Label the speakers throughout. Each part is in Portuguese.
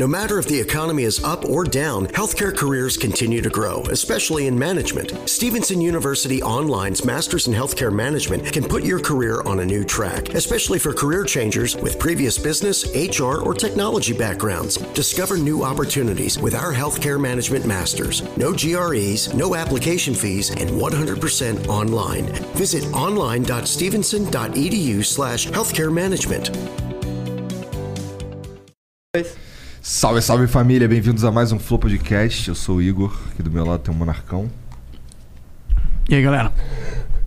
Speaker 1: No matter if the economy is up or down, healthcare careers continue to grow, especially in management. Stevenson University Online's Masters in Healthcare Management can put your career on a new track, especially for career changers with previous business, HR, or technology backgrounds. Discover new opportunities with our Healthcare Management Masters. No GREs, no application fees, and 100% online. Visit online.stevenson.edu slash healthcare management.
Speaker 2: Salve, salve família, bem-vindos a mais um Flow Podcast. Eu sou o Igor, aqui do meu lado tem o Monarcão.
Speaker 3: E aí, galera?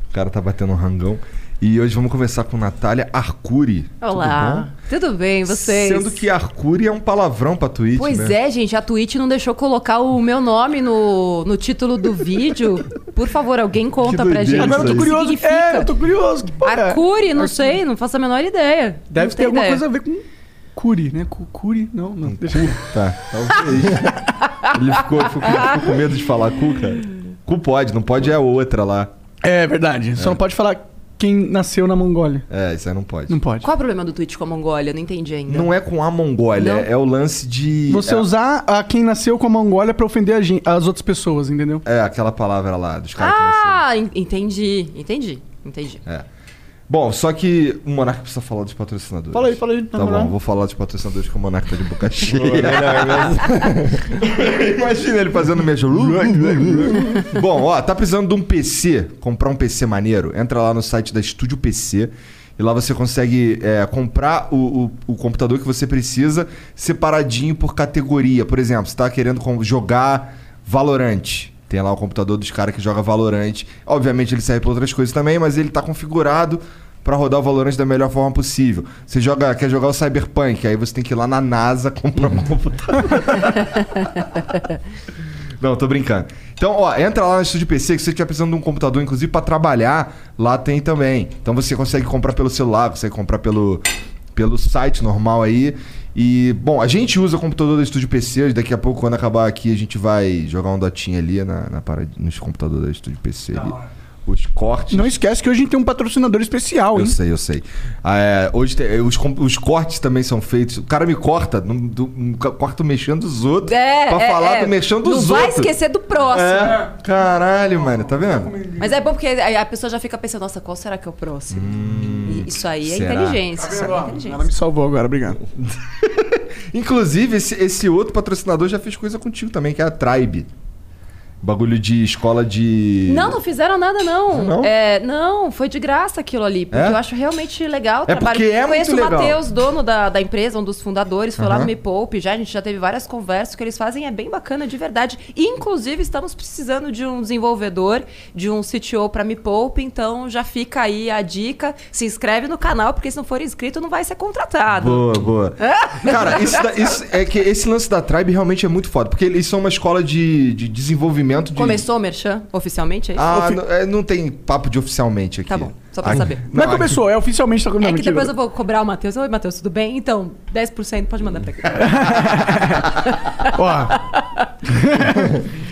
Speaker 2: O cara tá batendo um rangão. E hoje vamos conversar com Natália Arcuri.
Speaker 4: Olá,
Speaker 2: Tudo
Speaker 4: tudo, bem, vocês?
Speaker 2: Sendo que Arcuri é um palavrão pra Twitch,
Speaker 4: Pois
Speaker 2: né?
Speaker 4: é, gente, a Twitch não deixou colocar o meu nome no, no título do vídeo. Por favor, alguém conta pra gente.
Speaker 3: Agora eu tô
Speaker 2: aí.
Speaker 4: o que
Speaker 3: curioso. É, eu tô curioso. Que porra é?
Speaker 4: Arcuri, não sei, não faço a menor ideia.
Speaker 3: Deve
Speaker 4: Não
Speaker 3: ter
Speaker 4: tenho
Speaker 3: alguma
Speaker 4: ideia.
Speaker 3: coisa a ver com curi, né? Cu- Curi? Não, não. Deixa eu...
Speaker 2: Tá, talvez. Ele ficou, ficou, ficou com medo de falar cu, cara. Cu pode, não pode é outra lá.
Speaker 3: É verdade. Só não pode falar quem nasceu na Mongólia.
Speaker 2: É, isso aí não pode.
Speaker 3: Não pode.
Speaker 4: Qual é o problema do Twitch com a Mongólia? Eu Não entendi ainda.
Speaker 2: Não é com a Mongólia,
Speaker 4: Não?
Speaker 2: é o lance de.
Speaker 3: Você
Speaker 2: é,
Speaker 3: usar a quem nasceu com a Mongólia pra ofender a as outras pessoas, entendeu?
Speaker 2: É, aquela palavra lá dos caras que nasceram.
Speaker 4: Ah, en- entendi, entendi, entendi.
Speaker 2: É. Bom, só que o Monarca precisa falar dos patrocinadores.
Speaker 3: Fala aí, fala aí.
Speaker 2: Tá bom, vou falar dos patrocinadores que o Monarca tá de boca cheia. Imagina ele fazendo mesmo. bom, ó, tá precisando de um PC, comprar um PC maneiro? Entra lá no site da Estúdio PC. E lá você consegue é, comprar o, o, o computador que você precisa separadinho por categoria. Por exemplo, você tá querendo jogar Valorant. Tem lá o computador dos caras que joga Valorant. Obviamente ele serve para outras coisas também, mas ele tá configurado para rodar o Valorant da melhor forma possível. Você joga, quer jogar o Cyberpunk, aí você tem que ir lá na NASA comprar um computador. Não, tô brincando. Então, ó, entra lá no Estúdio PC, que se você estiver precisando de um computador, inclusive para trabalhar, lá tem também. Então você consegue comprar pelo celular, consegue comprar pelo, pelo site normal aí. E, bom, a gente usa o computador do Estúdio PC, daqui a pouco, quando acabar aqui, a gente vai jogar um dotinha ali na, na parada, nos computadores do Estúdio PC ali. Os cortes.
Speaker 3: Não esquece que hoje a gente tem um patrocinador especial, hein?
Speaker 2: Eu sei, eu sei. Ah, é, hoje tem- os, os cortes também são feitos. O cara me corta, não, do, não corta o mexendo dos outros.
Speaker 4: É,
Speaker 2: pra
Speaker 4: é,
Speaker 2: falar
Speaker 4: é.
Speaker 2: do mexendo
Speaker 4: Não
Speaker 2: dos
Speaker 4: vai
Speaker 2: outros.
Speaker 4: esquecer do próximo.
Speaker 2: É, caralho, mano, tá vendo?
Speaker 4: Mas é bom porque a pessoa já fica pensando, nossa, qual será que é o próximo? E isso aí é
Speaker 2: Hum, será?
Speaker 4: inteligência. Isso aí é
Speaker 3: Ela
Speaker 4: inteligência.
Speaker 3: me salvou agora, obrigado.
Speaker 2: Inclusive, esse, esse outro patrocinador já fez coisa contigo também, que é a Tribe. Bagulho de escola de.
Speaker 4: Não, não fizeram nada, não.
Speaker 2: Não?
Speaker 4: É, não, foi de graça aquilo ali. Porque
Speaker 2: É?
Speaker 4: eu acho realmente legal o
Speaker 2: É
Speaker 4: trabalho.
Speaker 2: porque é
Speaker 4: eu conheço
Speaker 2: muito
Speaker 4: o. Matheus, dono da, da empresa, um dos fundadores, foi lá
Speaker 2: Aham.
Speaker 4: no Me Poupe já. A gente já teve várias conversas. O que eles fazem é bem bacana, de verdade. Inclusive, estamos precisando de um desenvolvedor, de um CTO para Me Poupe. Então, já fica aí a dica. Se inscreve no canal, porque se não for inscrito, não vai ser contratado.
Speaker 2: Boa, boa. Cara, isso, da- isso- é que esse lance da Tribe realmente é muito foda. Porque eles são uma escola de, de desenvolvimento de.
Speaker 4: Começou o Merchan, oficialmente, é isso?
Speaker 2: Ah, não, é, não tem papo de oficialmente aqui.
Speaker 4: Tá bom, só pra
Speaker 2: Aqui-
Speaker 4: saber.
Speaker 3: Não, é
Speaker 2: aqui-
Speaker 3: começou, é oficialmente tá
Speaker 4: É que
Speaker 3: mentira.
Speaker 4: depois eu vou cobrar o Matheus. Oi, Matheus, tudo bem? Então, 10% pode mandar pra cá.
Speaker 3: Ó.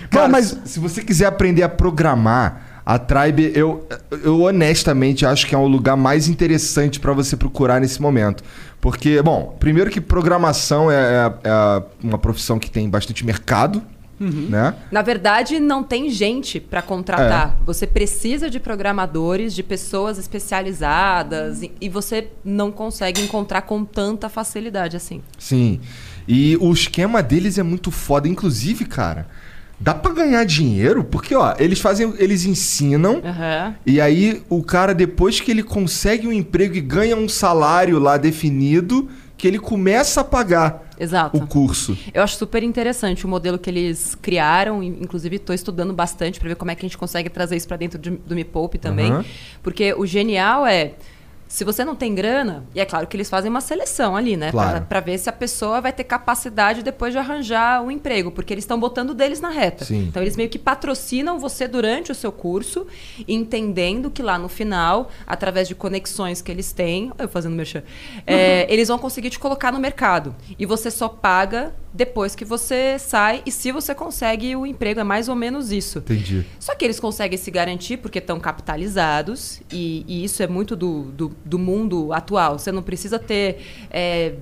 Speaker 2: Cara,
Speaker 3: Não, mas
Speaker 2: se, você quiser aprender a programar, a Tribe, eu, eu honestamente acho que é o lugar mais interessante pra você procurar nesse momento. Porque, bom, primeiro que programação é, é- é uma profissão que tem bastante mercado, né?
Speaker 4: Na verdade, não tem gente para contratar.
Speaker 2: É.
Speaker 4: Você precisa de programadores, de pessoas especializadas, e, e você não consegue encontrar com tanta facilidade assim.
Speaker 2: Sim. E o esquema deles é muito foda. Inclusive, cara, dá pra ganhar dinheiro, porque, ó, eles fazem. Eles ensinam.
Speaker 4: Aham.
Speaker 2: E aí, o cara, depois que ele consegue um emprego e ganha um salário lá definido, que ele começa a pagar
Speaker 4: Exato.
Speaker 2: o curso.
Speaker 4: Eu acho super interessante o modelo que eles criaram. in- Inclusive, estou estudando bastante para ver como é que a gente consegue trazer isso para dentro de- do Me Poupe também.
Speaker 2: Aham.
Speaker 4: Porque o genial é. Se você não tem grana, e é claro que eles fazem uma seleção ali, né?
Speaker 2: Claro.
Speaker 4: Para ver se a pessoa vai ter capacidade depois de arranjar um emprego, porque eles estão botando deles na reta.
Speaker 2: Sim.
Speaker 4: Então eles meio que patrocinam você durante o seu curso, entendendo que lá no final, através de conexões que eles têm, eu fazendo merchan, é, eles vão conseguir te colocar no mercado. E você só paga depois que você sai e se você consegue o emprego, é mais ou menos isso.
Speaker 2: Entendi.
Speaker 4: Só que eles conseguem se garantir porque estão capitalizados e, e isso é muito do, do, do mundo atual. Você não precisa ter é,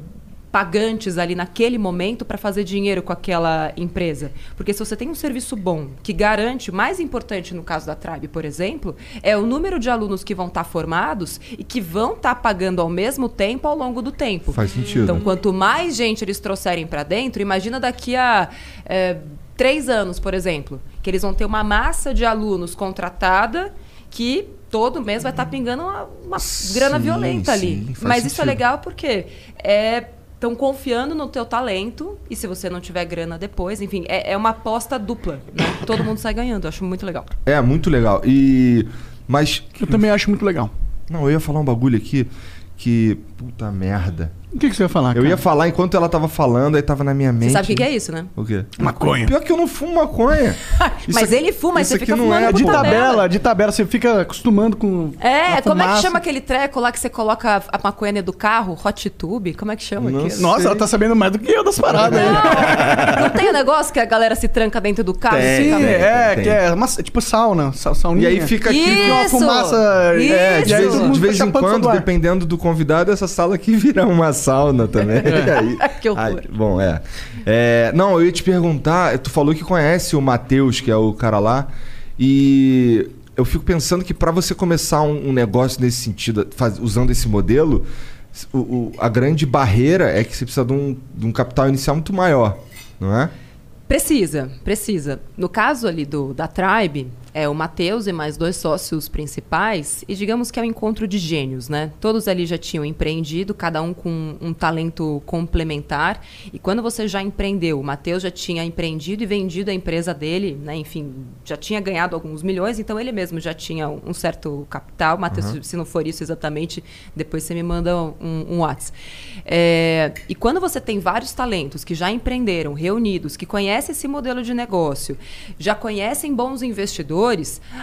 Speaker 4: pagantes ali naquele momento para fazer dinheiro com aquela empresa. Porque se você tem um serviço bom, que garante, o mais importante no caso da Tribe, por exemplo, é o número de alunos que vão estar formados e que vão estar pagando ao mesmo tempo ao longo do tempo.
Speaker 2: Faz sentido.
Speaker 4: Então, quanto mais gente eles trouxerem para dentro, imagina daqui a é, três anos, por exemplo, que eles vão ter uma massa de alunos contratada que todo mês vai estar pingando uma, uma
Speaker 2: Sim,
Speaker 4: grana violenta
Speaker 2: sim,
Speaker 4: ali. Mas isso é
Speaker 2: sentido.
Speaker 4: legal porque é estão confiando no teu talento e se você não tiver grana depois, enfim, é, é uma aposta dupla, né? Todo mundo sai ganhando, eu acho muito legal.
Speaker 2: É, muito legal. E. Mas.
Speaker 3: Eu também acho muito legal.
Speaker 2: Não, eu ia falar um bagulho aqui que. Puta merda.
Speaker 3: O que, que você ia falar,
Speaker 2: Eu
Speaker 3: cara?
Speaker 2: ia falar enquanto ela tava falando, aí tava na minha mente.
Speaker 4: Você sabe o que, que é isso, né?
Speaker 2: O quê?
Speaker 3: Maconha.
Speaker 2: Pior que eu não fumo maconha. Isso
Speaker 4: Mas
Speaker 2: aqui-
Speaker 4: ele fuma, mas
Speaker 2: isso
Speaker 4: você
Speaker 2: aqui
Speaker 4: fica
Speaker 2: não
Speaker 4: fumando
Speaker 2: é
Speaker 4: por
Speaker 3: De
Speaker 2: pô.
Speaker 3: tabela, de tabela. Você fica acostumando com.
Speaker 4: É,
Speaker 3: a
Speaker 4: como é que
Speaker 3: fumaça.
Speaker 4: chama aquele treco lá que você coloca a- a maconha dentro do carro? Hot tube? Como é que chama
Speaker 2: Não
Speaker 4: aquilo?
Speaker 3: Nossa, ela tá sabendo mais do que eu das paradas aí.
Speaker 4: Não, não tem o negócio que a galera se tranca dentro do carro?
Speaker 2: Tem.
Speaker 4: fica-
Speaker 3: Sim, é,
Speaker 2: tem.
Speaker 3: que é uma, tipo sauna, sa-
Speaker 2: E
Speaker 3: sauninha.
Speaker 2: aí fica aqui.
Speaker 4: Isso!
Speaker 3: uma fumaça.
Speaker 2: É, de
Speaker 3: aí
Speaker 2: vez, de vez em quando, dependendo do convidado, essa sala aqui vira uma sauna também. Aí-
Speaker 4: Que horror.
Speaker 2: Ai, bom, é. É, Não, eu ia te perguntar, tu falou que conhece o Matheus, que é o cara lá, e eu fico pensando que para você começar um, um negócio nesse sentido, faz- usando esse modelo, o- o- a grande barreira é que você precisa de um, de um capital inicial muito maior, não é?
Speaker 4: Precisa, precisa. No caso ali do, da Tribe, é o Matheus e mais dois sócios principais, e digamos que é um encontro de gênios, né? Todos ali já tinham empreendido, cada um com um talento complementar. E quando você já empreendeu, o Matheus já tinha empreendido e vendido a empresa dele, né? Enfim, já tinha ganhado alguns milhões, então ele mesmo já tinha um certo capital. Matheus, se- se não for isso exatamente, depois você me manda um, um WhatsApp. É, e quando você tem vários talentos que já empreenderam, reunidos, que conhecem esse modelo de negócio, já conhecem bons investidores,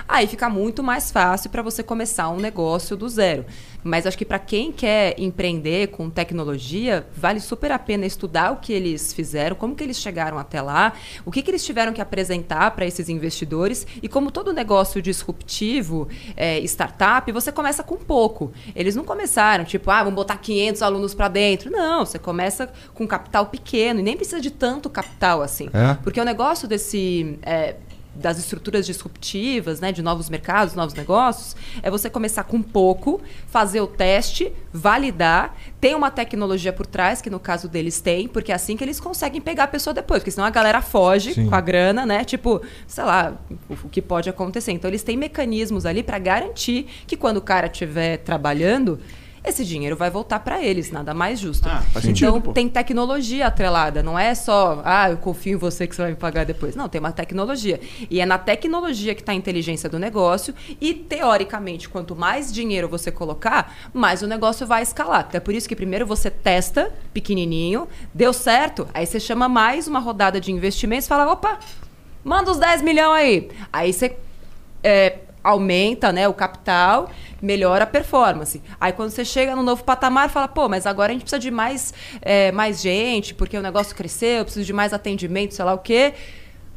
Speaker 4: aí fica muito mais fácil para você começar um negócio do zero. Mas acho que para quem quer empreender com tecnologia, vale super a pena estudar o que eles fizeram, como que eles chegaram até lá, o que, que eles tiveram que apresentar para esses investidores e como todo negócio disruptivo, é, startup, você começa com pouco. Eles não começaram tipo, ah, vamos botar 500 alunos para dentro. Não, você começa com capital pequeno e nem precisa de tanto capital assim.
Speaker 2: É?
Speaker 4: Porque o negócio desse é, das estruturas disruptivas, né, de novos mercados, novos negócios, é você começar com pouco, fazer o teste, validar, tem uma tecnologia por trás, que no caso deles tem, porque é assim que eles conseguem pegar a pessoa depois, porque senão a galera foge
Speaker 2: Sim.
Speaker 4: com a grana, né? Tipo, sei lá, o, o que pode acontecer. Então eles têm mecanismos ali para garantir que quando o cara estiver trabalhando, esse dinheiro vai voltar para eles, nada mais justo.
Speaker 3: Ah, faz sentido,
Speaker 4: então
Speaker 3: pô.
Speaker 4: tem tecnologia atrelada, não é só, ah, eu confio em você que você vai me pagar depois. Não, tem uma tecnologia. E é na tecnologia que está a inteligência do negócio e, teoricamente, quanto mais dinheiro você colocar, mais o negócio vai escalar. Então é por isso que primeiro você testa pequenininho, deu certo, aí você chama mais uma rodada de investimentos e fala, opa, manda os 10 milhões aí. Aí você é, aumenta né, o capital, melhora a performance. Aí quando você chega no novo patamar, fala, pô, mas agora a gente precisa de mais, é, mais gente, porque o negócio cresceu, eu preciso de mais atendimento, sei lá o quê.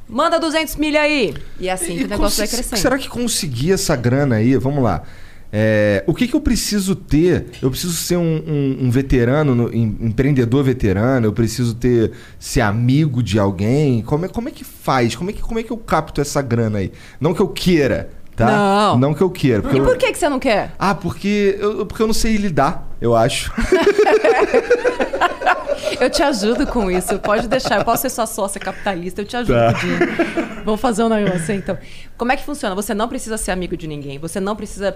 Speaker 4: Manda 200 milha aí. E é assim que o negócio vai crescendo.
Speaker 2: Será que conseguir essa grana aí, vamos lá. É, o que, que eu preciso ter? Eu preciso ser um, um- um veterano, no- em- empreendedor veterano, eu preciso ter ser amigo de alguém. Como é, como é que faz? Como é que, como é que eu capto essa grana aí? Não que eu queira, tá?
Speaker 4: Não.
Speaker 2: Não que eu queira. porque
Speaker 4: E
Speaker 2: eu-
Speaker 4: por que, que você não quer?
Speaker 2: Ah, porque eu, porque eu não sei lidar, eu acho.
Speaker 4: Eu te ajudo com isso. Pode deixar. Eu posso ser sua sócia capitalista. Eu te ajudo
Speaker 2: Tá.
Speaker 4: Vamos fazer um negócio então. Como é que funciona? Você não precisa ser amigo de ninguém. Você não precisa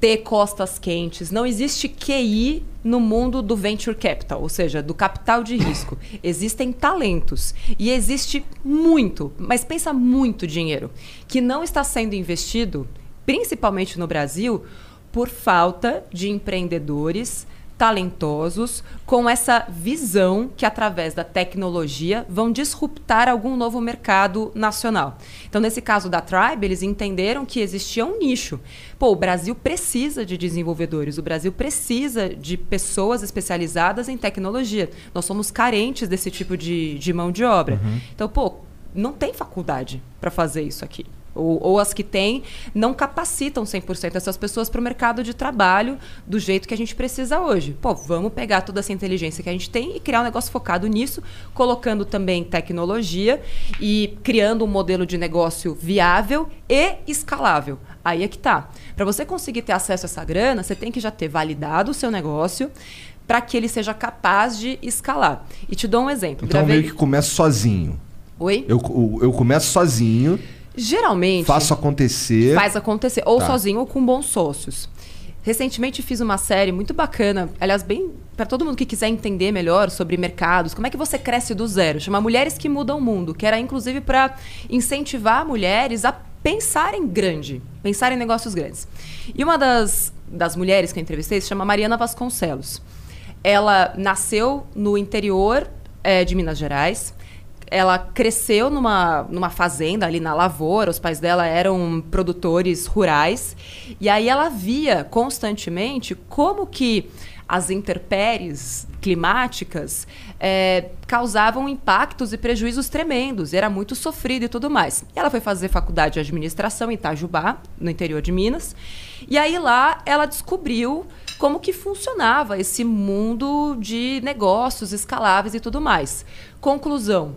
Speaker 4: ter costas quentes. Não existe QI no mundo do venture capital, ou seja, do capital de risco. Existem talentos e existe muito, mas pensa muito dinheiro que não está sendo investido, principalmente no Brasil, por falta de empreendedores talentosos com essa visão que através da tecnologia vão disruptar algum novo mercado nacional. Então, nesse caso da Tribe, eles entenderam que existia um nicho. Pô, o Brasil precisa de desenvolvedores, o Brasil precisa de pessoas especializadas em tecnologia. Nós somos carentes desse tipo de, de mão de obra. Então, pô, não tem faculdade para fazer isso aqui. Ou, ou as que têm, não capacitam 100% essas pessoas para o mercado de trabalho do jeito que a gente precisa hoje. Pô, vamos pegar toda essa inteligência que a gente tem e criar um negócio focado nisso, colocando também tecnologia e criando um modelo de negócio viável e escalável. Aí é que tá. Para você conseguir ter acesso a essa grana, você tem que já ter validado o seu negócio para que ele seja capaz de escalar. E te dou um exemplo.
Speaker 2: Então
Speaker 4: Gravei-
Speaker 2: meio que começo sozinho.
Speaker 4: Oi?
Speaker 2: Eu, eu, eu começo sozinho,
Speaker 4: Geralmente
Speaker 2: faço acontecer.
Speaker 4: faz acontecer, ou
Speaker 2: Tá.
Speaker 4: sozinho ou com bons sócios. Recentemente fiz uma série muito bacana, aliás, bem para todo mundo que quiser entender melhor sobre mercados, como é que você cresce do zero, chama Mulheres que Mudam o Mundo, que era inclusive para incentivar mulheres a pensarem grande, pensar em negócios grandes. E uma das, das mulheres que eu entrevistei se chama Mariana Vasconcelos. Ela nasceu no interior eh, de Minas Gerais, ela cresceu numa, numa fazenda ali na lavoura, os pais dela eram produtores rurais, e aí ela via constantemente como que as intempéries climáticas eh, causavam impactos e prejuízos tremendos, era muito sofrido e tudo mais. Ela foi fazer faculdade de administração em Itajubá, no interior de Minas, e aí lá ela descobriu como que funcionava esse mundo de negócios escaláveis e tudo mais. Conclusão,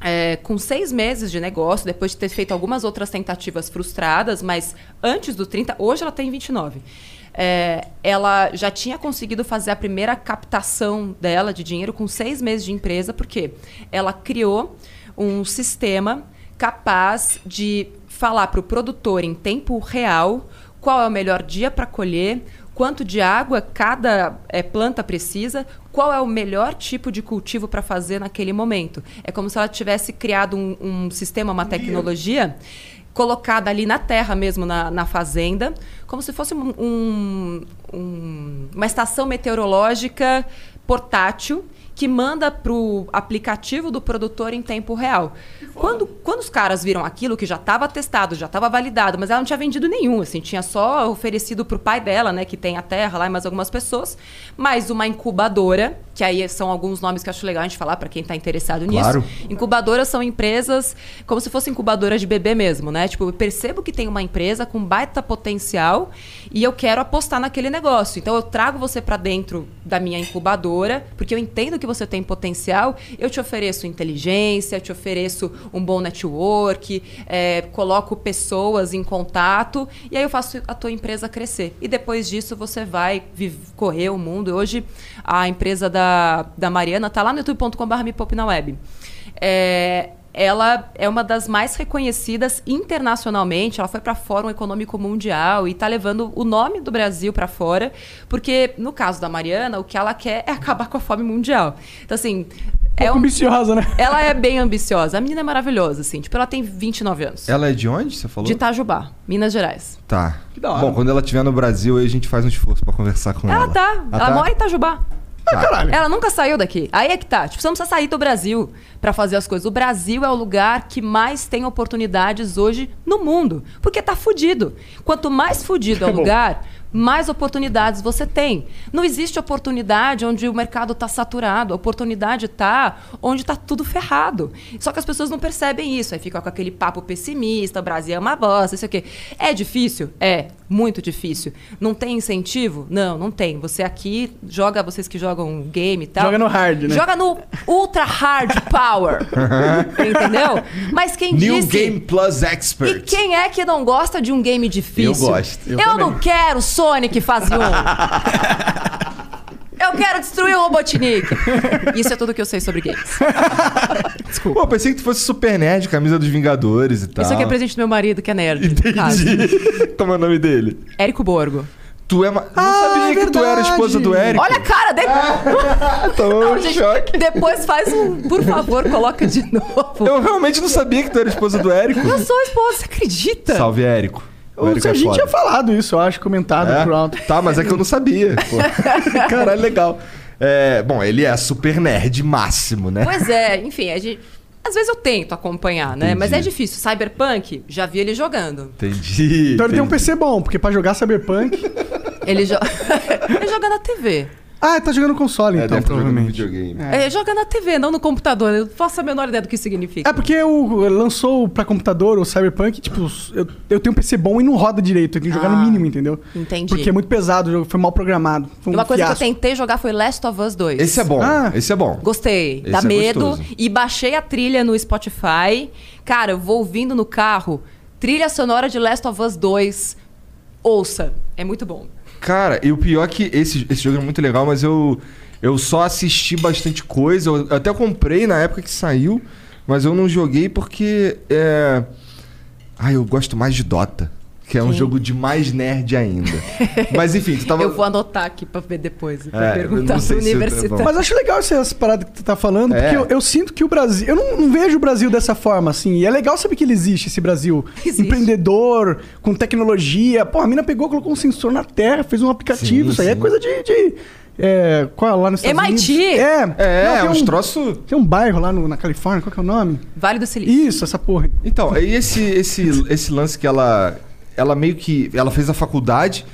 Speaker 4: é, com seis meses de negócio, depois de ter feito algumas outras tentativas frustradas, mas antes do 30, hoje ela tem 29. É, ela já tinha conseguido fazer a primeira captação dela de dinheiro com seis meses de empresa, porque ela criou um sistema capaz de falar para o produtor em tempo real qual é o melhor dia para colher, quanto de água cada eh, planta precisa, qual é o melhor tipo de cultivo para fazer naquele momento. É como se ela tivesse criado um, um sistema, uma tecnologia colocada ali na terra mesmo, na, na fazenda, como se fosse um- um- uma estação meteorológica portátil que manda para o aplicativo do produtor em tempo real. Quando, quando os caras viram aquilo que já estava testado, já estava validado, mas ela não tinha vendido nenhum, assim, tinha só oferecido para o pai dela, né, que tem a terra lá e mais algumas pessoas, mais uma incubadora, que aí são alguns nomes que eu acho legal a gente falar para quem está interessado nisso.
Speaker 2: Claro.
Speaker 4: Incubadoras são empresas como se fosse incubadora de bebê mesmo, né? Tipo, eu percebo que tem uma empresa com baita potencial e eu quero apostar naquele negócio. Então eu trago você para dentro da minha incubadora, porque eu entendo que você tem potencial, eu te ofereço inteligência, te ofereço um bom network, é, coloco pessoas em contato e aí eu faço a tua empresa crescer. E depois disso você vai correr o mundo. Hoje a empresa da, da Mariana tá lá no youtube.com.br me poupe na web. É, ela é uma das mais reconhecidas internacionalmente. Ela foi para Fórum Econômico Mundial e está levando o nome do Brasil para fora, porque no caso da Mariana, o que ela quer é acabar com a fome mundial. Então assim, é um-
Speaker 3: ambiciosa, né?
Speaker 4: ela é bem ambiciosa. A menina é maravilhosa, assim. Tipo, ela tem 29 anos.
Speaker 2: Ela é de onde, você falou?
Speaker 4: De Itajubá, Minas Gerais.
Speaker 2: Tá.
Speaker 3: Que da hora.
Speaker 2: Bom, quando ela estiver no Brasil, aí a gente faz um esforço pra conversar com ela.
Speaker 4: Ela tá.
Speaker 2: Ah,
Speaker 4: ela
Speaker 2: tá?
Speaker 4: mora em Itajubá.
Speaker 2: Tá.
Speaker 3: Caralho.
Speaker 4: Ela nunca saiu daqui. Aí é que tá. Tipo, você não precisa sair do Brasil pra fazer as coisas. O Brasil é o lugar que mais tem oportunidades hoje no mundo. Porque tá fudido. Quanto mais fudido é o
Speaker 3: Bom.
Speaker 4: lugar, mais oportunidades você tem. Não existe oportunidade onde o mercado tá saturado. A oportunidade tá onde tá tudo ferrado. Só que as pessoas não percebem isso. Aí fica com aquele papo pessimista, o Brasil é uma bosta, isso aqui. É difícil? É, muito difícil. Não tem incentivo? Não, não tem. Você aqui joga, vocês que jogam game e tal.
Speaker 3: Joga no hard, né?
Speaker 4: Joga no Ultra Hard Power. entendeu? Mas quem
Speaker 2: New
Speaker 4: disse.
Speaker 2: Game Plus
Speaker 4: E
Speaker 2: Expert.
Speaker 4: quem é que não gosta de um game difícil?
Speaker 2: Eu gosto.
Speaker 3: Eu
Speaker 4: Eu, não quero Sonic fase 1. Eu quero destruir o Robotnik. Isso é tudo que eu sei sobre games. Desculpa.
Speaker 2: Pô, pensei que tu fosse super nerd, camisa dos Vingadores e tal.
Speaker 4: Isso aqui é presente do meu marido, que é nerd.
Speaker 2: Entendi. Como é o nome dele?
Speaker 4: Érico Borgo.
Speaker 2: Tu é. Ma... Não
Speaker 3: Ah,
Speaker 2: sabia que tu era esposa do Érico.
Speaker 4: Olha a cara dele.
Speaker 2: tô
Speaker 4: Não,
Speaker 2: em
Speaker 4: gente,
Speaker 2: choque.
Speaker 4: depois faz um. Por favor, coloca de novo.
Speaker 2: Eu realmente não sabia que tu era esposa do Érico.
Speaker 4: Eu sou esposa, você acredita?
Speaker 2: Salve, Érico. O é
Speaker 3: gente
Speaker 2: foda.
Speaker 3: tinha falado isso, eu acho, comentado
Speaker 2: É?
Speaker 3: por alto.
Speaker 2: Tá, mas é que eu não sabia. Pô. Caralho, legal. É, bom, ele é super nerd máximo, né?
Speaker 4: Pois é, enfim, a gente. Às vezes eu tento acompanhar, né?
Speaker 2: Entendi.
Speaker 4: Mas é difícil. Cyberpunk, já vi ele jogando.
Speaker 2: Entendi.
Speaker 3: Então ele tem um
Speaker 2: entendi.
Speaker 3: PC bom, porque pra jogar Cyberpunk.
Speaker 4: Ele, jo... ele joga na TV.
Speaker 3: Ah, tá jogando console,
Speaker 2: É,
Speaker 3: então,
Speaker 2: jogando
Speaker 3: provavelmente.
Speaker 2: videogame.
Speaker 4: É, joga na TV, não no computador. Eu faço a menor ideia do que significa.
Speaker 3: É porque o, lançou pra computador o Cyberpunk, tipo, eu, eu tenho um PC bom e não roda direito. Eu tenho que jogar no
Speaker 4: Ah,
Speaker 3: mínimo, entendeu?
Speaker 4: entendi.
Speaker 3: Porque é muito pesado, o jogo foi mal programado. Foi um
Speaker 4: Uma coisa
Speaker 3: fiasco.
Speaker 4: que eu tentei jogar foi Last of Us 2.
Speaker 2: Esse é bom.
Speaker 3: Ah.
Speaker 2: Esse é bom.
Speaker 4: Gostei.
Speaker 2: Esse
Speaker 4: Dá
Speaker 2: é
Speaker 4: medo.
Speaker 2: gostoso.
Speaker 4: E baixei a trilha no Spotify. Cara, eu vou ouvindo no carro. Trilha sonora de Last of Us 2. Ouça. É muito bom.
Speaker 2: Cara, e o pior é que esse, esse jogo é muito legal, mas eu, eu só assisti bastante coisa. Eu até comprei na época que saiu, mas eu não joguei porque. É... Ah, eu gosto mais de Dota. Que é um
Speaker 4: Sim.
Speaker 2: jogo de mais nerd ainda. mas enfim, tu tava.
Speaker 4: Eu vou anotar aqui pra ver depois. Pra
Speaker 2: É,
Speaker 4: perguntar pro
Speaker 2: se-
Speaker 4: universitário.
Speaker 3: Mas acho legal essas paradas que tu tá falando,
Speaker 2: É.
Speaker 3: porque eu, eu sinto que o Brasil. Eu não, não vejo o Brasil dessa forma, assim. E é legal saber que ele existe, esse Brasil.
Speaker 4: Existe.
Speaker 3: Empreendedor, com tecnologia. Pô, a mina pegou, colocou um sensor na terra, fez um aplicativo.
Speaker 2: Sim,
Speaker 3: isso aí é
Speaker 2: sim.
Speaker 3: coisa de. de é, qual é lá nos Estados
Speaker 4: MIT.
Speaker 3: Unidos? É,
Speaker 2: É,
Speaker 3: Não,
Speaker 2: é uns
Speaker 3: um,
Speaker 2: troços.
Speaker 3: Tem um bairro lá no- na Califórnia, qual que é o nome?
Speaker 4: Vale do Silício.
Speaker 3: Isso, essa porra.
Speaker 2: Então, e esse, esse, esse lance que ela. Ela meio que. Ela fez a faculdade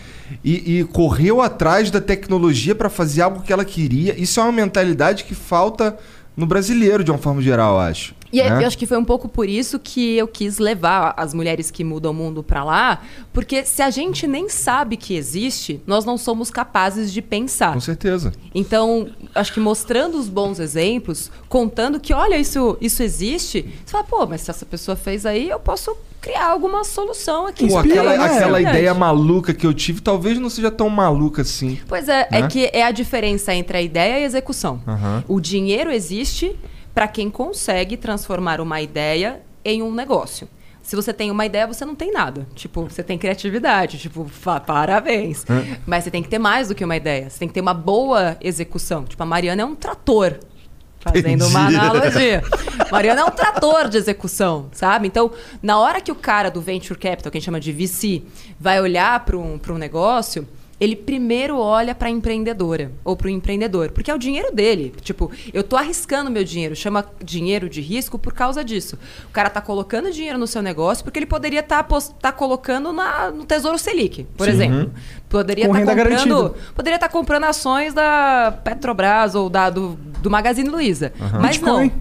Speaker 2: e, e correu atrás da tecnologia pra fazer algo que ela queria. Isso é uma mentalidade que falta no brasileiro, de uma forma geral, acho.
Speaker 4: E é-
Speaker 2: né?
Speaker 4: eu acho que foi um pouco por isso que eu quis levar as mulheres que mudam o mundo pra lá, porque se a gente nem sabe que existe, nós não somos capazes de pensar.
Speaker 2: Com certeza.
Speaker 4: Então, acho que mostrando os bons exemplos, contando que, olha, isso, isso existe, você fala, pô, mas se essa pessoa fez aí, eu posso criar alguma solução aqui.
Speaker 2: Pô, aquela,
Speaker 3: né?
Speaker 2: aquela
Speaker 4: É
Speaker 2: ideia maluca que eu tive talvez não seja tão maluca assim.
Speaker 4: Pois é,
Speaker 2: Né?
Speaker 4: é que é a diferença entre a ideia e a execução.
Speaker 2: Aham.
Speaker 4: O dinheiro existe para quem consegue transformar uma ideia em um negócio. Se você tem uma ideia, você não tem nada. Tipo, você tem criatividade, tipo, parabéns. Mas você tem que ter mais do que uma ideia. Você tem que ter uma boa execução. Tipo, a Mariana é um trator. Fazendo uma
Speaker 2: Entendi.
Speaker 4: analogia. Mariana é um trator de execução, sabe? Então, na hora que o cara do Venture Capital, que a gente chama de VC, vai olhar para um, pra um negócio, ele primeiro olha para a empreendedora ou para o empreendedor, porque é o dinheiro dele. Tipo, eu tô arriscando meu dinheiro, chama dinheiro de risco por causa disso. O cara tá colocando dinheiro no seu negócio porque ele poderia estar colocando na, no Tesouro Selic, por exemplo. Poderia
Speaker 3: Com
Speaker 4: estar
Speaker 3: renda
Speaker 4: comprando,
Speaker 3: garantida.
Speaker 4: poderia estar comprando ações da Petrobras ou da, do, do Magazine Luiza. Mas
Speaker 3: Bitcoin.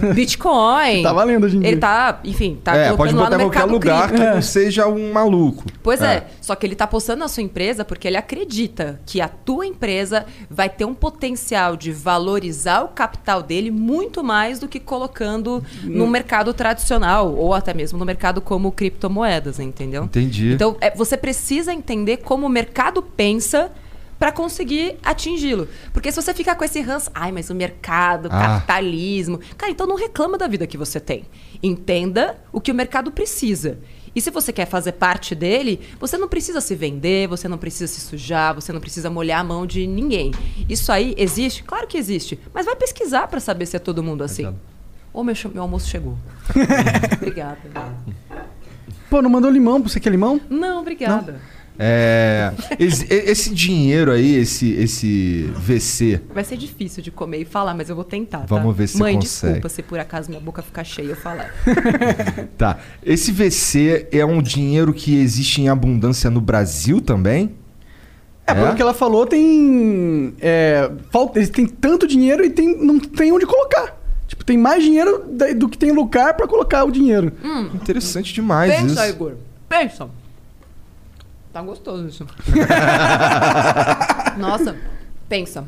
Speaker 4: não. Bitcoin.
Speaker 3: Tá valendo hoje em
Speaker 4: Ele
Speaker 3: dia.
Speaker 4: tá, enfim, tá
Speaker 2: é, pode
Speaker 4: colocando lá
Speaker 2: botar
Speaker 4: no
Speaker 2: em qualquer lugar
Speaker 4: cripto.
Speaker 2: que não seja um maluco.
Speaker 4: Pois é. só que ele está apostando na sua empresa porque ele acredita que a tua empresa vai ter um potencial de valorizar o capital dele muito mais do que colocando no mercado tradicional ou até mesmo no mercado como criptomoedas, entendeu?
Speaker 2: Entendi.
Speaker 4: Então, é, você precisa entender como o mercado pensa para conseguir atingi-lo. Porque se você ficar com esse ranço, ai, mas o mercado,
Speaker 2: Ah.
Speaker 4: capitalismo. Cara, então não reclama da vida que você tem. Entenda o que o mercado precisa. E se você quer fazer parte dele, você não precisa se vender, você não precisa se sujar, você não precisa molhar a mão de ninguém. Isso aí existe? Claro que existe. Mas vai pesquisar para saber se é todo mundo assim. Ô, meu, meu almoço chegou. obrigada.
Speaker 3: Pô, não mandou limão você quer limão?
Speaker 4: Não, obrigada.
Speaker 2: É, esse, esse dinheiro aí, esse, esse VC,
Speaker 4: Vai ser difícil de comer e falar, mas eu vou tentar. tá?
Speaker 2: Vamos ver se
Speaker 4: Mãe,
Speaker 2: consegue.
Speaker 4: desculpa se por acaso minha boca ficar cheia eu falar.
Speaker 2: tá. Esse VC é um dinheiro que existe em abundância no Brasil também?
Speaker 3: É, pelo que ela falou, tem. É, falta, eles têm tanto dinheiro e tem, não tem onde colocar. Tipo, tem mais dinheiro do que tem lugar pra colocar o dinheiro.
Speaker 2: Interessante demais
Speaker 4: Pensa,
Speaker 2: isso.
Speaker 4: Igor. Pensa. Tá gostoso isso. Nossa, pensa.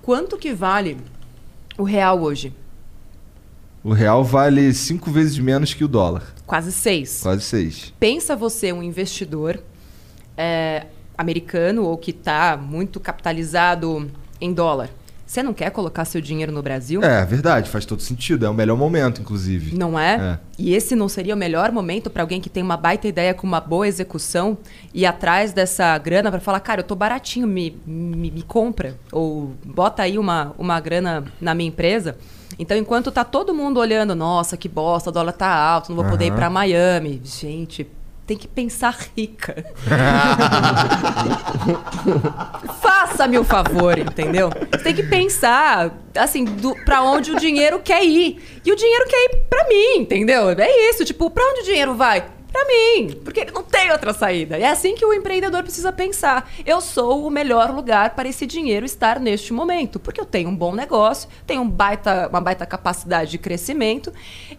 Speaker 4: Quanto que vale o real hoje?
Speaker 2: O real vale cinco vezes menos que o dólar.
Speaker 4: Quase seis.
Speaker 2: Quase seis.
Speaker 4: Pensa você um investidor é, americano ou que está muito capitalizado em dólar. Você não quer colocar seu dinheiro no Brasil?
Speaker 2: É, verdade, faz todo sentido. É o melhor momento, inclusive.
Speaker 4: Não é?
Speaker 2: É.
Speaker 4: E esse não seria o melhor momento para alguém que tem uma baita ideia com uma boa execução e atrás dessa grana para falar, cara, eu tô baratinho, me, me, me compra ou bota aí uma, uma grana na minha empresa. Então, enquanto tá todo mundo olhando, nossa, que bosta, o dólar tá alto, não vou poder ir para Miami. Gente, tem que pensar rica. Faça-me o favor, entendeu? Você tem que pensar, assim, do, pra onde o dinheiro quer ir. E o dinheiro quer ir pra mim, entendeu? É isso, tipo, pra onde o dinheiro vai? Para mim, porque ele não tem outra saída. É assim que o empreendedor precisa pensar. Eu sou o melhor lugar para esse dinheiro estar neste momento, porque eu tenho um bom negócio, tenho um baita, uma baita capacidade de crescimento,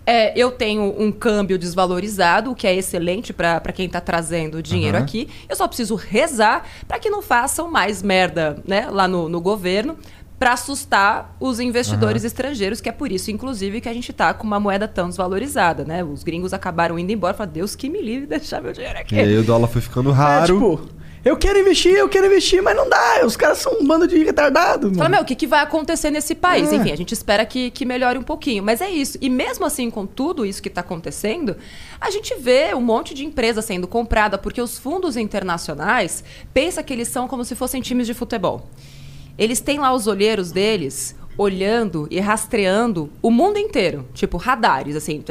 Speaker 4: é, eu tenho um câmbio desvalorizado, o que é excelente para quem está trazendo dinheiro uhum. aqui. Eu só preciso rezar para que não façam mais merda né, lá no, no governo para assustar os investidores uhum. estrangeiros, que é por isso, inclusive, que a gente está com uma moeda tão desvalorizada, né? Os gringos acabaram indo embora, falaram, Deus que me livre deixar meu dinheiro aqui.
Speaker 2: E aí o dólar foi ficando raro. É, tipo,
Speaker 3: eu quero investir, eu quero investir, mas não dá. Os caras são um bando de retardado.
Speaker 4: Fala, meu, o que, que vai acontecer nesse país? É. Enfim, a gente espera que, que melhore um pouquinho. Mas é isso. E mesmo assim, com tudo isso que está acontecendo, a gente vê um monte de empresa sendo comprada porque os fundos internacionais pensam que eles são como se fossem times de futebol. Eles têm lá os olheiros deles olhando e rastreando o mundo inteiro, tipo radares, assim,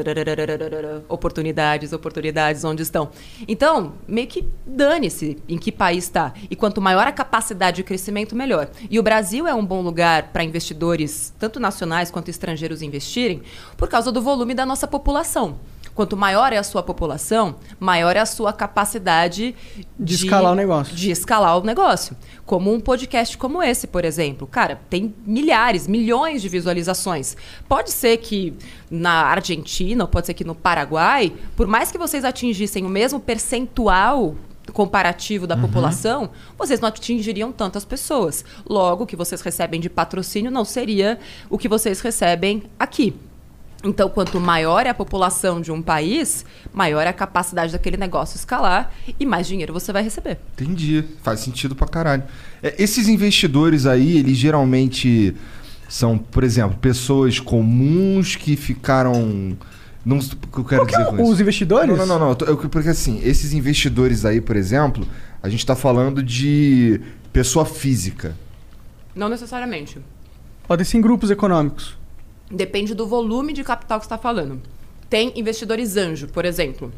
Speaker 4: oportunidades, oportunidades, onde estão. Então, meio que dane-se em que país está. E quanto maior a capacidade de crescimento, melhor. E o Brasil é um bom lugar para investidores, tanto nacionais quanto estrangeiros, investirem, por causa do volume da nossa população. Quanto maior é a sua população, maior é a sua capacidade
Speaker 3: de, de escalar o negócio.
Speaker 4: De escalar o negócio. Como um podcast como esse, por exemplo. Cara, tem milhares, milhões de visualizações. Pode ser que na Argentina, pode ser que no Paraguai, por mais que vocês atingissem o mesmo percentual comparativo da uhum. população, vocês não atingiriam tantas pessoas. Logo, o que vocês recebem de patrocínio não seria o que vocês recebem aqui. Então, quanto maior é a população de um país, maior é a capacidade daquele negócio escalar e mais dinheiro você vai receber.
Speaker 2: Entendi. Faz sentido pra caralho. É, esses investidores aí, eles geralmente são, por exemplo, pessoas comuns que ficaram. Não, o que eu quero
Speaker 3: dizer com Os investidores?
Speaker 2: Não, não, não. não. porque assim, esses investidores aí, por exemplo, a gente está falando de pessoa física.
Speaker 4: Não necessariamente.
Speaker 3: Podem ser em grupos econômicos.
Speaker 4: Depende do volume de capital que está falando. Tem investidores anjo, por exemplo.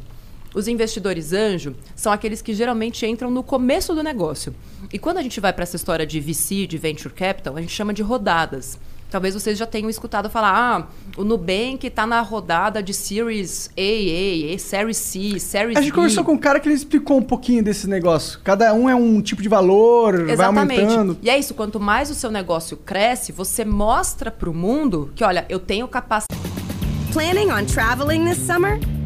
Speaker 4: Os investidores anjo são aqueles que geralmente entram no começo do negócio. E quando a gente vai para essa história de VC, de venture capital, a gente chama de rodadas. Talvez vocês já tenham escutado falar, ah, o Nubank está na rodada de Series A, A, Series C, Series
Speaker 3: A gente conversou com um cara que ele explicou um pouquinho desse negócio. Cada um é um tipo de valor, Exatamente. vai aumentando.
Speaker 4: E é isso, quanto mais o seu negócio cresce, você mostra para o mundo que, olha, eu tenho capacidade...
Speaker 5: Planning on traveling this summer?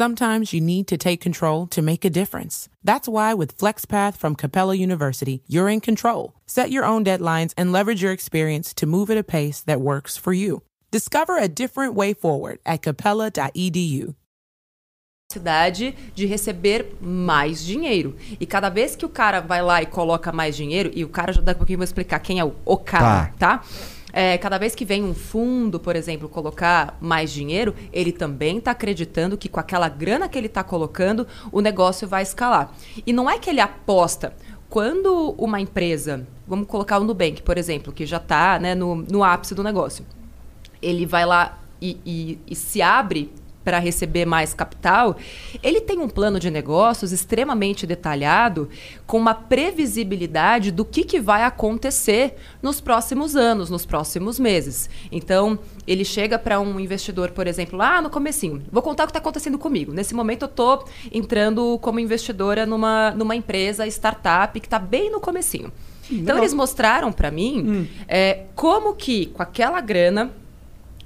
Speaker 6: Sometimes you need to take control to make a difference. That's why with FlexPath from Capella University, you're in control. Set your own deadlines and leverage your experience to move at a pace that works for you. Discover a different way forward at capella.edu.
Speaker 4: Cidade de receber mais dinheiro. E cada vez que o cara vai lá e coloca mais dinheiro, e o cara já daqui a pouquinho vou explicar quem é o, o cara, tá? tá? É, cada vez que vem um fundo, por exemplo, colocar mais dinheiro, ele também está acreditando que com aquela grana que ele está colocando, o negócio vai escalar. E não é que ele aposta. Quando uma empresa, vamos colocar o Nubank, por exemplo, que já está né, no, no ápice do negócio, ele vai lá e, e, e se abre para receber mais capital, ele tem um plano de negócios extremamente detalhado, com uma previsibilidade do que, que vai acontecer nos próximos anos, nos próximos meses. Então, ele chega para um investidor, por exemplo, lá no comecinho. Vou contar o que está acontecendo comigo. Nesse momento, eu estou entrando como investidora numa, numa empresa startup que está bem no comecinho. Então, eles mostraram para mim hum. é, como que, com aquela grana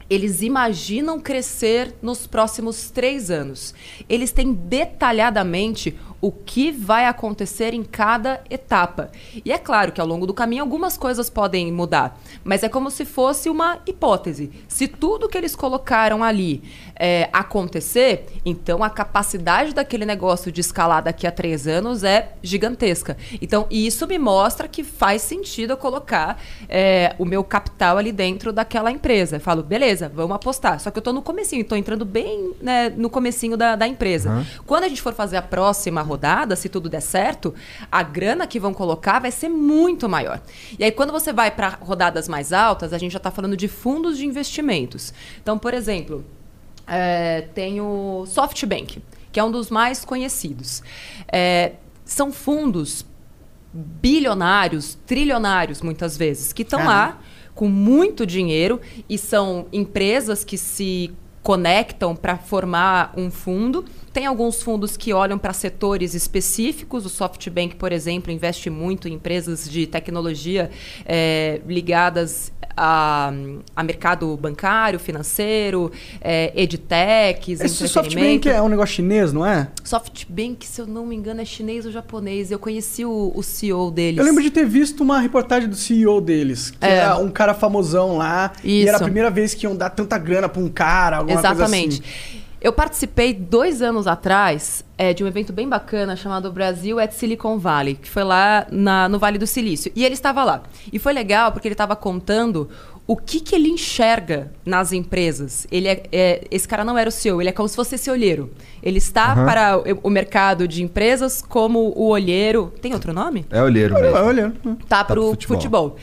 Speaker 4: eles imaginam crescer nos próximos três anos. Eles têm detalhadamente o que vai acontecer em cada etapa. E é claro que ao longo do caminho algumas coisas podem mudar, mas é como se fosse uma hipótese. Se tudo que eles colocaram ali é, acontecer, então a capacidade daquele negócio de escalar daqui a três anos é gigantesca. Então, isso me mostra que faz sentido eu colocar é, o meu capital ali dentro daquela empresa. Eu falo, beleza, vamos apostar. Só que eu estou no comecinho, estou entrando bem né, no comecinho da, da empresa. Uhum. Quando a gente for fazer a próxima rodada, se tudo der certo, a grana que vão colocar vai ser muito maior. E aí, quando você vai para rodadas mais altas, a gente já está falando de fundos de investimentos. Então, por exemplo, é, tem o SoftBank, que é um dos mais conhecidos. É, são fundos bilionários, trilionários, muitas vezes, que estão lá com muito dinheiro e são empresas que se conectam para formar um fundo. Tem alguns fundos que olham para setores específicos. O SoftBank, por exemplo, investe muito em empresas de tecnologia é, ligadas a, a, mercado bancário, financeiro, é, edtechs,
Speaker 3: Esse SoftBank é um negócio chinês, não é?
Speaker 4: SoftBank, se eu não me engano, é chinês ou japonês. Eu conheci o, o CEO deles.
Speaker 3: Eu lembro de ter visto uma reportagem do CEO deles, que é. era um cara famosão lá. Isso. E era a primeira vez que iam dar tanta grana para um cara, alguma
Speaker 4: Exatamente.
Speaker 3: coisa assim.
Speaker 4: Eu participei dois anos atrás é, de um evento bem bacana chamado Brasil at Silicon Valley, que foi lá na, no Vale do Silício. E ele estava lá. E foi legal porque ele estava contando o que, que ele enxerga nas empresas. Ele é, é, esse cara não era o CEO, ele é como se fosse esse olheiro. Ele está uhum. para o, o, mercado de empresas como o olheiro. Tem outro nome?
Speaker 2: É olheiro mesmo.
Speaker 3: É olheiro.
Speaker 4: Tá, tá para o futebol. futebol.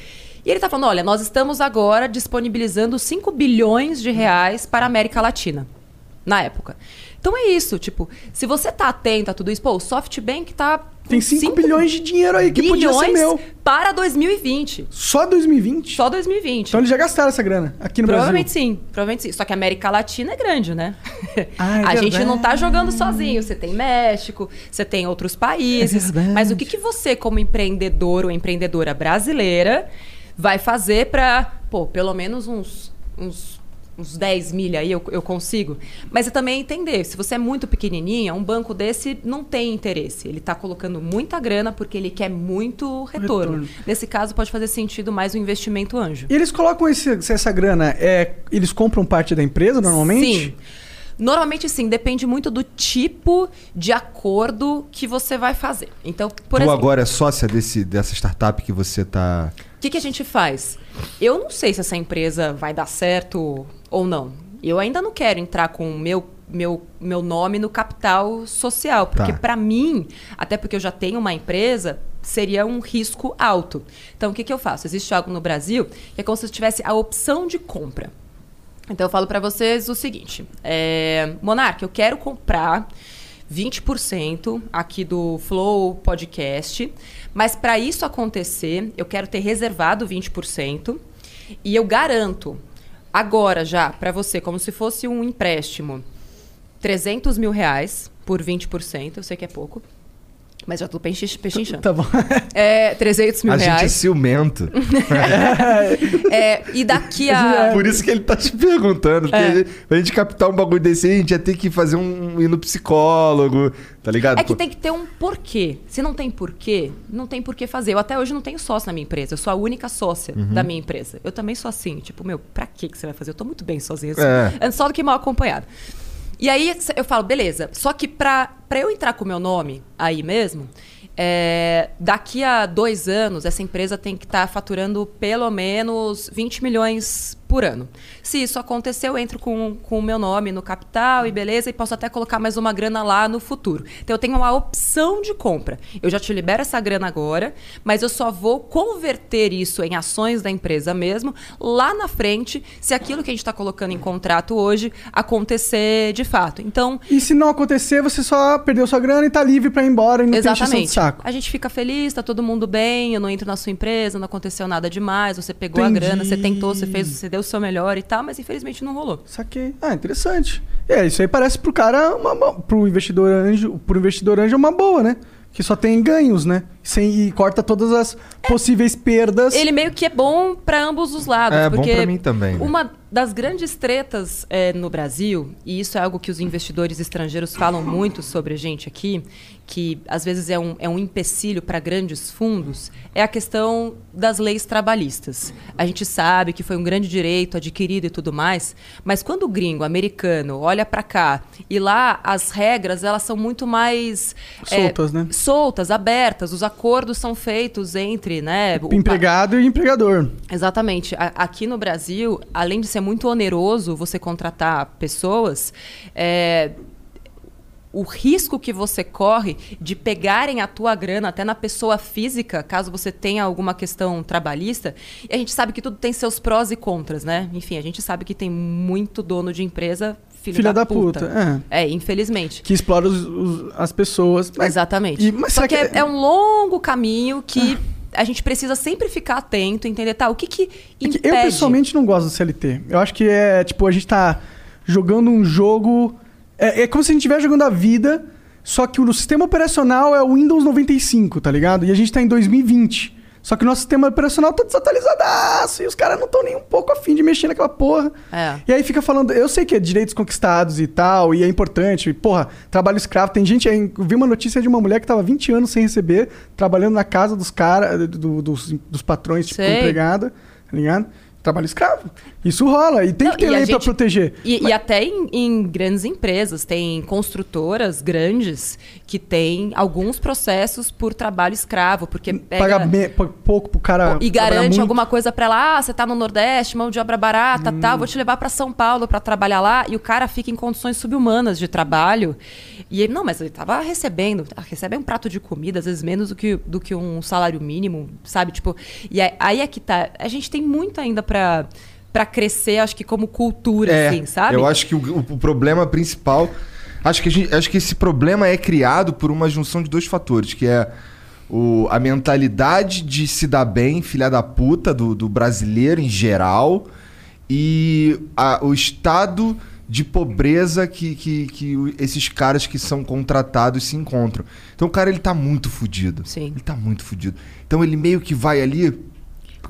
Speaker 4: E ele está falando: olha, nós estamos agora disponibilizando 5 bilhões de reais para a América Latina na época. Então é isso, tipo, se você tá atento a tudo isso, pô, o SoftBank tá
Speaker 3: tem 5 bilhões de dinheiro aí que podia ser meu.
Speaker 4: para 2020.
Speaker 3: Só 2020?
Speaker 4: Só 2020.
Speaker 3: Então eles já gastaram essa grana aqui no
Speaker 4: provavelmente
Speaker 3: Brasil?
Speaker 4: Sim, provavelmente sim. Só que a América Latina é grande, né?
Speaker 3: Ah, é
Speaker 4: a verdade. gente não tá jogando sozinho. Você tem México, você tem outros países. É mas o que, que você, como empreendedor ou empreendedora brasileira, vai fazer para, pô, pelo menos uns, uns uns 10 milha aí eu, eu consigo. Mas é também entender, se você é muito pequenininha, um banco desse não tem interesse. Ele está colocando muita grana porque ele quer muito retorno. retorno. Nesse caso, pode fazer sentido mais o um investimento anjo.
Speaker 3: E eles colocam esse, essa grana, é, eles compram parte da empresa normalmente?
Speaker 4: Sim. Normalmente, sim, depende muito do tipo de acordo que você vai fazer. Então, por
Speaker 2: tu
Speaker 4: exemplo,
Speaker 2: agora é sócia desse, dessa startup que você está.
Speaker 4: O que, que a gente faz? Eu não sei se essa empresa vai dar certo ou não. Eu ainda não quero entrar com o meu meu, meu nome no capital social, porque tá. para mim, até porque eu já tenho uma empresa, seria um risco alto. Então, o que, que eu faço? Existe algo no Brasil que é como se eu tivesse a opção de compra. Então, eu falo para vocês o seguinte: é, Monark, eu quero comprar 20% aqui do Flow Podcast, mas para isso acontecer, eu quero ter reservado 20% e eu garanto agora já para você, como se fosse um empréstimo, 300 mil reais por 20%, eu sei que é pouco. Mas já tô pechinchando.
Speaker 3: Tá bom.
Speaker 4: É, 300 mil
Speaker 2: a
Speaker 4: reais.
Speaker 2: A gente é ciumento.
Speaker 4: é, e daqui a...
Speaker 2: Por isso que ele tá te perguntando. Porque é. pra gente captar um bagulho desse a gente ia ter que fazer um... ir no psicólogo, tá ligado?
Speaker 4: É que tem que ter um porquê. Se não tem porquê, não tem porquê fazer. Eu até hoje não tenho sócio na minha empresa. Eu sou a única sócia uhum. da minha empresa. Eu também sou assim. Tipo, meu, pra que você vai fazer? Eu tô muito bem sozinha. Assim, é. Só do que mal acompanhado. E aí eu falo, beleza. Só que pra eu entrar com o meu nome aí mesmo, é, daqui a dois anos, essa empresa tem que estar tá faturando pelo menos 20 milhões por ano. Se isso acontecer, eu entro com, com o meu nome no capital e beleza, e posso até colocar mais uma grana lá no futuro. Então eu tenho uma opção de compra. Eu já te libero essa grana agora, mas eu só vou converter isso em ações da empresa mesmo lá na frente, se aquilo que a gente está colocando em contrato hoje acontecer de fato. Então.
Speaker 3: E se não acontecer, você só perdeu sua grana e está livre para ir embora e não
Speaker 4: exatamente.
Speaker 3: tem de saco.
Speaker 4: A gente fica feliz, está todo mundo bem, eu não entro na sua empresa, não aconteceu nada demais, você pegou Entendi. a grana, você tentou, você fez, você deu o seu melhor e tal, mas infelizmente não rolou.
Speaker 3: Saquei. Ah, interessante. É, isso aí parece pro cara, uma, pro investidor anjo, pro investidor anjo é uma boa, né? Que só tem ganhos, né? Sem, e corta todas as é, possíveis perdas.
Speaker 4: Ele meio que é bom para ambos os lados.
Speaker 2: É
Speaker 4: porque
Speaker 2: bom pra mim também. Né?
Speaker 4: Uma das grandes tretas é, no Brasil, e isso é algo que os investidores estrangeiros falam muito sobre a gente aqui, que às vezes é um, é um empecilho para grandes fundos, é a questão das leis trabalhistas. A gente sabe que foi um grande direito adquirido e tudo mais, mas quando o gringo americano olha para cá e lá as regras elas são muito mais
Speaker 3: soltas,
Speaker 4: é,
Speaker 3: né?
Speaker 4: Soltas, abertas. Os acordos são feitos entre, né?
Speaker 3: O empregado e empregador.
Speaker 4: Exatamente. A, aqui no Brasil, além de ser muito oneroso você contratar pessoas, é, o risco que você corre de pegarem a tua grana até na pessoa física, caso você tenha alguma questão trabalhista. E a gente sabe que tudo tem seus prós e contras, né? Enfim, a gente sabe que tem muito dono de empresa filho
Speaker 3: Filha
Speaker 4: da,
Speaker 3: da puta,
Speaker 4: É, infelizmente.
Speaker 3: Que explora os- os- as pessoas. Mas-
Speaker 4: Exatamente.
Speaker 3: E- mas
Speaker 4: Só que,
Speaker 3: que-
Speaker 4: é, é um longo caminho que a gente precisa sempre ficar atento, entender, tá, o que que
Speaker 3: É que
Speaker 4: impede...
Speaker 3: eu pessoalmente não gosto do CLT. Eu acho que é, tipo, a gente tá jogando um jogo. É, é como se a gente estivesse jogando a vida, só que o sistema operacional é o Windows 95, tá ligado? E a gente tá em 2020. Só que o nosso sistema operacional tá desatualizadaço e os caras não estão nem um pouco afim de mexer naquela porra.
Speaker 4: É.
Speaker 3: E aí fica falando, eu sei que é direitos conquistados e tal, e é importante, e, porra, trabalho escravo. Tem gente, eu vi uma notícia de uma mulher que tava 20 anos sem receber, trabalhando na casa dos caras, do- dos, dos patrões, tipo,
Speaker 4: Sei.
Speaker 3: empregada, tá ligado? Trabalho escravo. Isso rola, e tem
Speaker 4: Não,
Speaker 3: que ter lei
Speaker 4: gente-
Speaker 3: proteger.
Speaker 4: E,
Speaker 3: Mas-
Speaker 4: e até em, em grandes empresas, tem construtoras grandes que têm alguns processos por trabalho escravo, porque pega...
Speaker 3: Paga me- pouco pro cara.
Speaker 4: E garante
Speaker 3: muito.
Speaker 4: alguma coisa pra ela, ah, você tá no Nordeste, mão de obra barata,
Speaker 3: Hum.
Speaker 4: tal, vou te levar pra São Paulo pra trabalhar lá, e o cara fica em condições subhumanas de trabalho. E ele, não, mas ele tava recebendo, ah, recebe um prato de comida, às vezes menos do que, do que um salário mínimo, sabe? Tipo, e aí, aí é que tá, a gente tem muito ainda pra, pra crescer, acho que como cultura,
Speaker 2: É,
Speaker 4: assim, sabe?
Speaker 2: Eu acho que o, o problema principal. Acho que, a gente- acho que esse problema é criado por uma junção de dois fatores, que é o, a mentalidade de se dar bem, filha da puta, do, do brasileiro em geral, e a- o estado de pobreza que, que, que esses caras que são contratados se encontram. Então o cara ele tá muito fudido.
Speaker 4: Sim.
Speaker 2: Ele tá muito fudido. Então ele meio que vai ali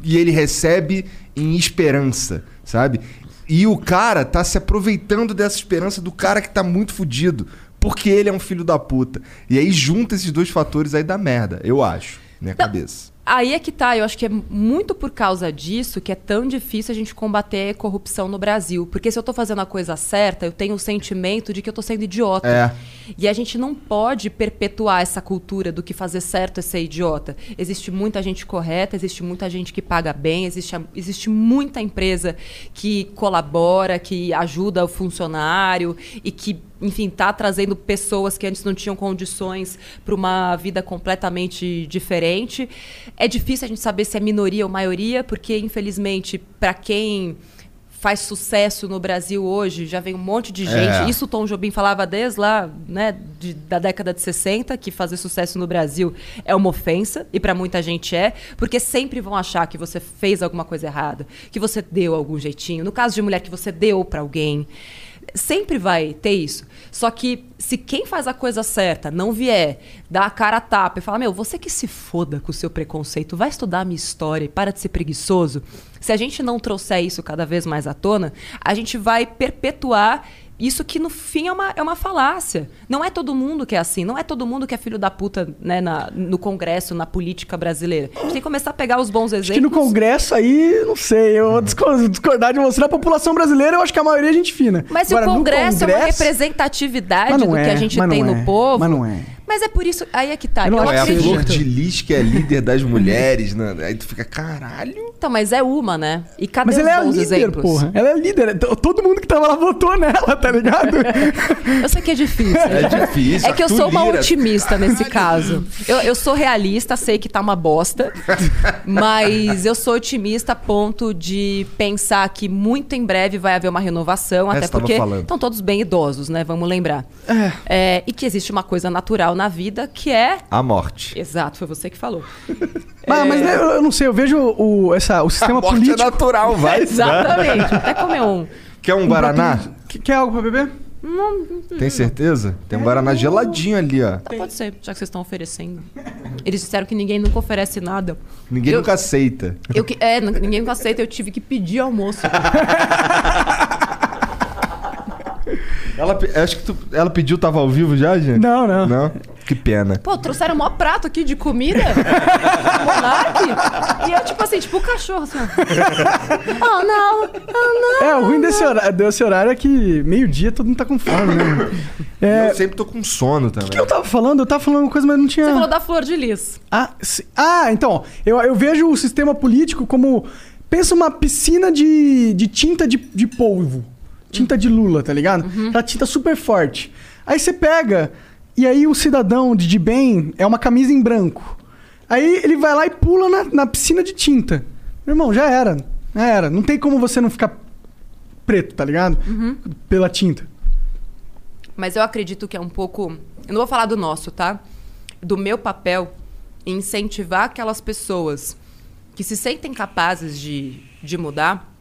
Speaker 2: e ele recebe em esperança, sabe? E o cara tá se aproveitando dessa esperança do cara que tá muito fudido, porque ele é um filho da puta. E aí junta esses dois fatores aí dá merda, eu acho, minha cabeça.
Speaker 4: Aí é que tá, eu acho que é muito por causa disso que é tão difícil a gente combater corrupção no Brasil. Porque se eu tô fazendo a coisa certa, eu tenho o sentimento de que eu tô sendo idiota.
Speaker 2: É.
Speaker 4: E a gente não pode perpetuar essa cultura do que fazer certo é ser idiota. Existe muita gente correta, existe muita gente que paga bem, existe, existe muita empresa que colabora, que ajuda o funcionário e que, enfim, tá trazendo pessoas que antes não tinham condições para uma vida completamente diferente. É difícil a gente saber se é minoria ou maioria, porque, infelizmente, para quem faz sucesso no Brasil hoje, já vem um monte de gente.
Speaker 2: É.
Speaker 4: Isso o Tom Jobim falava desde lá, né, de- da década de 60, que fazer sucesso no Brasil é uma ofensa, e para muita gente é, porque sempre vão achar que você fez alguma coisa errada, que você deu algum jeitinho. No caso de mulher, que você deu para alguém. Sempre vai ter isso. Só que se quem faz a coisa certa não vier, dar a cara a tapa e falar: Meu, você que se foda com o seu preconceito, vai estudar a minha história e para de ser preguiçoso. Se a gente não trouxer isso cada vez mais à tona, a gente vai perpetuar isso que no fim é uma, é uma falácia. Não é todo mundo que é assim, não é todo mundo que é filho da puta né, na- no Congresso, na política brasileira. A gente tem que começar a pegar os bons exemplos.
Speaker 3: Acho que no Congresso aí, não sei, eu vou discor- discordar de você. Na população brasileira, eu acho que a maioria é gente fina.
Speaker 4: Mas se
Speaker 3: Agora,
Speaker 4: o
Speaker 3: no
Speaker 4: Congresso, é uma
Speaker 3: Congresso-
Speaker 4: representatividade do
Speaker 3: é,
Speaker 4: que a gente
Speaker 3: mas
Speaker 4: tem
Speaker 3: não
Speaker 4: no
Speaker 3: é,
Speaker 4: povo.
Speaker 3: mas não é.
Speaker 4: Mas é por isso. Aí é que tá.
Speaker 3: Eu não
Speaker 4: Eu
Speaker 2: é a
Speaker 3: que seja.
Speaker 2: flor
Speaker 4: acredito.
Speaker 2: de lis que é líder das mulheres, né? Aí tu fica, caralho.
Speaker 4: Então, mas é uma, né? E cadê
Speaker 3: Mas ela é a líder,
Speaker 4: exemplos?
Speaker 3: porra. Ela é a líder. T- Todo mundo que tava lá votou nela, tá ligado?
Speaker 4: Eu sei que é difícil.
Speaker 2: É difícil,
Speaker 4: É que eu sou uma
Speaker 2: Lira.
Speaker 4: otimista nesse caso. Eu, eu sou realista, sei que tá uma bosta. Mas eu sou otimista a ponto de pensar que muito em breve vai haver uma renovação.
Speaker 2: É,
Speaker 4: até porque estão todos bem idosos, né? Vamos lembrar. É, e que existe uma coisa natural na vida que é.
Speaker 2: A morte.
Speaker 4: Exato, foi você que falou.
Speaker 3: Mas, mas eu eu não sei, eu vejo o, essa, o
Speaker 2: A
Speaker 3: sistema
Speaker 2: morte
Speaker 3: político.
Speaker 2: é natural, vai.
Speaker 4: Exatamente. Até comer um.
Speaker 2: Quer um Guaraná?
Speaker 3: Que- Quer algo pra beber?
Speaker 2: Tem certeza? Tem um Guaraná geladinho ali, ó.
Speaker 4: Tá, pode ser, já que vocês estão oferecendo. Eles disseram que ninguém nunca oferece nada.
Speaker 2: Ninguém
Speaker 4: Eu-
Speaker 2: nunca aceita.
Speaker 4: Eu que, é, ninguém nunca aceita, eu tive que pedir almoço.
Speaker 2: Ela, acho que tu- ela pediu, tava ao vivo já, gente?
Speaker 3: Não, não.
Speaker 2: Não? Que pena.
Speaker 4: Pô, trouxeram o maior prato aqui de comida. Monark. E eu, tipo assim, tipo o cachorro, assim, ó. Oh, não. Oh, não.
Speaker 3: É, o ruim desse horário, desse horário é que meio-dia todo mundo tá com fome, né? É,
Speaker 2: Eu sempre tô com sono também.
Speaker 3: O que eu tava falando? Eu tava falando uma coisa, mas não tinha.
Speaker 4: Você falou da flor de lis.
Speaker 3: Ah, se- ah, então. Eu, eu vejo o sistema político como. Pensa uma piscina de, de tinta de, de polvo. tinta de Lula, tá ligado? Aquela tinta super forte. Aí você pega, e aí o cidadão de, de bem é uma camisa em branco. Aí ele vai lá e pula na, na piscina de tinta. Meu irmão, já era. Já era. Não tem como você não ficar preto, tá ligado? Pela tinta.
Speaker 4: Mas eu acredito que é um pouco. Eu não vou falar do nosso, tá? Do meu papel em incentivar aquelas pessoas que se sentem capazes de, de mudar,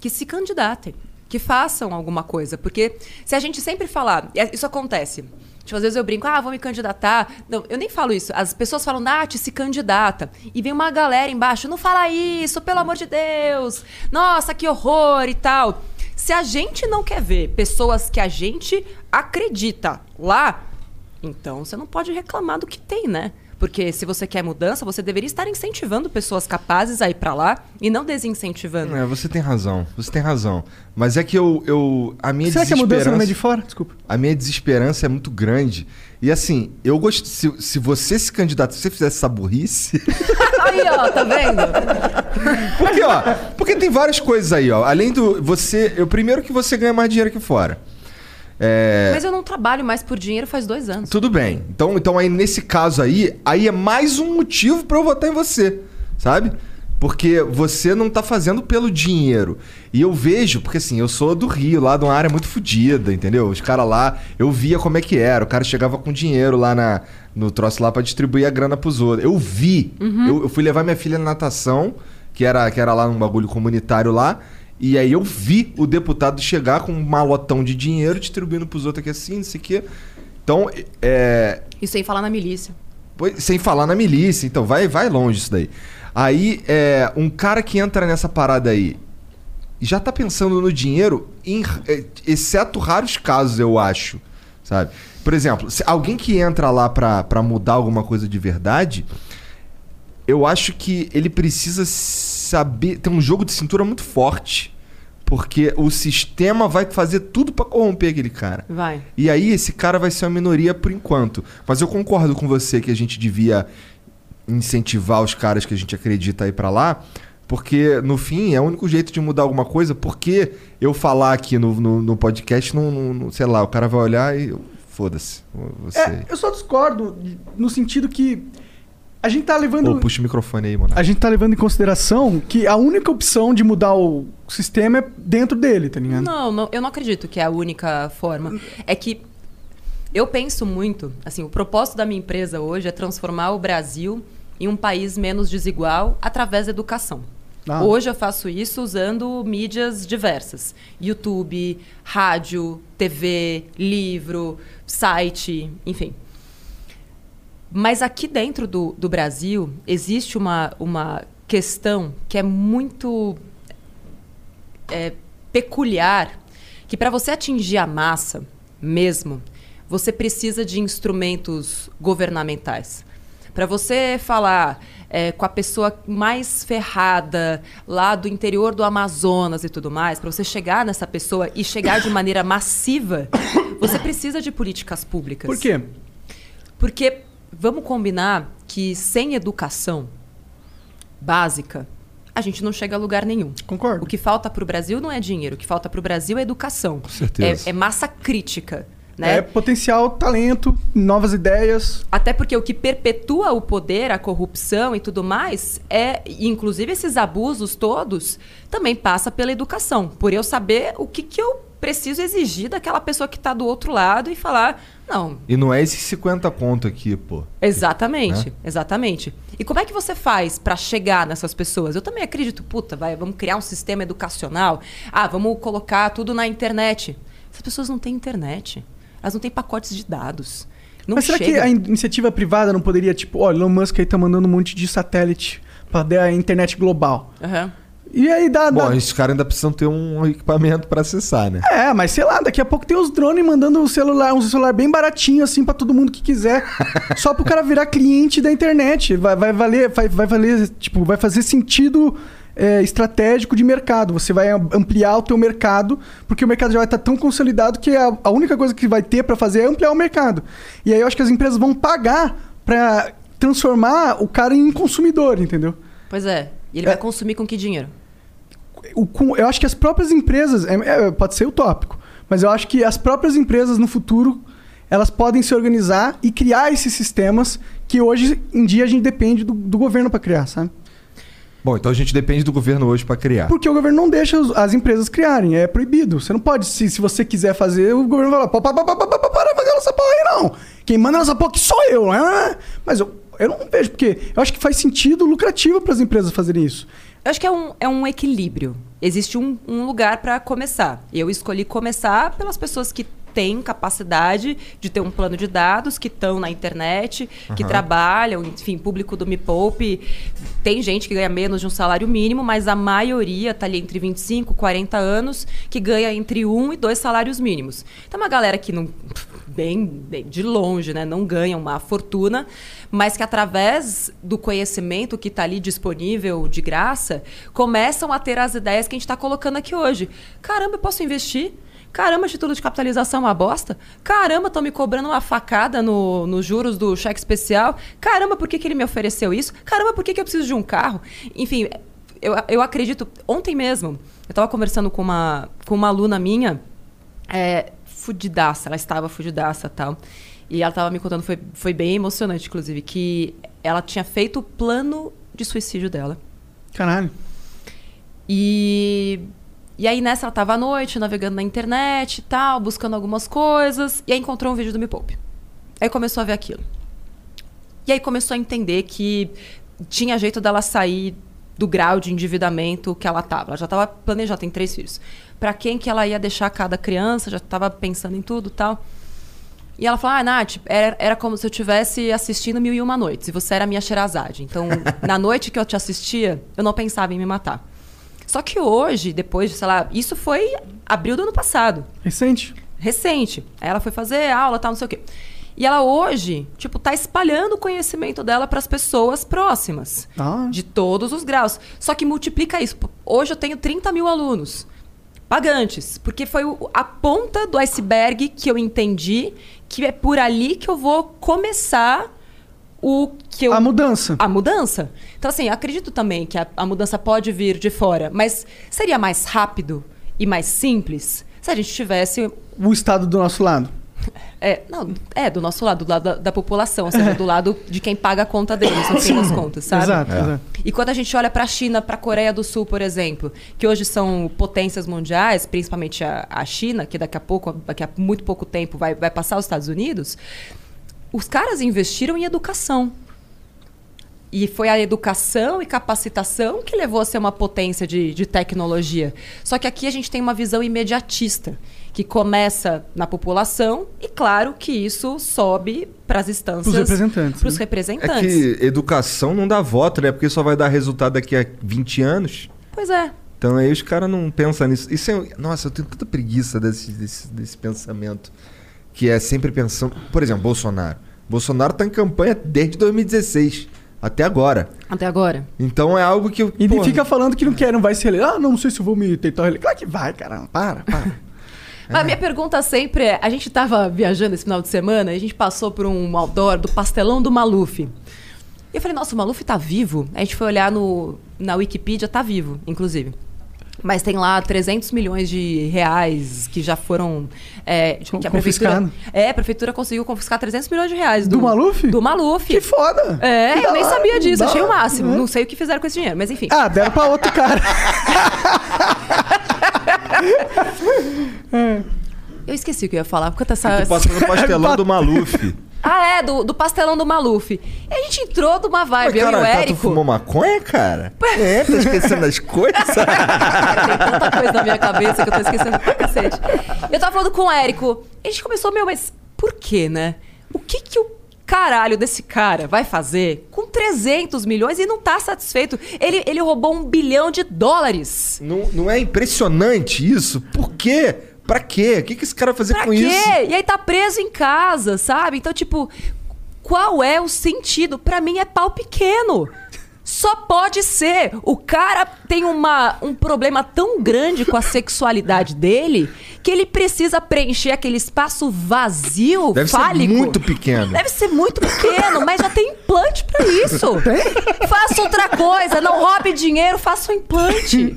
Speaker 4: que se candidatem, que façam alguma coisa. Porque se a gente sempre falar. e Isso acontece. Tipo, às vezes eu brinco, ah, vou me candidatar. Não, eu nem falo isso. As pessoas falam, Nath, se candidata. E vem uma galera embaixo, não fala isso, pelo amor de Deus. Nossa, que horror e tal. Se a gente não quer ver pessoas que a gente acredita lá, então você não pode reclamar do que tem, né? Porque se você quer mudança, você deveria estar incentivando pessoas capazes a ir pra lá e não desincentivando.
Speaker 2: É, você tem razão, você tem razão. Mas é que eu. eu a minha
Speaker 3: Será que a mudança não
Speaker 2: desesperança.
Speaker 3: vem de fora? Desculpa.
Speaker 2: A minha desesperança é muito grande. E assim, eu gosto. Se, se você se candidatar, se você fizesse essa burrice.
Speaker 4: Aí, ó, tá vendo?
Speaker 2: Porque, ó, porque tem várias coisas aí, ó. Além do. Você. Eu, primeiro que você ganha mais dinheiro aqui fora. É.
Speaker 4: Mas eu não trabalho mais por dinheiro faz dois anos.
Speaker 2: Tudo bem. Então, então aí nesse caso aí, aí é mais um motivo pra eu votar em você, sabe? Porque você não tá fazendo pelo dinheiro. E eu vejo, porque assim, eu sou do Rio, lá de uma área muito fodida, entendeu? Os caras lá, eu via como é que era. O cara chegava com dinheiro lá na, no troço lá pra distribuir a grana pros outros. Eu vi. Eu, eu fui levar minha filha na natação, que era, que era lá num bagulho comunitário lá. E aí eu vi o deputado chegar com um malotão de dinheiro distribuindo pros outros aqui assim, não sei o quê. Então, é,
Speaker 4: E sem falar na milícia.
Speaker 2: Pois- sem falar na milícia, então vai, vai longe isso daí. Aí, é, um cara que entra nessa parada aí já tá pensando no dinheiro, em, é, exceto raros casos, eu acho, sabe? Por exemplo, se alguém que entra lá pra, pra mudar alguma coisa de verdade, eu acho que ele precisa saber, ter um jogo de cintura muito forte, porque o sistema vai fazer tudo pra corromper aquele cara.
Speaker 4: Vai.
Speaker 2: E aí esse cara vai ser uma minoria por enquanto. Mas eu concordo com você que a gente devia incentivar os caras que a gente acredita a ir pra lá, porque no fim é o único jeito de mudar alguma coisa. Porque eu falar aqui no, no, no podcast, não, sei lá, o cara vai olhar e foda-se. Você.
Speaker 3: É, eu só discordo no sentido que a gente tá levando.
Speaker 2: Pô, puxa o microfone aí, mano.
Speaker 3: A gente tá levando em consideração que a única opção de mudar o sistema é dentro dele, tá ligado?
Speaker 4: Não, não, eu não acredito que é a única forma. É que eu penso muito, assim, o propósito da minha empresa hoje é transformar o Brasil em um país menos desigual através da educação.
Speaker 3: Ah.
Speaker 4: Hoje eu faço isso usando mídias diversas: YouTube, rádio, TV, livro, site, enfim. Mas aqui dentro do, do Brasil existe uma, uma questão que é muito é, peculiar, que para você atingir a massa mesmo, você precisa de instrumentos governamentais. Para você falar é, com a pessoa mais ferrada lá do interior do Amazonas e tudo mais, para você chegar nessa pessoa e chegar de maneira massiva, você precisa de políticas públicas.
Speaker 3: Por quê?
Speaker 4: Porque vamos combinar que sem educação básica, a gente não chega a lugar nenhum.
Speaker 3: Concordo.
Speaker 4: O que falta para o Brasil não é dinheiro, o que falta para o Brasil é educação. Com
Speaker 2: certeza.
Speaker 4: É, é massa crítica. Né?
Speaker 3: É potencial, talento, novas ideias.
Speaker 4: Até porque o que perpetua o poder, a corrupção e tudo mais, é, inclusive esses abusos todos, também passa pela educação. Por eu saber o que, que eu preciso exigir daquela pessoa que está do outro lado e falar, não,
Speaker 2: E não é esses 50 conto aqui, pô.
Speaker 4: Exatamente,
Speaker 2: Né?
Speaker 4: exatamente. E como é que você faz para chegar nessas pessoas? Eu também acredito, puta, vai, vamos criar um sistema educacional. Ah, vamos colocar tudo na internet. Essas pessoas não têm internet. Elas não têm pacotes de dados. Não
Speaker 3: Mas será
Speaker 4: chega.
Speaker 3: que a in- iniciativa privada não poderia, tipo, ó, Elon Musk aí tá mandando um monte de satélite pra dar a internet global.
Speaker 4: Aham.
Speaker 3: E aí dá.
Speaker 2: Bom,
Speaker 3: dá...
Speaker 2: esses caras ainda precisam ter um equipamento pra acessar, né?
Speaker 3: É, mas sei lá, daqui a pouco tem os drones mandando um celular, um celular bem baratinho, assim, pra todo mundo que quiser. só pro cara virar cliente da internet. Vai, vai valer, vai, vai valer, tipo, vai fazer sentido é, estratégico de mercado. Você vai am- ampliar o teu mercado, porque o mercado já vai estar tão consolidado que a, a única coisa que vai ter pra fazer é ampliar o mercado. E aí eu acho que as empresas vão pagar pra transformar o cara em consumidor, entendeu?
Speaker 4: Pois é. E ele
Speaker 3: É.
Speaker 4: vai consumir com que dinheiro?
Speaker 3: o- com- eu acho que as próprias empresas. é- é, pode ser utópico, mas eu acho que as próprias empresas no futuro elas podem se organizar e criar esses sistemas que hoje em dia a gente depende do, do governo para criar, sabe?
Speaker 2: Bom, então a gente depende do governo hoje pra criar.
Speaker 3: Porque o governo não deixa as empresas criarem, é proibido. Você não pode, se, se você quiser fazer, o governo vai lá, "Pá, pá, pá, pá, pá, pá, para fazer essa porra aí não. Quem manda nessa porra aqui sou eu, né? Mas eu, eu não vejo, porque eu acho que faz sentido lucrativo para as empresas fazerem isso.
Speaker 4: Eu acho que é um, é um equilíbrio. Existe um, um lugar para começar. Eu escolhi começar pelas pessoas que têm capacidade de ter um plano de dados, que estão na internet, que trabalham, enfim, público do Me Poupe. Tem gente que ganha menos de um salário mínimo, mas a maioria está ali entre 25 e 40 anos, que ganha entre um e dois salários mínimos. Então, uma galera que não. Bem, de longe, né? Não ganha uma fortuna, mas que através do conhecimento que está ali disponível de graça, começam a ter as ideias que a gente está colocando aqui hoje. Caramba, eu posso investir? Caramba, título de capitalização é uma bosta? Caramba, estão me cobrando uma facada no- nos juros do cheque especial? Caramba, por que, que ele me ofereceu isso? Caramba, por que, que eu preciso de um carro? Enfim, eu, eu acredito. Ontem mesmo, eu estava conversando com uma, com uma aluna minha, é, fudidaça, ela estava fudidaça tal. E ela estava me contando, foi, foi bem emocionante, inclusive, que ela tinha feito o plano de suicídio dela.
Speaker 3: Caralho.
Speaker 4: E, e aí nessa ela tava à noite, navegando na internet e tal, buscando algumas coisas, e aí encontrou um vídeo do Me Poupe. Aí começou a ver aquilo. E aí começou a entender que tinha jeito dela sair do grau de endividamento que ela tava. Ela já estava planejada, tem três filhos. Para quem que ela ia deixar cada criança, já estava pensando em tudo tal. E ela falou: Ah, Nath, era, era como se eu estivesse assistindo Mil e Uma Noites e você era a minha Sherazade. Então, na noite que eu te assistia, eu não pensava em me matar. Só que hoje, depois de, sei lá, isso foi abril do ano passado
Speaker 3: Recente.
Speaker 4: recente. Aí ela foi fazer aula, tal, não sei o quê. E ela hoje, tipo, tá espalhando o conhecimento dela para as pessoas próximas.
Speaker 3: Ah.
Speaker 4: De todos os graus. Só que multiplica isso. Hoje eu tenho 30 mil alunos pagantes. Porque foi a ponta do iceberg que eu entendi que é por ali que eu vou começar o que eu
Speaker 3: A mudança.
Speaker 4: a mudança. Então, assim, acredito também que a, a mudança pode vir de fora, mas seria mais rápido e mais simples se a gente tivesse.
Speaker 3: O Estado do nosso lado.
Speaker 4: É, não, é do nosso lado, do lado da, da população, ou seja, do lado de quem paga a conta deles, no fim das contas, sabe?
Speaker 3: Exato, exato.
Speaker 4: E quando a gente olha para a China, para a Coreia do Sul, por exemplo, que hoje são potências mundiais, principalmente a, a China, que daqui a pouco, daqui a muito pouco tempo vai, vai passar os Estados Unidos, os caras investiram em educação. E foi a educação e capacitação que levou a ser uma potência de, de tecnologia. Só que aqui a gente tem uma visão imediatista, que começa na população e, claro, que isso sobe para as instâncias.
Speaker 3: Pros representantes,
Speaker 4: Para os
Speaker 3: né?
Speaker 2: É
Speaker 4: representantes.
Speaker 2: que educação não dá voto, né? Porque só vai dar resultado daqui a 20 anos.
Speaker 4: Pois é.
Speaker 2: Então aí os caras não pensam nisso. Isso é, nossa, eu tenho tanta preguiça desse, desse, desse pensamento. Que é sempre pensando. Por exemplo, Bolsonaro. Bolsonaro tá em campanha desde 2016. Até agora.
Speaker 4: Até agora.
Speaker 2: Então é algo que. eu-
Speaker 3: E
Speaker 2: porra,
Speaker 3: fica falando que não quer, não vai se eleger. Ah, não, não sei se eu vou me tentar reeleger. Claro que vai, caramba. Para, para.
Speaker 4: A minha pergunta sempre é: a gente tava viajando esse final de semana e a gente passou por um outdoor do pastelão do Maluf. E eu falei, nossa, o Maluf tá vivo? A gente foi olhar no, na Wikipedia, tá vivo, inclusive. Mas tem lá 300 milhões de reais que já foram. É, que a prefeitura, é, a prefeitura conseguiu confiscar 300 milhões de reais.
Speaker 3: Do Maluf?
Speaker 4: Do Maluf.
Speaker 3: Que foda.
Speaker 4: É,
Speaker 3: Que
Speaker 4: eu nem
Speaker 3: hora,
Speaker 4: sabia disso, achei o
Speaker 3: hora.
Speaker 4: máximo.
Speaker 3: É.
Speaker 4: Não sei o que fizeram com esse dinheiro, mas enfim.
Speaker 3: Ah, deram pra outro cara.
Speaker 4: Eu esqueci o que eu ia falar. Porque essa,
Speaker 2: Tu passa no pastelão do Maluf.
Speaker 4: Ah, é, do, do pastelão do Maluf. E a gente entrou numa
Speaker 2: Mas,
Speaker 4: vibe, eu e o
Speaker 2: tá, tu
Speaker 4: Érico.
Speaker 2: fumou maconha, cara? É, tá esquecendo as coisas?
Speaker 4: Cara, tem tanta coisa na minha cabeça que eu tô esquecendo pra cacete. Eu tava falando com o Érico. A gente começou, meu, mas por quê, né? O que que o caralho desse cara vai fazer com 300 milhões e não tá satisfeito? Ele, ele roubou um bilhão de dólares.
Speaker 2: não, não é impressionante isso? Por quê? Pra quê? O que, que esse cara vai fazer
Speaker 4: Pra
Speaker 2: com
Speaker 4: quê?
Speaker 2: isso?
Speaker 4: E aí tá preso em casa, sabe? Então, tipo, qual é o sentido? Pra mim é pau pequeno. Só pode ser. O cara tem uma, um problema tão grande com a sexualidade dele que ele precisa preencher aquele espaço vazio,
Speaker 2: Deve
Speaker 4: fálico.
Speaker 2: ser muito pequeno.
Speaker 4: Deve ser muito pequeno, mas já tem implante pra isso. Faça outra coisa, não roube dinheiro, faça um implante.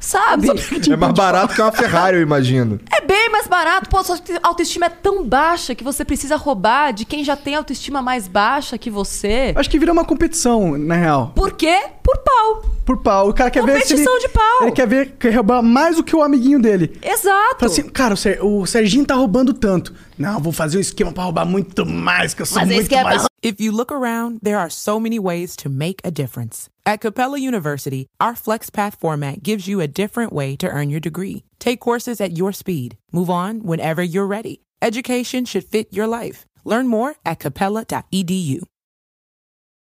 Speaker 4: Sabe?
Speaker 2: É mais barato que uma Ferrari, eu imagino.
Speaker 4: É bem mais barato. Pô, sua autoestima é tão baixa que você precisa roubar de quem já tem autoestima mais baixa que você.
Speaker 3: Acho que vira uma competição, na real.
Speaker 4: Por quê? Por pau.
Speaker 3: Por pau. O cara quer ver se ele,
Speaker 4: Competição de pau.
Speaker 3: Ele quer ver, quer roubar mais do que o amiguinho dele.
Speaker 4: Exato.
Speaker 3: Fala assim, cara, o, Ser- o Serginho tá roubando tanto. Não, vou fazer um esquema pra roubar muito mais, que eu sou muito
Speaker 4: que é
Speaker 3: mais...
Speaker 6: If you look around, there are so many ways to make a difference. At Capella University, our FlexPath format gives you a different way to earn your degree. Take courses at your speed. Move on whenever you're ready. Education should fit your life. Learn more at capella.edu.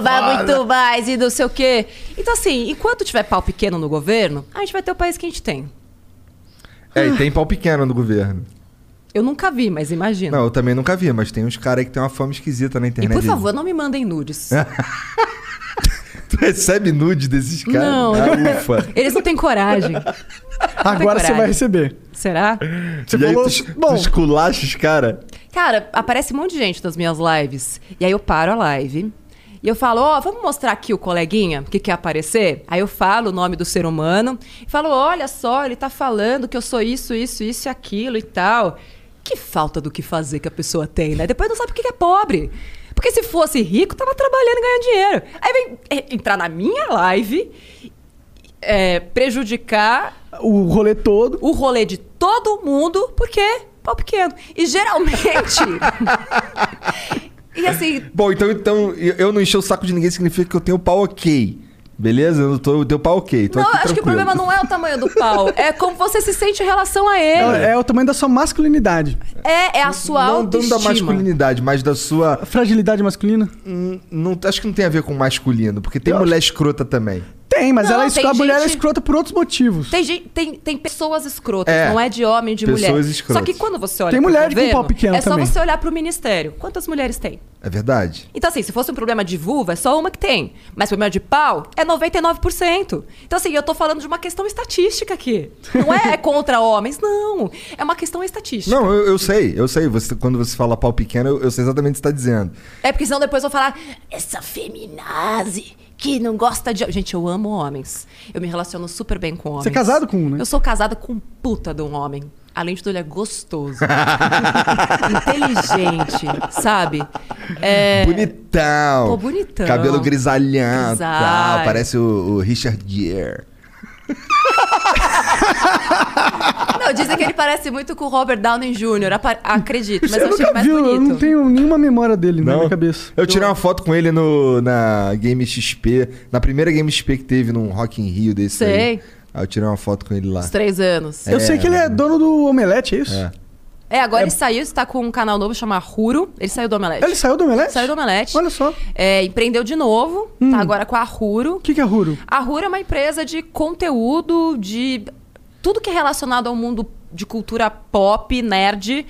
Speaker 4: Vai muito mais e não sei o quê. Então, assim, enquanto tiver pau pequeno no governo, a gente vai ter o país que a gente tem.
Speaker 2: É, e tem pau pequeno no governo.
Speaker 4: Eu nunca vi, mas imagina.
Speaker 2: Não, eu também nunca vi, mas tem uns caras aí que tem uma fama esquisita na
Speaker 4: e
Speaker 2: internet.
Speaker 4: por favor, não me mandem nudes.
Speaker 2: Tu recebe nude desses caras?
Speaker 4: Não.
Speaker 2: Ah, ufa.
Speaker 4: Eles não têm coragem.
Speaker 3: Agora você
Speaker 4: coragem.
Speaker 3: vai receber.
Speaker 4: Será?
Speaker 3: Você
Speaker 2: e aí
Speaker 3: falou...
Speaker 2: tu,
Speaker 3: Bom,
Speaker 2: tu esculacha os caras?
Speaker 4: Cara, aparece um monte de gente nas minhas lives. E aí eu paro a live. E eu falo, ó, vamos mostrar aqui o coleguinha que quer aparecer? Aí eu falo o nome do ser humano. E falo, olha só, ele tá falando que eu sou isso, isso, isso e aquilo e tal. Que falta do que fazer que a pessoa tem, né? Depois não sabe o que que é pobre. Porque se fosse rico, tava trabalhando e ganhando dinheiro. Aí vem é, entrar na minha live, é, prejudicar
Speaker 3: o rolê todo...
Speaker 4: o rolê de todo mundo, porque pau pequeno. E geralmente. e assim,
Speaker 2: Bom, então, então eu eu não encher o saco de ninguém significa que eu tenho pau ok. Beleza? Eu, não tô, eu tenho pau ok. Tô
Speaker 4: não,
Speaker 2: aqui
Speaker 4: acho que o problema não é o tamanho do pau, é como você se sente em relação a ele.
Speaker 3: É, é o tamanho da sua masculinidade.
Speaker 4: É, é a sua
Speaker 2: Não, não
Speaker 4: autoestima.
Speaker 2: da masculinidade, mas da sua.
Speaker 3: A fragilidade masculina.
Speaker 2: Hum, Não, acho que não tem a ver com masculino, porque tem mulher escrota também.
Speaker 3: Tem, mas
Speaker 4: Não,
Speaker 3: ela é
Speaker 4: tem
Speaker 3: a mulher é
Speaker 4: gente-
Speaker 3: escrota por outros motivos.
Speaker 4: Tem, gente, tem, tem pessoas escrotas,
Speaker 2: É,
Speaker 4: não é de homem, de
Speaker 2: pessoas
Speaker 4: mulher.
Speaker 2: escrotas.
Speaker 4: Só que quando você olha
Speaker 3: Tem mulher com
Speaker 4: governo,
Speaker 3: pau pequeno
Speaker 4: é só
Speaker 3: também.
Speaker 4: você olhar pro ministério. Quantas mulheres tem?
Speaker 2: É verdade.
Speaker 4: Então, assim, se fosse um problema de vulva, é só uma que tem. Mas problema de pau é 99%. Então, assim, eu tô falando de uma questão estatística aqui. Não é contra homens, não. É uma questão estatística.
Speaker 2: Não, eu, eu sei, eu sei. Você, quando você fala pau pequeno, eu, eu sei exatamente o que você tá dizendo.
Speaker 4: É porque senão depois eu vou falar, essa feminazi que não gosta de. Gente, eu amo homens. Eu me relaciono super bem com homens.
Speaker 3: Você é casado com um, né?
Speaker 4: Eu sou casada com um puta de um homem. Além de tudo, ele é gostoso. inteligente, sabe? É,
Speaker 2: Bonitão.
Speaker 4: Pô, bonitão.
Speaker 2: Cabelo grisalhão,
Speaker 4: Grisalho.
Speaker 2: tal. Parece o, o Richard Gere.
Speaker 4: Não, dizem que ele parece muito com o Robert Downey Jr. apa- Acredito, mas
Speaker 3: eu
Speaker 4: eu achei
Speaker 3: nunca
Speaker 4: ele mais
Speaker 3: vi, eu não tenho nenhuma memória dele na minha cabeça.
Speaker 2: Eu tirei uma foto com ele no, na Game XP, na primeira Game XP que teve num Rock in Rio desse
Speaker 4: Sei.
Speaker 2: aí. Aí eu tirei uma foto com ele lá.
Speaker 4: Os três anos.
Speaker 3: Eu sei que ele é dono do Omelete, é isso?
Speaker 2: É.
Speaker 4: É, agora ele saiu, está com um canal novo chamado Ruro. Ele saiu do Omelete.
Speaker 3: Ele saiu do Omelete?
Speaker 4: Saiu do Omelete.
Speaker 3: Olha só. O
Speaker 4: É, empreendeu de novo, tá agora com a Ruro.
Speaker 3: que, que é Ruro?
Speaker 4: A Ruro é uma empresa de conteúdo, de tudo que é relacionado ao mundo de cultura pop, nerd.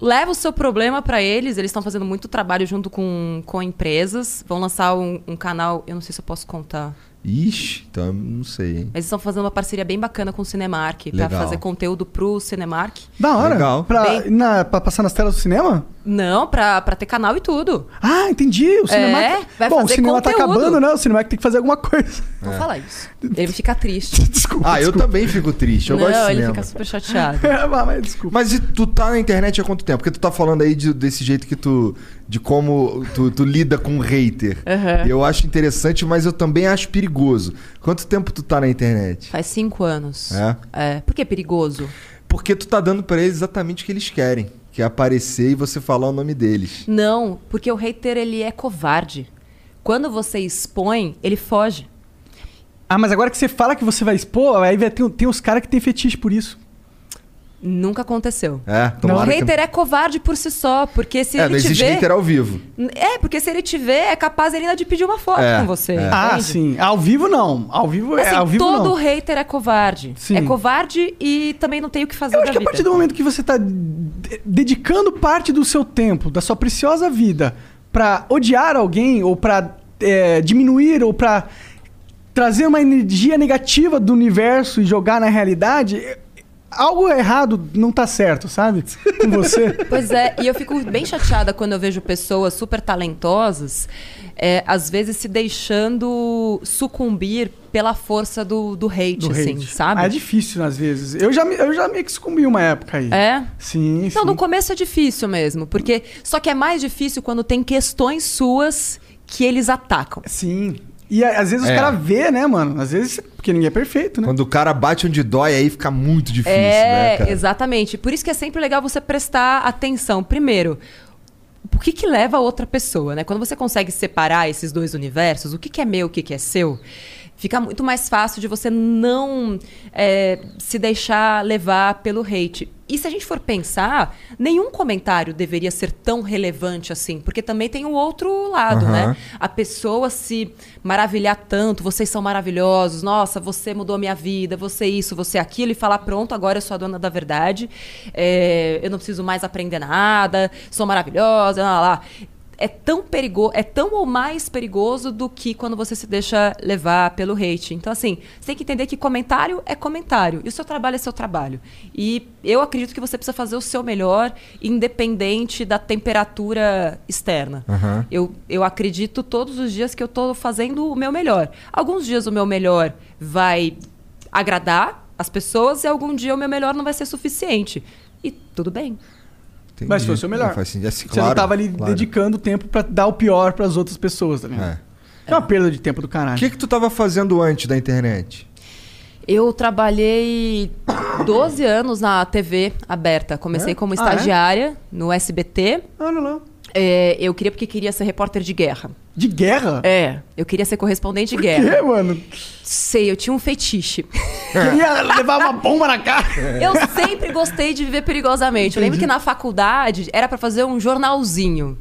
Speaker 4: Leva o seu problema pra eles. Eles estão fazendo muito trabalho junto com, com empresas. Vão lançar um, um canal, eu não sei se eu posso contar.
Speaker 2: Ixi, então não sei, hein?
Speaker 4: Eles estão fazendo uma parceria bem bacana com o Cinemark pra
Speaker 2: Legal.
Speaker 4: fazer conteúdo pro Cinemark.
Speaker 3: Da hora.
Speaker 2: Legal.
Speaker 3: Pra,
Speaker 4: Bem-
Speaker 3: na, pra passar nas telas do cinema?
Speaker 4: Não, pra, pra ter canal e tudo.
Speaker 3: Ah, entendi. O cinema.
Speaker 4: É, vai
Speaker 3: Bom, o cinema tá
Speaker 4: conteúdo.
Speaker 3: acabando, né? O cinema tem que fazer alguma coisa.
Speaker 4: Vou falar isso. Ele fica triste.
Speaker 3: Desculpa.
Speaker 2: Ah, eu
Speaker 3: desculpa.
Speaker 2: também fico triste. Eu
Speaker 4: não,
Speaker 2: gosto de
Speaker 4: ele
Speaker 2: cinema.
Speaker 4: fica super chateado.
Speaker 3: É, mas, mas desculpa.
Speaker 2: Mas e tu tá na internet há quanto tempo? Porque tu tá falando aí de- desse jeito que tu. de como tu, tu lida com o hater.
Speaker 4: Aham.
Speaker 2: Eu acho interessante, mas eu também acho perigoso. Quanto tempo tu tá na internet?
Speaker 4: Faz cinco anos.
Speaker 2: É?
Speaker 4: É. Por que é perigoso?
Speaker 2: Porque tu tá dando pra eles exatamente o que eles querem. Que é aparecer e você falar o nome deles.
Speaker 4: Não, porque o hater ele é covarde. Quando você expõe, ele foge.
Speaker 3: Ah, mas agora que você fala que você vai expor, aí vai ter, tem uns caras que tem fetiche por isso.
Speaker 4: Nunca aconteceu.
Speaker 2: É,
Speaker 4: O
Speaker 2: tomara que-
Speaker 4: hater é covarde por si só, porque se
Speaker 2: É,
Speaker 4: ele
Speaker 2: não
Speaker 4: te
Speaker 2: existe
Speaker 4: vê...
Speaker 2: hater ao vivo.
Speaker 4: É, porque se ele te vê, é capaz ele ainda de pedir uma foto
Speaker 2: É,
Speaker 4: com você.
Speaker 2: é.
Speaker 3: Ah, sim. Ao vivo não. Ao vivo é
Speaker 4: Assim,
Speaker 3: ao vivo
Speaker 4: todo
Speaker 3: não.
Speaker 4: hater é covarde.
Speaker 3: Sim.
Speaker 4: É covarde e também não tem o que fazer
Speaker 3: Eu acho que a
Speaker 4: vida.
Speaker 3: partir do momento que você tá de- dedicando parte do seu tempo, da sua preciosa vida, pra odiar alguém, ou pra é, diminuir, ou pra trazer uma energia negativa do universo e jogar na realidade, algo errado não tá certo, sabe? Com você.
Speaker 4: Pois é, e eu fico bem chateada quando eu vejo pessoas super talentosas, é, às vezes se deixando sucumbir pela força do, do hate,
Speaker 3: Do
Speaker 4: assim,
Speaker 3: hate.
Speaker 4: sabe?
Speaker 3: Ah, é difícil às vezes. Eu já, me- eu já meio que sucumbi uma época aí.
Speaker 4: É?
Speaker 3: Sim, sim.
Speaker 4: Não, no começo é difícil mesmo, porque só que é mais difícil quando tem questões suas que eles atacam.
Speaker 3: Sim. E às vezes
Speaker 2: É.
Speaker 3: os caras vê, né, mano? Às vezes, porque ninguém é perfeito, né?
Speaker 2: Quando o cara bate onde dói, aí fica muito difícil, né,
Speaker 4: é,
Speaker 2: cara?
Speaker 4: exatamente. Por isso que é sempre legal você prestar atenção. Primeiro, o que que leva a outra pessoa, né? Quando você consegue separar esses dois universos, o que que é meu, o que que é seu, fica muito mais fácil de você não é, se deixar levar pelo hate. E se a gente for pensar, nenhum comentário deveria ser tão relevante assim, porque também tem o outro lado,
Speaker 2: Aham.
Speaker 4: né? A pessoa se maravilhar tanto, vocês são maravilhosos, nossa, você mudou a minha vida, você isso, você aquilo, e falar, pronto, agora eu sou a dona da verdade, é, eu não preciso mais aprender nada, sou maravilhosa, lá, lá. É tão perigoso, é tão ou mais perigoso do que quando você se deixa levar pelo hate. Então, assim, você tem que entender que comentário é comentário. E o seu trabalho é seu trabalho. E eu acredito que você precisa fazer o seu melhor, independente da temperatura externa.
Speaker 2: Aham.
Speaker 4: Eu, eu acredito todos os dias que eu estou fazendo o meu melhor. Alguns dias o meu melhor vai agradar as pessoas e algum dia o meu melhor não vai ser suficiente. E tudo bem.
Speaker 2: Entendi.
Speaker 3: Mas foi o seu melhor.
Speaker 2: Não, faz sentido. É,
Speaker 3: Você
Speaker 2: claro,
Speaker 3: não tava ali
Speaker 2: claro.
Speaker 3: dedicando tempo pra dar o pior pras outras pessoas, tá ligado?
Speaker 2: É.
Speaker 3: É uma perda de tempo do caralho.
Speaker 2: O que que tu tava fazendo antes da internet?
Speaker 4: Eu trabalhei 12 anos na TV aberta. Comecei
Speaker 3: É?
Speaker 4: como
Speaker 3: Ah, é?
Speaker 4: estagiária no SBT.
Speaker 3: Olha lá.
Speaker 4: É, eu queria porque queria ser repórter de guerra.
Speaker 3: De guerra?
Speaker 4: É, eu queria ser correspondente de
Speaker 3: Por
Speaker 4: guerra.
Speaker 3: quê, mano?
Speaker 4: Sei, eu tinha um fetiche.
Speaker 3: Queria levar uma bomba na cara.
Speaker 4: Eu sempre gostei de viver perigosamente. Eu lembro que na faculdade era pra fazer um jornalzinho.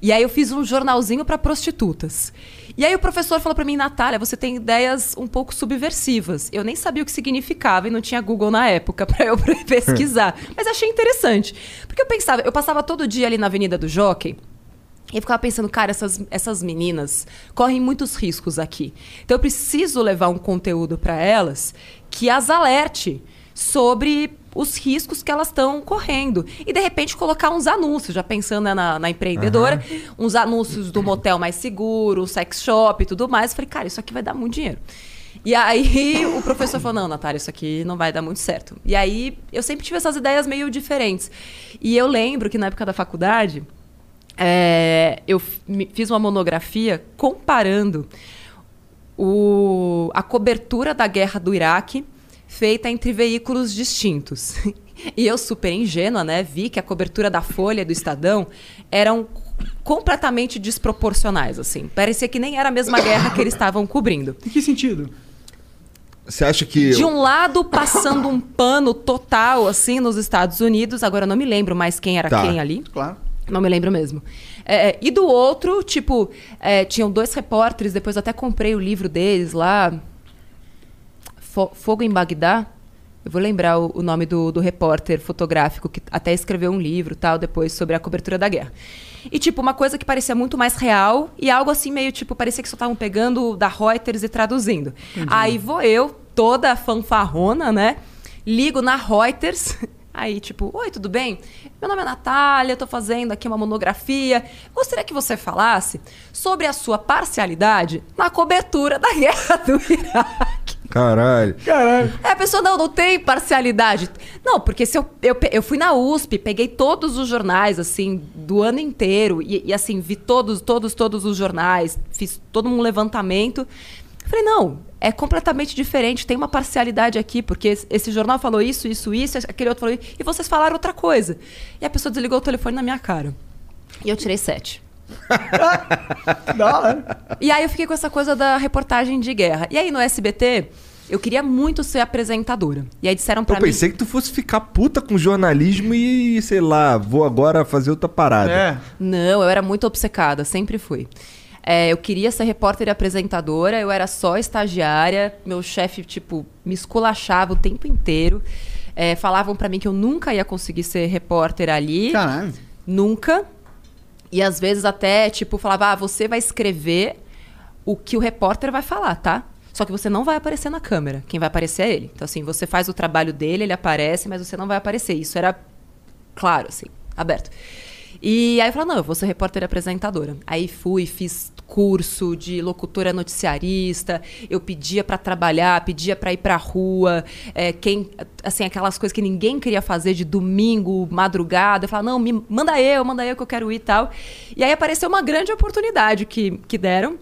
Speaker 4: E aí eu fiz um jornalzinho pra prostitutas. E aí o professor falou pra mim, Natália, você tem ideias um pouco subversivas. Eu nem sabia o que significava e não tinha Google na época pra eu pesquisar. Mas achei interessante. Porque eu pensava, eu passava todo dia ali na Avenida do Jockey. E ficava pensando, cara, essas, essas meninas correm muitos riscos aqui. Então eu preciso levar um conteúdo para elas que as alerte sobre os riscos que elas estão correndo. E de repente colocar uns anúncios, já pensando né, na, na empreendedora, uns anúncios do motel mais seguro, um sex shop e tudo mais. Eu falei, cara, isso aqui vai dar muito dinheiro. E aí o professor falou: não, Natália, isso aqui não vai dar muito certo. E aí eu sempre tive essas ideias meio diferentes. E eu lembro que na época da faculdade, é, eu fiz uma monografia comparando o- a cobertura da guerra do Iraque feita entre veículos distintos. E eu, super ingênua, né, vi que a cobertura da Folha e do Estadão eram completamente desproporcionais, assim. Parecia que nem era a mesma guerra que eles estavam cobrindo.
Speaker 3: Em que sentido?
Speaker 2: Você acha que.
Speaker 4: De um lado, passando um pano total, assim, nos Estados Unidos. Agora, eu não me lembro mais quem era
Speaker 2: Tá.
Speaker 4: quem ali.
Speaker 3: Claro.
Speaker 4: Não me lembro mesmo. É, e do outro, tipo, é, tinham dois repórteres, depois eu até comprei o livro deles lá. Fo- Fogo em Bagdá. Eu vou lembrar o, o nome do, do repórter fotográfico que até escreveu um livro tal depois sobre a cobertura da guerra. E, tipo, uma coisa que parecia muito mais real e algo assim meio, tipo, parecia que só estavam pegando da Reuters e traduzindo. Aí vou eu, toda fanfarrona, né? Ligo na Reuters. Aí, tipo, oi, tudo bem? Meu nome é Natália, tô fazendo aqui uma monografia. Gostaria que você falasse sobre a sua parcialidade na cobertura da guerra do Iraque.
Speaker 2: Caralho.
Speaker 3: Caralho.
Speaker 4: É, a pessoa não, não tem parcialidade. Não, porque se eu, eu, eu fui na USP, peguei todos os jornais, assim, do ano inteiro, e, e, assim, vi todos, todos, todos os jornais, fiz todo um levantamento. Falei, não, é completamente diferente, tem uma parcialidade aqui, porque esse- esse jornal falou isso, isso, isso, aquele outro falou isso, e vocês falaram outra coisa. E a pessoa desligou o telefone na minha cara. E eu tirei sete.
Speaker 3: Da hora.
Speaker 4: E aí eu fiquei com essa coisa da reportagem de guerra. E aí no SBT, Eu queria muito ser apresentadora. E aí disseram pra
Speaker 2: Eu
Speaker 4: mim.
Speaker 2: pensei que tu fosse ficar puta com jornalismo e, sei lá, vou agora fazer outra parada.
Speaker 3: É.
Speaker 4: Não, eu era muito obcecada, sempre fui. É, eu queria ser repórter e apresentadora, eu era só estagiária, meu chefe, tipo, me esculachava o tempo inteiro. É, falavam pra mim que eu nunca ia conseguir ser repórter ali.
Speaker 3: Caralho.
Speaker 4: Nunca. E às vezes até, tipo, falava, ah, você vai escrever o que o repórter vai falar, tá? Só que você não vai aparecer na câmera. Quem vai aparecer é ele. Então, assim, você faz o trabalho dele, ele aparece, mas você não vai aparecer. Isso era claro, assim, aberto. E aí eu falei, não, eu vou ser repórter e apresentadora. Aí fui, fiz curso de locutora noticiarista, eu pedia pra trabalhar, pedia pra ir pra rua, é, quem, assim, aquelas coisas que ninguém queria fazer de domingo, madrugada, eu falava, não, me manda eu, manda eu que eu quero ir e tal. E aí apareceu uma grande oportunidade que, que deram,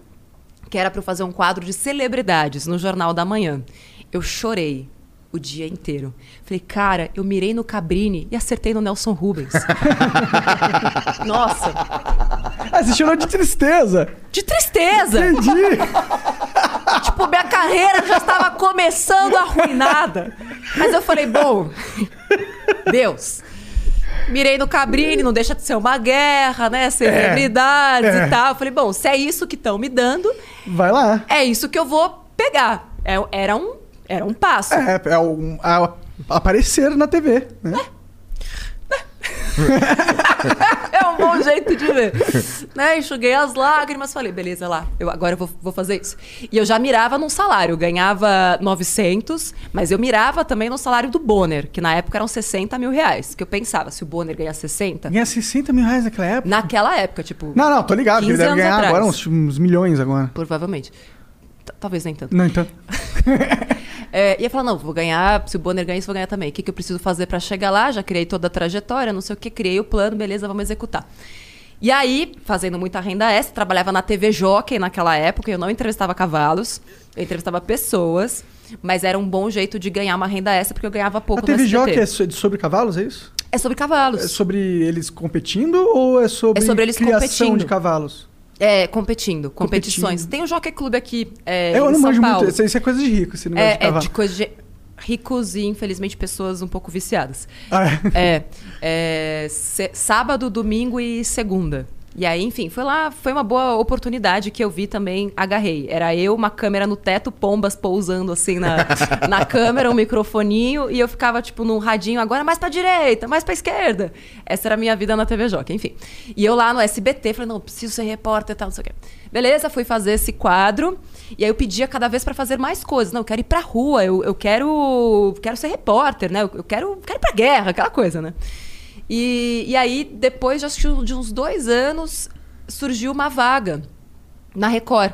Speaker 4: que era pra eu fazer um quadro de celebridades no Jornal da Manhã. Eu chorei o dia inteiro. Falei, cara, eu mirei no Cabrini e acertei no Nelson Rubens. Nossa,
Speaker 3: Ah, você chorou de tristeza.
Speaker 4: de tristeza.
Speaker 3: Entendi.
Speaker 4: Tipo, minha carreira já estava começando arruinada. Mas eu falei, bom, Deus. Mirei no Cabrini, não deixa de ser uma guerra, né? Celebridades
Speaker 3: é.
Speaker 4: e tal. Eu falei, bom, se é isso que estão me dando,
Speaker 3: Vai lá.
Speaker 4: é isso que eu vou pegar. É- era, um, era um passo.
Speaker 3: É, é um, a- aparecer na TV, né?
Speaker 4: É um bom jeito de ver. né? Enxuguei as lágrimas, falei, beleza, lá, eu agora eu vou, vou fazer isso. E eu já mirava num salário, eu ganhava 900, mas eu mirava também no salário do Bonner, que na época eram 60 mil reais. Que eu pensava, se o Bonner ganhar 60,
Speaker 3: Ganha 60 mil reais naquela época.
Speaker 4: naquela época, tipo,
Speaker 3: Não, não, tô ligado. Ele
Speaker 4: 15
Speaker 3: deve ganhar
Speaker 4: atrás.
Speaker 3: agora uns, uns milhões agora.
Speaker 4: provavelmente. Talvez nem tanto.
Speaker 3: Não, então.
Speaker 4: É, e eu falava, não, vou ganhar, se o Bonner ganhar isso, vou ganhar também. O que, que eu preciso fazer pra chegar lá? Já criei toda a trajetória, não sei o que, criei o plano, beleza, vamos executar. E aí, fazendo muita renda extra, trabalhava na TV Jockey naquela época, eu não entrevistava cavalos, eu entrevistava pessoas, mas era um bom jeito de ganhar uma renda extra, porque eu ganhava pouco
Speaker 3: A TV. Jockey é so- sobre cavalos, é isso?
Speaker 4: É sobre cavalos.
Speaker 3: É sobre eles competindo ou é sobre,
Speaker 4: É sobre eles
Speaker 3: criação
Speaker 4: competindo.
Speaker 3: de cavalos?
Speaker 4: É, competindo, competições.
Speaker 3: Competindo.
Speaker 4: Tem o Jockey Club aqui é,
Speaker 3: eu não
Speaker 4: São
Speaker 3: manjo
Speaker 4: Paulo.
Speaker 3: muito. Isso, isso é coisa de rico, negócio de
Speaker 4: É, é
Speaker 3: cavalo.
Speaker 4: de coisa de ricos e, infelizmente, pessoas um pouco viciadas.
Speaker 3: Ah, é.
Speaker 4: É, é, se- sábado, domingo e segunda. E aí, enfim, foi lá, foi uma boa oportunidade que eu vi também, agarrei. Era eu, uma câmera no teto, pombas pousando assim na, na câmera, um microfoninho, e eu ficava, tipo, num radinho, agora mais pra direita, mais pra esquerda. Essa era a minha vida na TV Jockey, enfim. E eu lá no SBT, falei, não, preciso ser repórter e tal, não sei o quê. Beleza, fui fazer esse quadro, e aí eu pedia cada vez pra fazer mais coisas. Não, eu quero ir pra rua, eu, eu quero, quero ser repórter, né? Eu, eu quero, quero ir pra guerra, aquela coisa, né? E, e aí, depois de, que de uns dois anos, surgiu uma vaga na Record.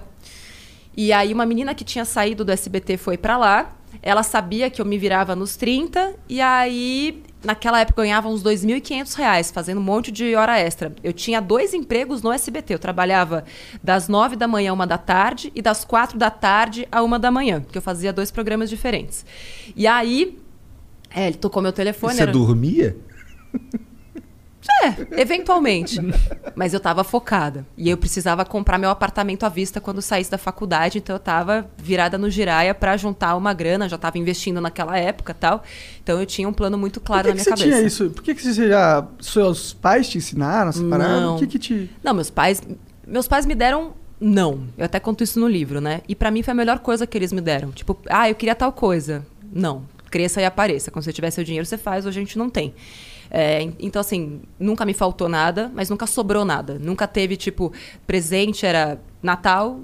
Speaker 4: E aí, uma menina que tinha saído do SBT foi pra lá. Ela sabia que eu me virava nos 30. E aí, naquela época, eu ganhava uns 2.500 reais, fazendo um monte de hora extra. Eu tinha dois empregos no SBT. Eu trabalhava das 9 da manhã a uma da tarde e das 4 da tarde a uma da manhã, porque eu fazia dois programas diferentes. E aí, é, ele tocou meu telefone.
Speaker 2: Você
Speaker 4: era-
Speaker 2: dormia?
Speaker 4: é, eventualmente. Mas eu tava focada. E eu precisava comprar meu apartamento à vista quando saísse da faculdade. Então eu tava virada no giraia pra juntar uma grana. Já tava investindo naquela época tal. Então eu tinha um plano muito claro
Speaker 3: que,
Speaker 4: na
Speaker 3: que
Speaker 4: minha
Speaker 3: você
Speaker 4: cabeça.
Speaker 3: tinha isso? Por que, que você já. Seus pais te ensinaram essa parada?
Speaker 4: Não.
Speaker 3: O que que te.
Speaker 4: Não, meus pais. Meus pais me deram não. Eu até conto isso no livro, né? E pra mim foi a melhor coisa que eles me deram. Tipo, ah, eu queria tal coisa. Não. Cresça e apareça. Quando você tiver seu dinheiro, você faz. Hoje a gente não tem. É, en- então, assim, nunca me faltou nada, mas nunca sobrou nada. Nunca teve, tipo, presente era Natal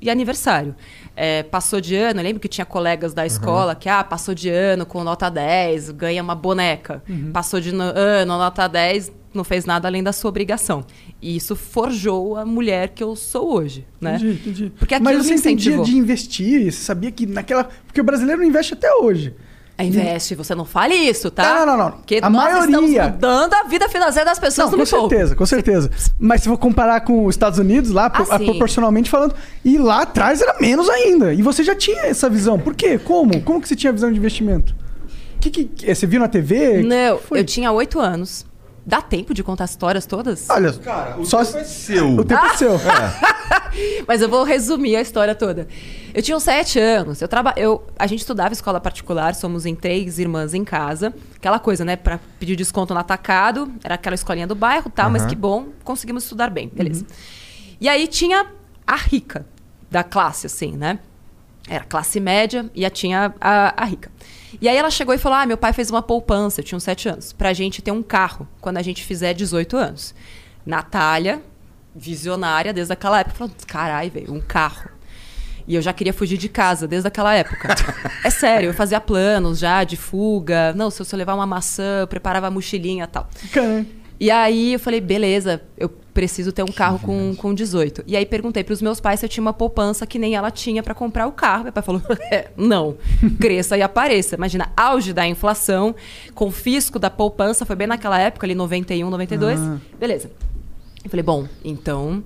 Speaker 4: e aniversário. É, passou de ano, eu lembro que tinha colegas da escola que, ah, passou de ano com nota 10, ganha uma boneca. Passou de no- ano, nota 10, não fez nada além da sua obrigação. E isso forjou a mulher que eu sou hoje, né?
Speaker 3: Entendi, entendi.
Speaker 4: Porque
Speaker 3: Mas você
Speaker 4: me
Speaker 3: entendia de investir? Você sabia que naquela. Porque o brasileiro não investe até hoje.
Speaker 4: Investe, você não fale isso, tá?
Speaker 3: Não, não, não.
Speaker 4: Porque
Speaker 3: A
Speaker 4: nós
Speaker 3: maioria-
Speaker 4: estamos mudando a vida financeira das pessoas
Speaker 3: Não, com
Speaker 4: Poupe.
Speaker 3: certeza, com certeza. Mas se for comparar com os Estados Unidos, lá,
Speaker 4: Ah,
Speaker 3: proporcionalmente falando, e lá atrás era menos ainda. E você já tinha essa visão. Por quê? Como? Como que você tinha visão de investimento? Que, que, que- você viu na TV?
Speaker 4: Não, eu tinha oito anos. Dá tempo de contar as histórias todas?
Speaker 3: Olha,
Speaker 2: Cara, o
Speaker 3: só
Speaker 2: tempo é seu.
Speaker 3: o tempo é seu.
Speaker 4: Mas eu vou resumir a história toda. Eu tinha uns sete anos. Eu traba... eu... A gente estudava escola particular, somos em três irmãs em casa. Aquela coisa, né? Pra pedir desconto no atacado. Era aquela escolinha do bairro tal, mas
Speaker 2: Aham.
Speaker 4: que bom, conseguimos estudar bem. Beleza. E aí tinha a rica da classe, assim, né? Era classe média e a tinha a, a rica. E aí ela chegou e falou: Ah, meu pai fez uma poupança, eu tinha uns 7 anos, pra gente ter um carro quando a gente fizer 18 anos. Natália, visionária desde aquela época, falou: Carai, velho, um carro. E eu já queria fugir de casa desde aquela época. é sério, eu fazia planos já de fuga. Não, se eu só levar uma maçã, eu preparava a mochilinha e tal.
Speaker 3: Cara,
Speaker 4: E aí eu falei, beleza, eu preciso ter um carro com, com 18. E aí perguntei pros meus pais se eu tinha uma poupança que nem ela tinha pra comprar o carro. Meu pai falou, é, não, cresça e apareça. Imagina, auge da inflação, confisco da poupança, foi bem naquela época, ali 91, 92.
Speaker 3: Ah.
Speaker 4: Beleza. Eu falei, bom, então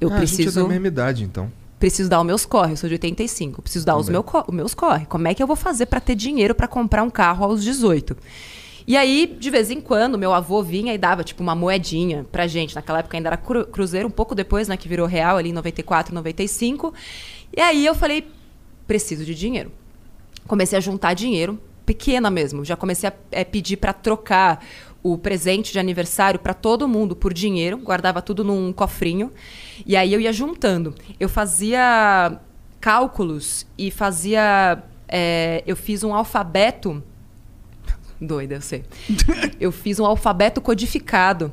Speaker 4: eu
Speaker 2: Ah, A gente é
Speaker 4: preciso
Speaker 2: da mesma idade, então.
Speaker 4: preciso dar os meus corre, eu sou de 85, preciso dar os, meu os meus corre. Como é que eu vou fazer para ter dinheiro para comprar um carro aos 18? E aí, de vez em quando, meu avô vinha e dava, tipo, uma moedinha pra gente. Naquela época ainda era cru- cruzeiro, um pouco depois, né, que virou real, ali em 94, 95. E aí eu falei, preciso de dinheiro. Comecei a juntar dinheiro, pequena mesmo. Já comecei a eh, pedir para trocar o presente de aniversário para todo mundo por dinheiro, guardava tudo num cofrinho. E aí eu ia juntando. Eu fazia cálculos e fazia. eh, eu fiz um alfabeto. Doida, eu sei. eu fiz um alfabeto codificado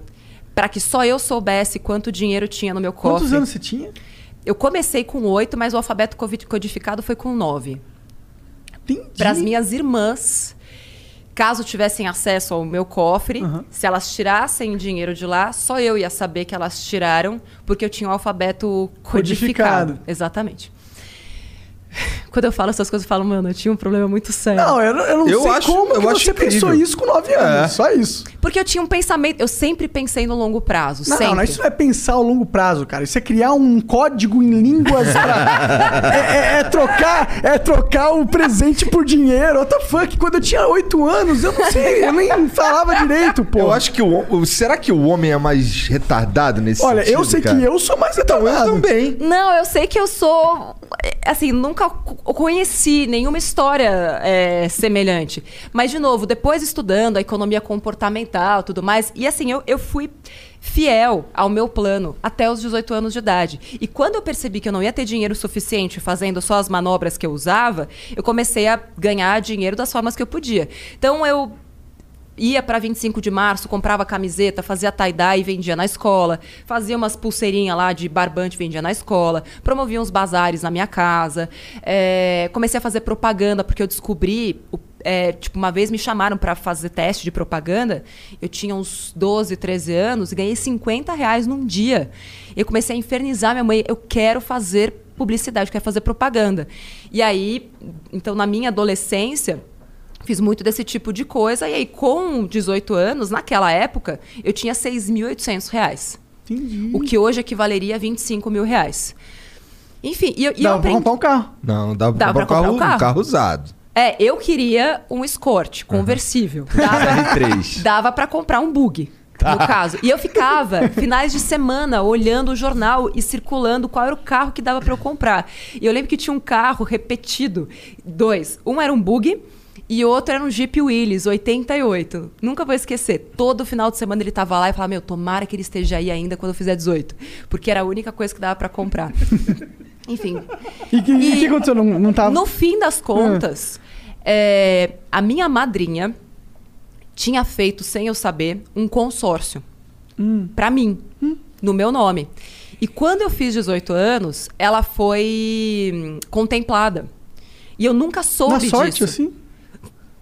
Speaker 4: para que só eu soubesse quanto dinheiro tinha no meu cofre.
Speaker 3: quantos anos você tinha?
Speaker 4: Eu comecei com oito, mas o alfabeto codificado foi com nove. Para as minhas irmãs, caso tivessem acesso ao meu cofre,
Speaker 3: Aham.
Speaker 4: se elas tirassem dinheiro de lá, só eu ia saber que elas tiraram, porque eu tinha o alfabeto codificado.
Speaker 3: Codificado.
Speaker 4: Exatamente. Quando eu falo essas coisas, eu falo, mano, eu tinha um problema muito sério.
Speaker 3: Não, eu, não- eu não
Speaker 2: Eu
Speaker 3: sei
Speaker 2: acho-
Speaker 3: como
Speaker 2: eu
Speaker 3: que
Speaker 2: acho
Speaker 3: você pensou
Speaker 2: incrível.
Speaker 3: isso com 9 anos.
Speaker 2: É.
Speaker 3: Só isso.
Speaker 4: Porque eu tinha um pensamento, eu sempre pensei no longo prazo,
Speaker 3: Não,
Speaker 4: sempre.
Speaker 3: não, isso não é pensar ao longo prazo, cara. Isso é criar um código em línguas pra... é, é- é trocar, é trocar o presente por dinheiro. What the fuck? Quando eu tinha 8 anos, eu não sei, eu nem falava direito, pô.
Speaker 2: Eu acho que o, será que o homem é mais retardado nesse
Speaker 3: Olha, eu
Speaker 2: sentido,
Speaker 3: sei
Speaker 2: cara?
Speaker 3: que eu sou mais
Speaker 2: Então, eu
Speaker 3: retardado.
Speaker 2: também.
Speaker 4: Não, eu sei que eu sou. Assim, nunca conheci nenhuma história é, semelhante. Mas, de novo, depois estudando a economia comportamental tudo mais, e assim, eu, eu fui fiel ao meu plano até os 18 anos de idade. E quando eu percebi que eu não ia ter dinheiro suficiente fazendo só as manobras que eu usava, eu comecei a ganhar dinheiro das formas que eu podia. Então, eu ia para 25 de março, comprava camiseta, fazia tie-dye e vendia na escola, fazia umas pulseirinhas lá de barbante vendia na escola, promovia uns bazares na minha casa, é, comecei a fazer propaganda porque eu descobri, é, tipo, uma vez me chamaram para fazer teste de propaganda, eu tinha uns 12, 13 anos e ganhei 50 reais num dia. Eu comecei a infernizar minha mãe, eu quero fazer publicidade, eu quero fazer propaganda. E aí, então na minha adolescência, Fiz muito desse tipo de coisa. E aí, com 18 anos, naquela época, eu tinha 6.800 reais.
Speaker 3: Entendi.
Speaker 4: O que hoje equivaleria a 25 mil reais. Enfim, e eu, e eu
Speaker 3: Dá pra
Speaker 4: aprendi...
Speaker 3: comprar um carro.
Speaker 2: Não, dá,
Speaker 4: Dá
Speaker 2: pra
Speaker 4: pra
Speaker 2: comprar um carro, um carro usado.
Speaker 4: É, eu queria um Escort conversível. Dava,
Speaker 2: R3.
Speaker 4: dava para comprar um bug, no caso. E eu ficava finais de semana olhando o jornal e circulando qual era o carro que dava para eu comprar. E eu lembro que tinha um carro repetido, dois. Um era um bug e outro era um Jeep Willys 88. Nunca vou esquecer. Todo final de semana ele tava lá e falava: "Meu, tomara que ele esteja aí ainda quando eu fizer 18", porque era a única coisa que dava para comprar. Enfim,
Speaker 3: E o que, que aconteceu? Não, não tava...
Speaker 4: no fim das contas, é, a minha madrinha tinha feito, sem eu saber, um consórcio pra mim, no meu nome. E quando eu fiz 18 anos, ela foi hum, contemplada. E eu nunca soube
Speaker 3: Na sorte,
Speaker 4: disso.
Speaker 3: assim?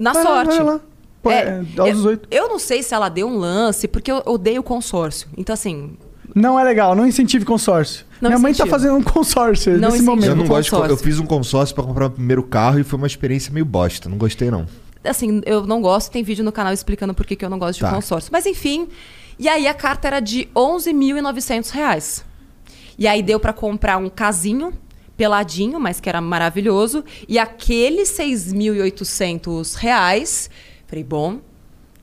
Speaker 4: Na
Speaker 3: Vai lá,
Speaker 4: sorte.
Speaker 3: vai lá. Pô, é, aos
Speaker 4: eu,
Speaker 3: 18.
Speaker 4: eu não sei se ela deu um lance, porque eu odeio consórcio. Então, assim,
Speaker 3: Não é legal, não incentive consórcio.
Speaker 4: Não
Speaker 3: Minha mãe tá
Speaker 4: incentiva.
Speaker 3: fazendo um consórcio
Speaker 4: Não
Speaker 3: nesse momento.
Speaker 2: Eu não gosto de, Eu fiz um consórcio pra comprar o primeiro carro e foi uma experiência meio bosta. Não gostei, não.
Speaker 4: assim, eu não gosto, tem vídeo no canal explicando por que que eu não gosto de
Speaker 2: Tá.
Speaker 4: consórcio. Mas enfim, e aí a carta era de 11.900 reais. E aí deu pra comprar um casinho peladinho, mas que era maravilhoso. E aqueles 6.800 reais, falei, bom,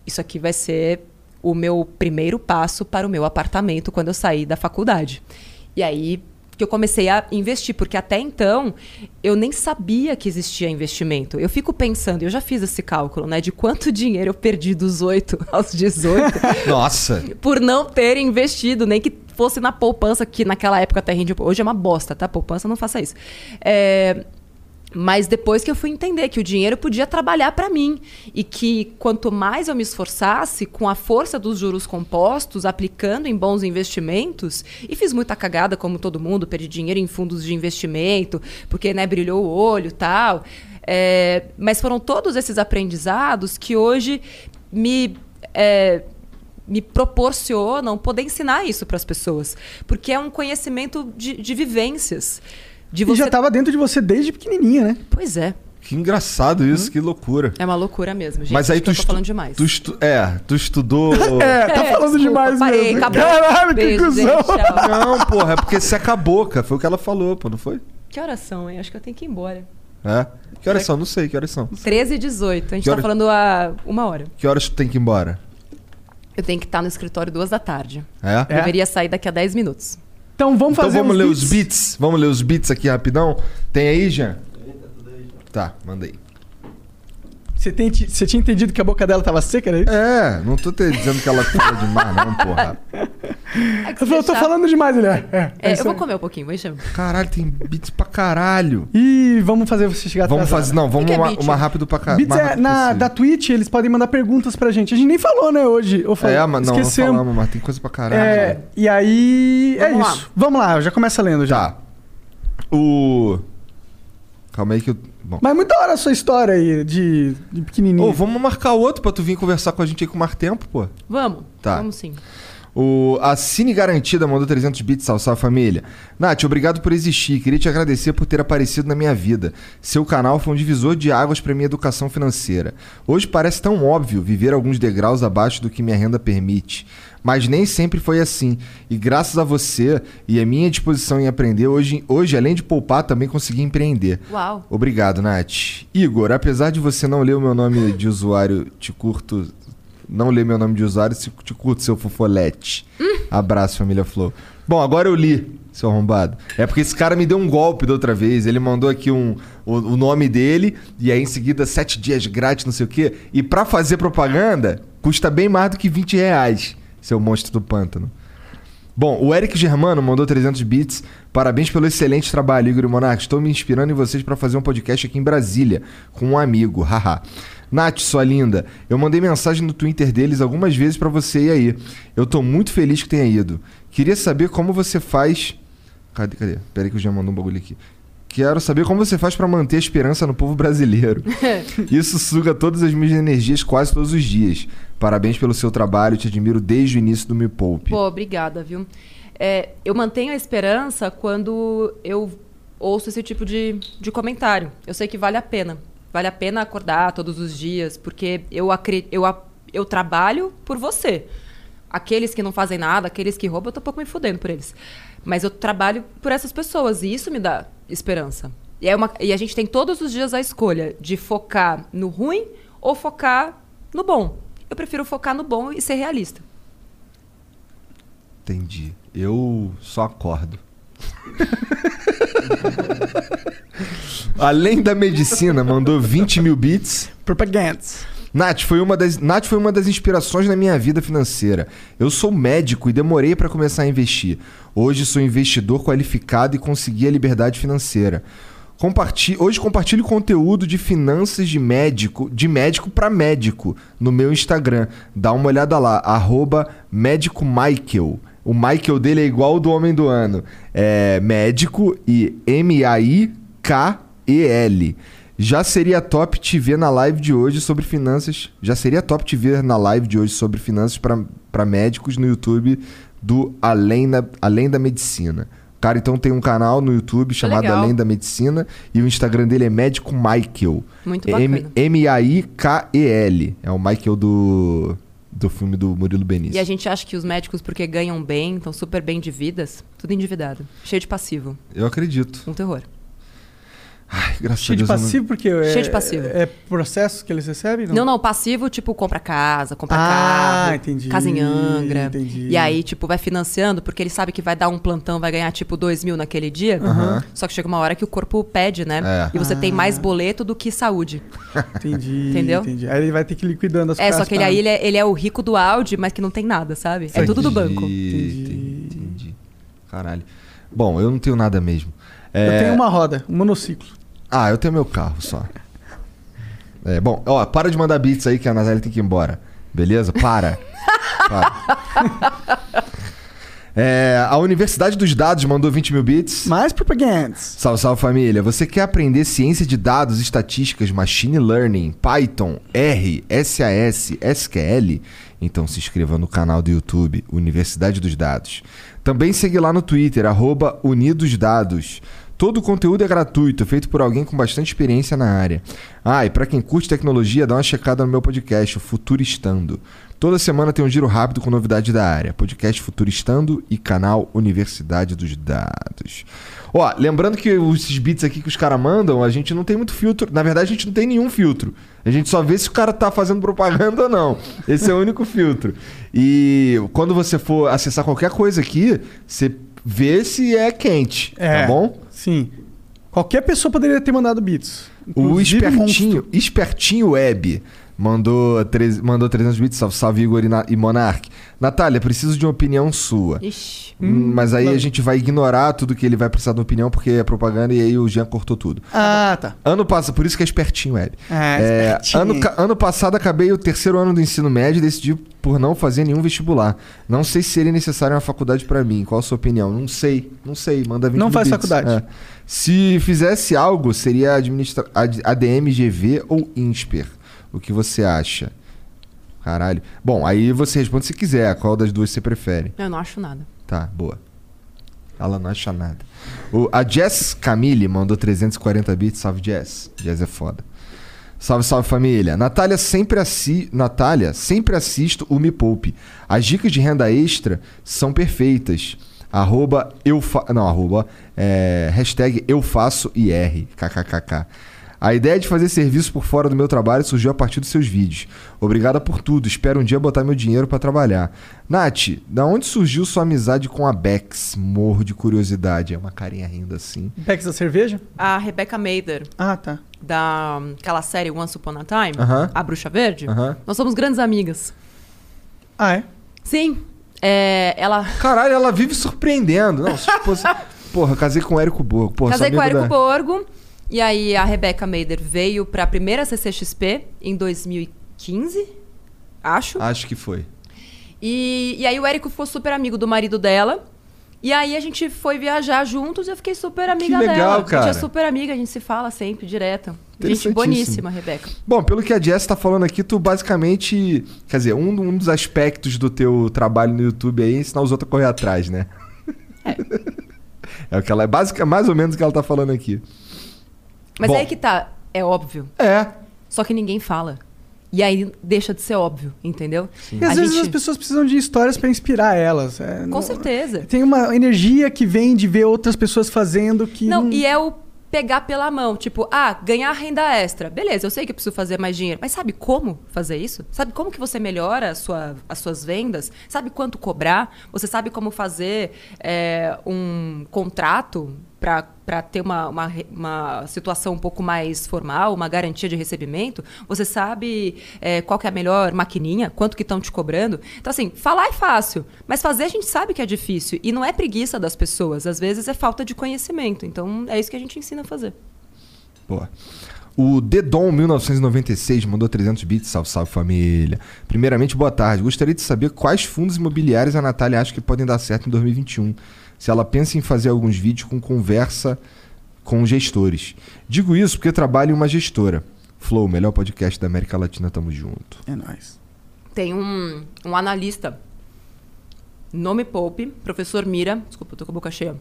Speaker 4: isso aqui vai ser o meu primeiro passo para o meu apartamento quando eu saí da faculdade. E aí que eu comecei a investir, porque até então eu nem sabia que existia investimento. Eu fico pensando, eu já fiz esse cálculo, né, de quanto dinheiro eu perdi dos 8 aos 18
Speaker 2: Nossa.
Speaker 4: por não ter investido, nem que fosse na poupança, que naquela época até rende. Hoje é uma bosta, tá? Poupança, não faça isso. É, mas depois que eu fui entender que o dinheiro podia trabalhar para mim e que quanto mais eu me esforçasse com a força dos juros compostos, aplicando em bons investimentos, e fiz muita cagada como todo mundo, perdi dinheiro em fundos de investimento, porque né, brilhou o olho, tal. É, mas foram todos esses aprendizados que hoje me é, me proporcionam poder ensinar isso para as pessoas, porque é um conhecimento de, de vivências. De
Speaker 3: E
Speaker 4: você...
Speaker 3: já tava dentro de você desde pequenininha, né?
Speaker 4: Pois é.
Speaker 2: Que engraçado isso, que loucura.
Speaker 4: É uma loucura mesmo, gente.
Speaker 2: Mas aí tu,
Speaker 4: que
Speaker 2: estu-
Speaker 4: falando demais.
Speaker 2: tu estu- É, tu estudou.
Speaker 3: É, tá
Speaker 4: É,
Speaker 3: falando
Speaker 4: desculpa,
Speaker 3: demais
Speaker 4: parei,
Speaker 3: mesmo.
Speaker 4: acabou.
Speaker 3: Caralho, que
Speaker 4: Beijo,
Speaker 3: cuzão.
Speaker 4: gente, tchau.
Speaker 2: Não, porra, é porque seca a boca. Foi o que ela falou, pô, não foi?
Speaker 4: Que horas são, hein? Acho que eu tenho que ir embora.
Speaker 2: É. Que horas são? Não sei, que horas são?
Speaker 4: 13 e 18. A gente
Speaker 2: Que
Speaker 4: tá
Speaker 2: horas-
Speaker 4: falando há uma hora.
Speaker 2: Que horas tu tem que ir embora?
Speaker 4: Eu tenho que estar no escritório duas da tarde.
Speaker 2: É?
Speaker 3: É?
Speaker 4: Deveria sair daqui a 10 minutos.
Speaker 3: Então vamos
Speaker 2: Então
Speaker 3: fazer
Speaker 2: vamos
Speaker 3: uns
Speaker 2: ler
Speaker 3: beats.
Speaker 2: os beats. Vamos ler os beats aqui rapidão. Tem aí, Jean? Tá, manda aí.
Speaker 3: Você, tem, você tinha entendido que a boca dela tava seca, né?
Speaker 2: É, não tô te dizendo que ela fala demais, não, porra.
Speaker 4: É que
Speaker 3: eu tô
Speaker 4: deixar-
Speaker 3: falando demais, ele é. É,
Speaker 4: É,
Speaker 3: isso
Speaker 4: eu vou comer um pouquinho, vai chamar.
Speaker 2: Caralho, tem beats pra caralho.
Speaker 3: E vamos fazer você chegar
Speaker 2: Vamos
Speaker 3: atrasado.
Speaker 2: fazer. Não, vamos
Speaker 4: que é
Speaker 2: uma, uma rápido pra cá.
Speaker 3: Beats é, na, da Twitch, eles podem mandar perguntas pra gente. A gente nem falou, né, hoje. Ou falou,
Speaker 2: É, mas não, não
Speaker 3: esquecemos.
Speaker 2: falamos, mas tem coisa pra caralho.
Speaker 3: É, e aí. é
Speaker 4: Vamos lá.
Speaker 3: isso. Vamos lá, já começa lendo já.
Speaker 2: Tá. O. Calma aí que eu. Bom.
Speaker 3: Mas é muito da hora a sua história aí, de, de pequenininho.
Speaker 2: Ô, vamos marcar outro pra tu vir conversar com a gente aí com mais tempo, pô.
Speaker 4: Vamos.
Speaker 2: Tá.
Speaker 4: Vamos sim.
Speaker 2: O, a Cine Garantida mandou 300 bits, salve, salve família. Nath, obrigado por existir. Queria te agradecer por ter aparecido na minha vida. Seu canal foi um divisor de águas para minha educação financeira. Hoje parece tão óbvio viver alguns degraus abaixo do que minha renda permite. Mas nem sempre foi assim. E graças a você e a minha disposição em aprender, hoje, hoje além de poupar, também consegui empreender.
Speaker 4: Uau.
Speaker 2: Obrigado, Nath. Igor, apesar de você não ler o meu nome de usuário, te curto. Não ler meu nome de usuário, te curto, seu fofolete. Abraço, família Flow. Bom, agora eu li, seu arrombado. É porque esse cara me deu um golpe da outra vez. Ele mandou aqui um, o, o nome dele, e aí em seguida sete dias grátis, não sei o quê. E pra fazer propaganda, custa bem mais do que 20 reais, seu monstro do pântano. Bom, o Eric Germano mandou 300 bits. Parabéns pelo excelente trabalho, Igor e Monark. Estou me inspirando em vocês para fazer um podcast aqui em Brasília, com um amigo. Haha. Nath, sua linda, eu mandei mensagem no Twitter deles algumas vezes para você ir aí. Eu tô muito feliz que tenha ido. Queria saber como você faz. Cadê? Cadê? Pera aí que eu já mandou um bagulho aqui. Quero saber como você faz para manter a esperança no povo brasileiro. Isso suga todas as minhas energias quase todos os dias. Parabéns pelo seu trabalho, te admiro desde o início do Me Poupe.
Speaker 4: Pô, obrigada, viu? É, eu mantenho a esperança quando eu ouço esse tipo de, de comentário. Eu sei que vale a pena. Vale a pena acordar todos os dias, porque eu, eu, eu trabalho por você. Aqueles que não fazem nada, aqueles que roubam, eu tô um pouco me fudendo por eles. Mas eu trabalho por essas pessoas e isso me dá esperança. E, é uma- e a gente tem todos os dias a escolha de focar no ruim ou focar no bom. Eu prefiro focar no bom e ser realista.
Speaker 2: Entendi. Eu só acordo. Além da medicina, mandou 20 mil bits.
Speaker 3: Propagandas.
Speaker 2: Nath foi, uma das, Nath foi uma das inspirações na minha vida financeira. Eu sou médico e demorei para começar a investir. Hoje sou investidor qualificado e consegui a liberdade financeira. Comparti Hoje compartilho conteúdo de finanças de médico, de médico para médico, no meu Instagram. Dá uma olhada lá, arroba médico Michael. O Michael dele é igual ao do Homem do Ano. É médico e M-A-I-K-E-L. Já seria top te ver na live de hoje sobre finanças. Já seria top te ver na live de hoje sobre finanças para médicos no YouTube do Além da, Além da Medicina. O cara então tem um canal no YouTube chamado
Speaker 4: Legal.
Speaker 2: Além da Medicina e o Instagram dele é Médico Michael.
Speaker 4: Muito
Speaker 2: M-
Speaker 4: bacana.
Speaker 2: M-A-I-K-E-L. É o Michael do, do filme do Murilo Benício.
Speaker 4: E a gente acha que os médicos, porque ganham bem, estão super bem de vidas, tudo endividado. Cheio de passivo.
Speaker 2: Eu acredito.
Speaker 4: Um terror.
Speaker 2: Ai, graças
Speaker 3: Cheio
Speaker 2: a
Speaker 3: de
Speaker 2: Deus. eu não-
Speaker 3: passivo, porque é,
Speaker 4: Cheio de passivo.
Speaker 3: é processos que eles recebem?
Speaker 4: Não, não, passivo, tipo, compra casa, compra
Speaker 3: Ah,
Speaker 4: carro,
Speaker 3: entendi,
Speaker 4: casa em Angra.
Speaker 3: entendi.
Speaker 4: E aí, tipo, vai financiando, porque ele sabe que vai dar um plantão, vai ganhar, tipo, dois mil naquele dia. Só que chega uma hora que o corpo pede, né?
Speaker 2: É.
Speaker 4: E você tem
Speaker 3: Ah.
Speaker 4: mais boleto do que saúde.
Speaker 3: Entendi.
Speaker 4: Entendeu?
Speaker 3: Entendi. Aí ele vai ter que ir liquidando as
Speaker 4: É, só que ele
Speaker 3: pra-
Speaker 4: aí ele é, ele é o rico do Audi, mas que não tem nada, sabe? É tudo do banco.
Speaker 2: Entendi, entendi, entendi. Caralho. Bom, eu não tenho nada mesmo.
Speaker 3: Eu
Speaker 2: É,
Speaker 3: tenho uma roda, um monociclo.
Speaker 2: Ah, eu tenho meu carro só. É, bom, ó, para de mandar beats aí que a Natália tem que ir embora. Beleza? Para. para. É, a Universidade dos Dados mandou 20 mil bits.
Speaker 3: Mais propagandas.
Speaker 2: Salve, salve família. Você quer aprender ciência de dados, estatísticas, machine learning, Python, R, SAS, SQL? Então se inscreva no canal do YouTube Universidade dos Dados. Também segue lá no Twitter, arroba Unidos Dados. Todo o conteúdo é gratuito, feito por alguém com bastante experiência na área. Ah, e para quem curte tecnologia, dá uma checada no meu podcast, o Futuristando. Toda semana tem um giro rápido com novidades da área. Podcast Futuristando e canal Universidade dos Dados. Ó, lembrando que esses beats aqui que os caras mandam, a gente não tem muito filtro. Na verdade, a gente não tem nenhum filtro. A gente só vê se o cara tá fazendo propaganda ou não. Esse é o único filtro. E quando você for acessar qualquer coisa aqui, você vê se é quente,
Speaker 3: É.
Speaker 2: tá bom?
Speaker 3: Sim. Qualquer pessoa poderia ter mandado beats.
Speaker 2: O espertinho, espertinho web mandou, tre- mandou 300 bits. Salve, salve Igor e, Na- e Monark. Natália, preciso de uma opinião sua.
Speaker 4: Ixi.
Speaker 2: Hum, Mas aí a gente vai ignorar tudo que ele vai precisar de uma opinião, porque é propaganda e aí o Jean cortou tudo.
Speaker 3: Ah, tá.
Speaker 2: Ano passado, por isso que é espertinho web.
Speaker 3: Ah,
Speaker 2: É,
Speaker 3: espertinho.
Speaker 2: ano, ano passado acabei o terceiro ano do ensino médio e decidi por não fazer nenhum vestibular. Não sei se seria necessário uma faculdade pra mim. Qual a sua opinião? Não sei, não sei. Manda 20
Speaker 3: Não faz
Speaker 2: bits.
Speaker 3: faculdade.
Speaker 2: É. Se fizesse algo, seria administra ad- ADM, GV ou INSPER. O que você acha? Caralho. Bom, aí você responde se quiser. Qual das duas você prefere?
Speaker 4: Eu não acho nada.
Speaker 2: Tá, boa. Ela não acha nada. O, a Jess Camille mandou 340 bits. Salve, Jess. Jess é foda. Salve, salve família. Natália sempre, assi Natália, sempre assisto o Me Poupe. As dicas de renda extra são perfeitas. Arroba eu fa... Não, arroba. É, hashtag eu faço IR. KKKK. A ideia de fazer serviço por fora do meu trabalho surgiu a partir dos seus vídeos. Obrigada por tudo. Espero um dia botar meu dinheiro pra trabalhar. Nath, da onde surgiu sua amizade com a Bex? Morro de curiosidade. É uma carinha rindo assim.
Speaker 3: Packs da cerveja?
Speaker 4: A Rebecca Mader,
Speaker 3: Ah, tá.
Speaker 4: da aquela série Once Upon a Time,
Speaker 2: Aham.
Speaker 4: A Bruxa Verde,
Speaker 2: Aham.
Speaker 4: nós somos grandes amigas.
Speaker 3: Ah, é?
Speaker 4: Sim. É, ela.
Speaker 2: Caralho, ela vive surpreendendo. Não, se fosse... Porra, casei com o Érico Borgo. Porra,
Speaker 4: Casei com o Érico
Speaker 2: da-
Speaker 4: Borgo. E aí a Rebecca Mader veio pra primeira CCXP em 2015, acho.
Speaker 2: Acho que foi.
Speaker 4: E, e aí o Érico ficou super amigo do marido dela. E aí a gente foi viajar juntos e eu fiquei super amiga
Speaker 2: legal,
Speaker 4: dela. A
Speaker 2: cara.
Speaker 4: gente é super amiga, a gente se fala sempre, direto. Gente boníssima, Rebeca.
Speaker 2: Bom, pelo que a Jess tá falando aqui, tu basicamente. Quer dizer, um, um dos aspectos do teu trabalho no YouTube aí é ensinar os outros a correr atrás, né? É. o que ela é básica, mais ou menos o que ela tá falando aqui.
Speaker 4: Mas
Speaker 2: Bom.
Speaker 4: aí que tá, é óbvio.
Speaker 2: É.
Speaker 4: Só que ninguém fala. E aí deixa de ser óbvio, entendeu?
Speaker 3: E às
Speaker 4: A
Speaker 3: vezes
Speaker 4: gente-
Speaker 3: as pessoas precisam de histórias pra inspirar elas. É,
Speaker 4: Com
Speaker 3: não-
Speaker 4: certeza.
Speaker 3: Tem uma energia que vem de ver outras pessoas fazendo que.
Speaker 4: Não, e é o pegar pela mão, tipo, ah, ganhar renda extra. Beleza, eu sei que eu preciso fazer mais dinheiro, mas sabe como fazer isso? Sabe como que você melhora sua, as suas vendas? Sabe quanto cobrar? Você sabe como fazer é, um contrato para ter uma, uma, uma situação um pouco mais formal, uma garantia de recebimento? Você sabe é, qual que é a melhor maquininha? Quanto que estão te cobrando? Então, assim, falar é fácil, mas fazer a gente sabe que é difícil. E não é preguiça das pessoas, às vezes é falta de conhecimento. Então, é isso que a gente ensina a fazer.
Speaker 2: Boa. O Dedon 1996 mandou 300 bits. Salve, salve família. Primeiramente, boa tarde. Gostaria de saber quais fundos imobiliários a Natália acha que podem dar certo em 2021. Se ela pensa em fazer alguns vídeos com conversa com gestores. Digo isso porque trabalho em uma gestora. Flow, melhor podcast da América Latina, tamo junto.
Speaker 3: É nóis.
Speaker 4: Tem um, um analista, nome Poupe, professor Mira, desculpa, eu tô com a boca cheia.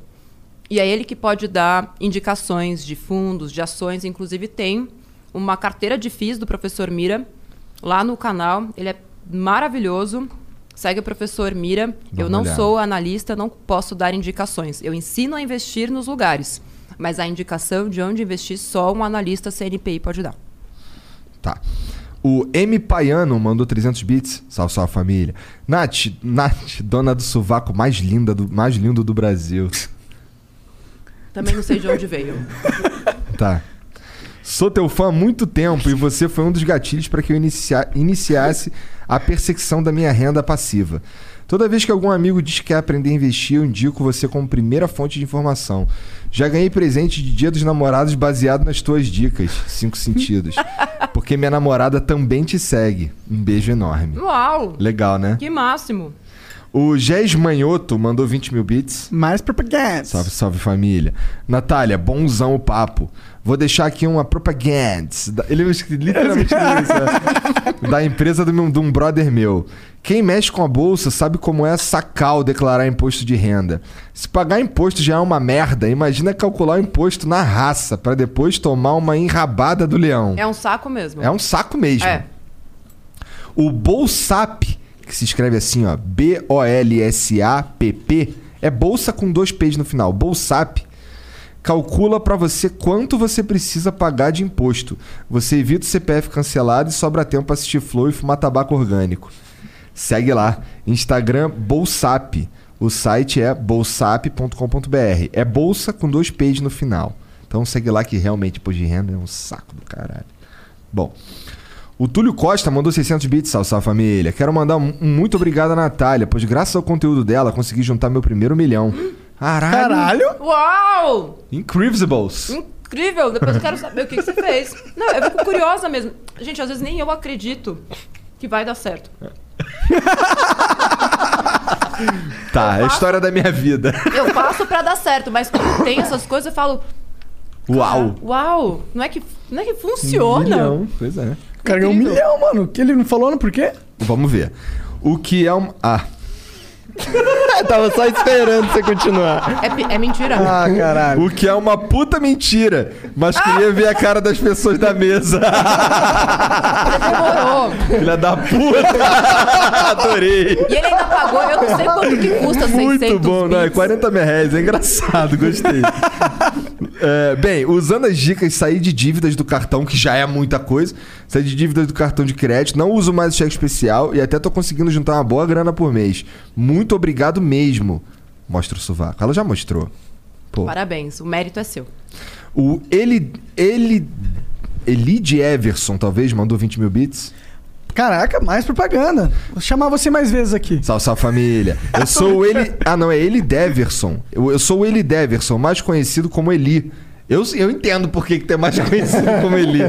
Speaker 4: E é ele que pode dar indicações de fundos, de ações. Inclusive, tem uma carteira de FIIs do professor Mira lá no canal. Ele é maravilhoso. Segue o professor Mira.
Speaker 2: Dá
Speaker 4: eu não
Speaker 2: olhada.
Speaker 4: sou analista, não posso dar indicações. Eu ensino a investir nos lugares. Mas a indicação de onde investir só um analista CNPI pode dar.
Speaker 2: Tá. O M Paiano mandou 300 bits. Salve, salve família. Nath, Nath, dona do sovaco mais linda do, mais lindo do Brasil.
Speaker 4: Também não sei de onde veio.
Speaker 2: Tá. Sou teu fã há muito tempo e você foi um dos gatilhos para que eu inicia- iniciasse a perseguição da minha renda passiva. Toda vez que algum amigo diz que quer aprender a investir, eu indico você como primeira fonte de informação. Já ganhei presente de Dia dos Namorados baseado nas tuas dicas, cinco sentidos. Porque minha namorada também te segue. Um beijo enorme.
Speaker 4: Uau!
Speaker 2: Legal, né?
Speaker 4: Que máximo.
Speaker 2: O Gés Manhoto mandou 20 mil bits.
Speaker 3: Mais propaganda.
Speaker 2: Salve, salve família. Natália, bonzão o papo. Vou deixar aqui uma propaganda. da- Ele literalmente deu isso, é. Da empresa de um, de um brother meu. Quem mexe com a bolsa sabe como é sacal declarar imposto de renda. Se pagar imposto já é uma merda, imagina calcular o imposto na raça para depois tomar uma enrabada do leão.
Speaker 4: É um saco mesmo.
Speaker 2: É um saco mesmo.
Speaker 4: É.
Speaker 2: O Bolsap, que se escreve assim, ó, B-O-L-S-A-P-P, é bolsa com dois P's no final. Bolsap calcula pra você quanto você precisa pagar de imposto. Você evita o CPF cancelado e sobra tempo pra assistir Flow e fumar tabaco orgânico. Segue lá, Instagram Bolsap. O site é bolsap.com.br. É bolsa com dois P's no final. Então segue lá que realmente imposto de renda é um saco do caralho. Bom, o Túlio Costa mandou 600 bits, salve, salve família. Quero mandar um muito obrigado à Natália, pois graças ao conteúdo dela consegui juntar meu primeiro milhão. Caralho!
Speaker 3: Caralho.
Speaker 4: Uau!
Speaker 2: Incredibles!
Speaker 4: Incrível! Depois eu quero saber o que, que você fez. Não, eu fico curiosa mesmo. Gente, às vezes nem eu acredito que vai dar certo.
Speaker 2: Tá, é a história da minha vida.
Speaker 4: Eu faço pra dar certo, mas quando tem essas coisas eu falo,
Speaker 2: Uau!
Speaker 4: uau, não é que, não é que funciona.
Speaker 2: Milhão, pois é.
Speaker 3: O cara ganhou um milhão, mano. Que ele não falou no porquê?
Speaker 2: Vamos ver. O que é um. Ah,
Speaker 7: Tava só esperando você continuar.
Speaker 4: É, é mentira.
Speaker 3: Ah, caralho.
Speaker 2: o que é uma puta mentira, mas queria ver a cara das pessoas da mesa.
Speaker 4: Demorou.
Speaker 2: Filha da puta! Adorei!
Speaker 4: E ele ainda pagou, eu não sei quanto que custa 600
Speaker 2: Muito bom, não, é
Speaker 4: bits.
Speaker 2: 40 mil reais, é engraçado, gostei. É, bem, usando as dicas, sair de dívidas do cartão, que já é muita coisa, sair de dívidas do cartão de crédito, não uso mais o cheque especial e até tô conseguindo juntar uma boa grana por mês. Muito obrigado mesmo. Mostra o sovaco. Ela já mostrou. Pô.
Speaker 4: Parabéns, o mérito é seu.
Speaker 2: O ele, ele, Elide Everson, talvez, mandou 20 mil bits.
Speaker 3: Caraca, mais propaganda. Vou chamar você mais vezes aqui.
Speaker 2: Salve, salve família. Eu sou o Eli. Ah, não, é Eli Deverson. Eu, eu sou o Eli Deverson, mais conhecido como Eli. Eu, eu entendo por que que tu é mais conhecido como Eli.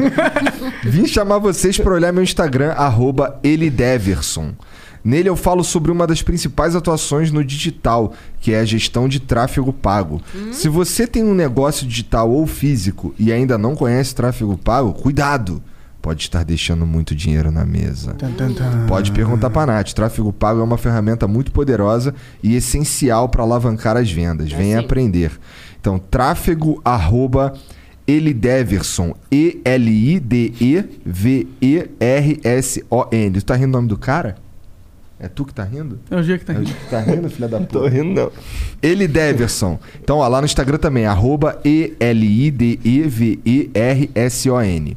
Speaker 2: Vim chamar vocês para olhar meu Instagram, arroba Elideverson. Nele eu falo sobre uma das principais atuações no digital, que é a gestão de tráfego pago. Se você tem um negócio digital ou físico e ainda não conhece tráfego pago, cuidado! Pode estar deixando muito dinheiro na mesa. Pode perguntar pra Nath. Tráfego pago é uma ferramenta muito poderosa e essencial para alavancar as vendas. Venha
Speaker 4: sim.
Speaker 2: aprender. Então, tráfego arroba Elideverson. E-L-I-D-E-V-E-R-S-O-N. Tu tá rindo o nome do cara? É tu que tá rindo?
Speaker 3: É o dia que tá
Speaker 2: É o
Speaker 3: rindo.
Speaker 2: que tá rindo, filha da
Speaker 7: Tô
Speaker 2: puta?
Speaker 7: rindo, não.
Speaker 2: Elideverson. Então, ó, lá no Instagram também, arroba E-L-I-D-E-V-E-R-S-O-N.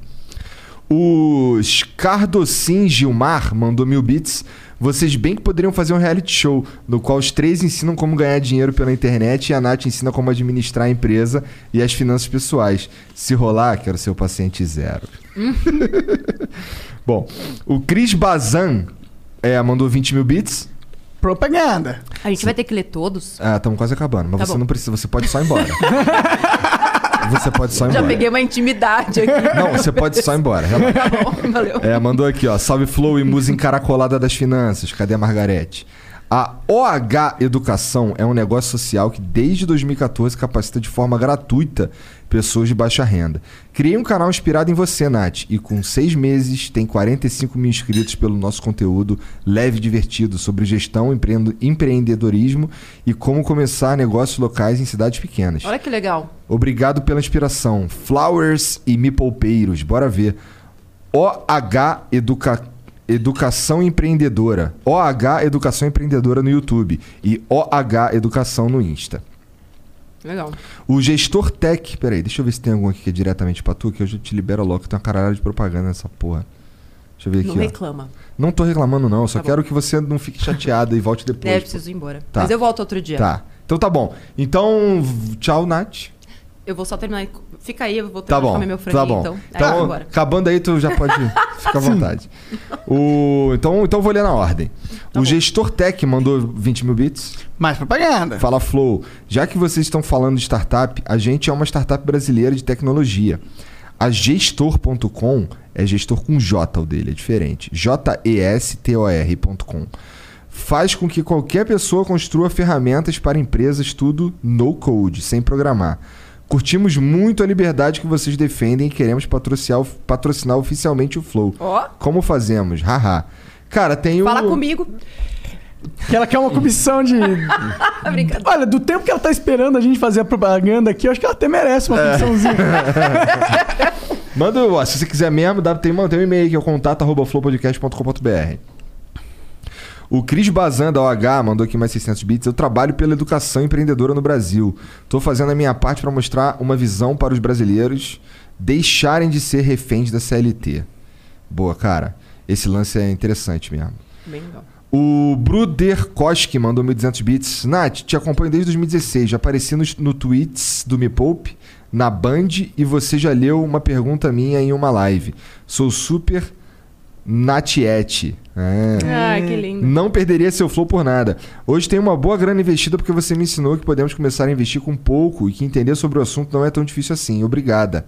Speaker 2: O Cardocin Gilmar mandou mil bits. Vocês bem que poderiam fazer um reality show, no qual os três ensinam como ganhar dinheiro pela internet e a Nath ensina como administrar a empresa e as finanças pessoais. Se rolar, quero ser o paciente zero. Bom, o Cris Bazan é, mandou 20 mil bits.
Speaker 3: Propaganda.
Speaker 4: A gente vai ter que ler todos?
Speaker 2: Ah, estamos quase acabando, mas
Speaker 4: Tá
Speaker 2: você
Speaker 4: bom.
Speaker 2: não precisa, você pode só ir embora. você pode só ir
Speaker 4: Já
Speaker 2: embora.
Speaker 4: peguei uma intimidade aqui.
Speaker 2: Não, você pode só ir embora. relaxa.
Speaker 4: Tá bom, valeu.
Speaker 2: É, mandou aqui, ó. Salve Flow e musa encaracolada das finanças. Cadê a Margarete? A OH Educação é um negócio social que desde 2014 capacita de forma gratuita pessoas de baixa renda. Criei um canal inspirado em você, Nath, e com seis meses tem 45 mil inscritos pelo nosso conteúdo leve e divertido sobre gestão, empreendedorismo e como começar negócios locais em cidades pequenas.
Speaker 4: Olha que legal.
Speaker 2: Obrigado pela inspiração. Flowers e Me Poupeiros. Bora ver. OH Educa... Educação Empreendedora. OH Educação Empreendedora no YouTube. E OH Educação no Insta.
Speaker 4: Legal.
Speaker 2: O gestor tech, peraí, deixa eu ver se tem algum aqui que é diretamente pra tu, que eu já te libero logo, que tem uma caralhada de propaganda nessa porra. Deixa eu ver
Speaker 4: Não
Speaker 2: aqui, ó.
Speaker 4: reclama.
Speaker 2: Não tô reclamando, não. Eu só
Speaker 4: Tá bom.
Speaker 2: quero que você não fique chateada e volte
Speaker 4: É,
Speaker 2: depois.
Speaker 4: eu preciso ir embora.
Speaker 2: Tá.
Speaker 4: Mas eu volto outro dia.
Speaker 2: Tá. Então tá bom. Então, tchau, Nath.
Speaker 4: Eu vou só terminar. Fica aí, eu vou
Speaker 2: Tá
Speaker 4: terminar de
Speaker 2: bom.
Speaker 4: comer meu
Speaker 2: Tá
Speaker 4: franguinho,
Speaker 2: bom.
Speaker 4: então. Aí eu
Speaker 2: Então,
Speaker 4: embora.
Speaker 2: acabando aí, tu já pode ficar à vontade. O, então, então eu vou ler na ordem.
Speaker 4: Tá
Speaker 2: o gestor tech mandou 20 mil bits.
Speaker 3: Mais propaganda.
Speaker 2: Fala Flow, já que vocês estão falando de startup, a gente é uma startup brasileira de tecnologia. A gestor.com é gestor com J o dele, é diferente. J-E-S-T-O-R.com. Faz com que qualquer pessoa construa ferramentas para empresas, tudo no code, sem programar. Curtimos muito a liberdade que vocês defendem e queremos patrocinar, patrocinar oficialmente o Flow.
Speaker 4: Ó,
Speaker 2: Como fazemos? Haha. Cara, tem o.
Speaker 4: fala comigo.
Speaker 3: Que ela quer uma comissão de.
Speaker 4: Brincadeira.
Speaker 3: Olha, do tempo que ela tá esperando a gente fazer a propaganda aqui, eu acho que ela até merece uma comissãozinha.
Speaker 2: Manda, ó, se você quiser mesmo, dá, tem, tem um e-mail que é o contato arroba flowpodcast.com.br. O Cris Bazan da OH mandou aqui mais 600 bits. Eu trabalho pela educação empreendedora no Brasil. Tô fazendo a minha parte para mostrar uma visão para os brasileiros deixarem de ser reféns da CLT. Boa, cara. Esse lance é interessante mesmo.
Speaker 4: Bem legal.
Speaker 2: O Bruder Koski mandou 1.200 bits. Nath, te acompanho desde 2016. Já apareci no, no tweets do Me Poupe, na Band, e você já leu uma pergunta minha em uma live. Sou super Natiete. É.
Speaker 4: Ai, que lindo.
Speaker 2: Não perderia seu flow por nada. Hoje tem uma boa grana investida porque você me ensinou que podemos começar a investir com pouco e que entender sobre o assunto não é tão difícil assim. Obrigada.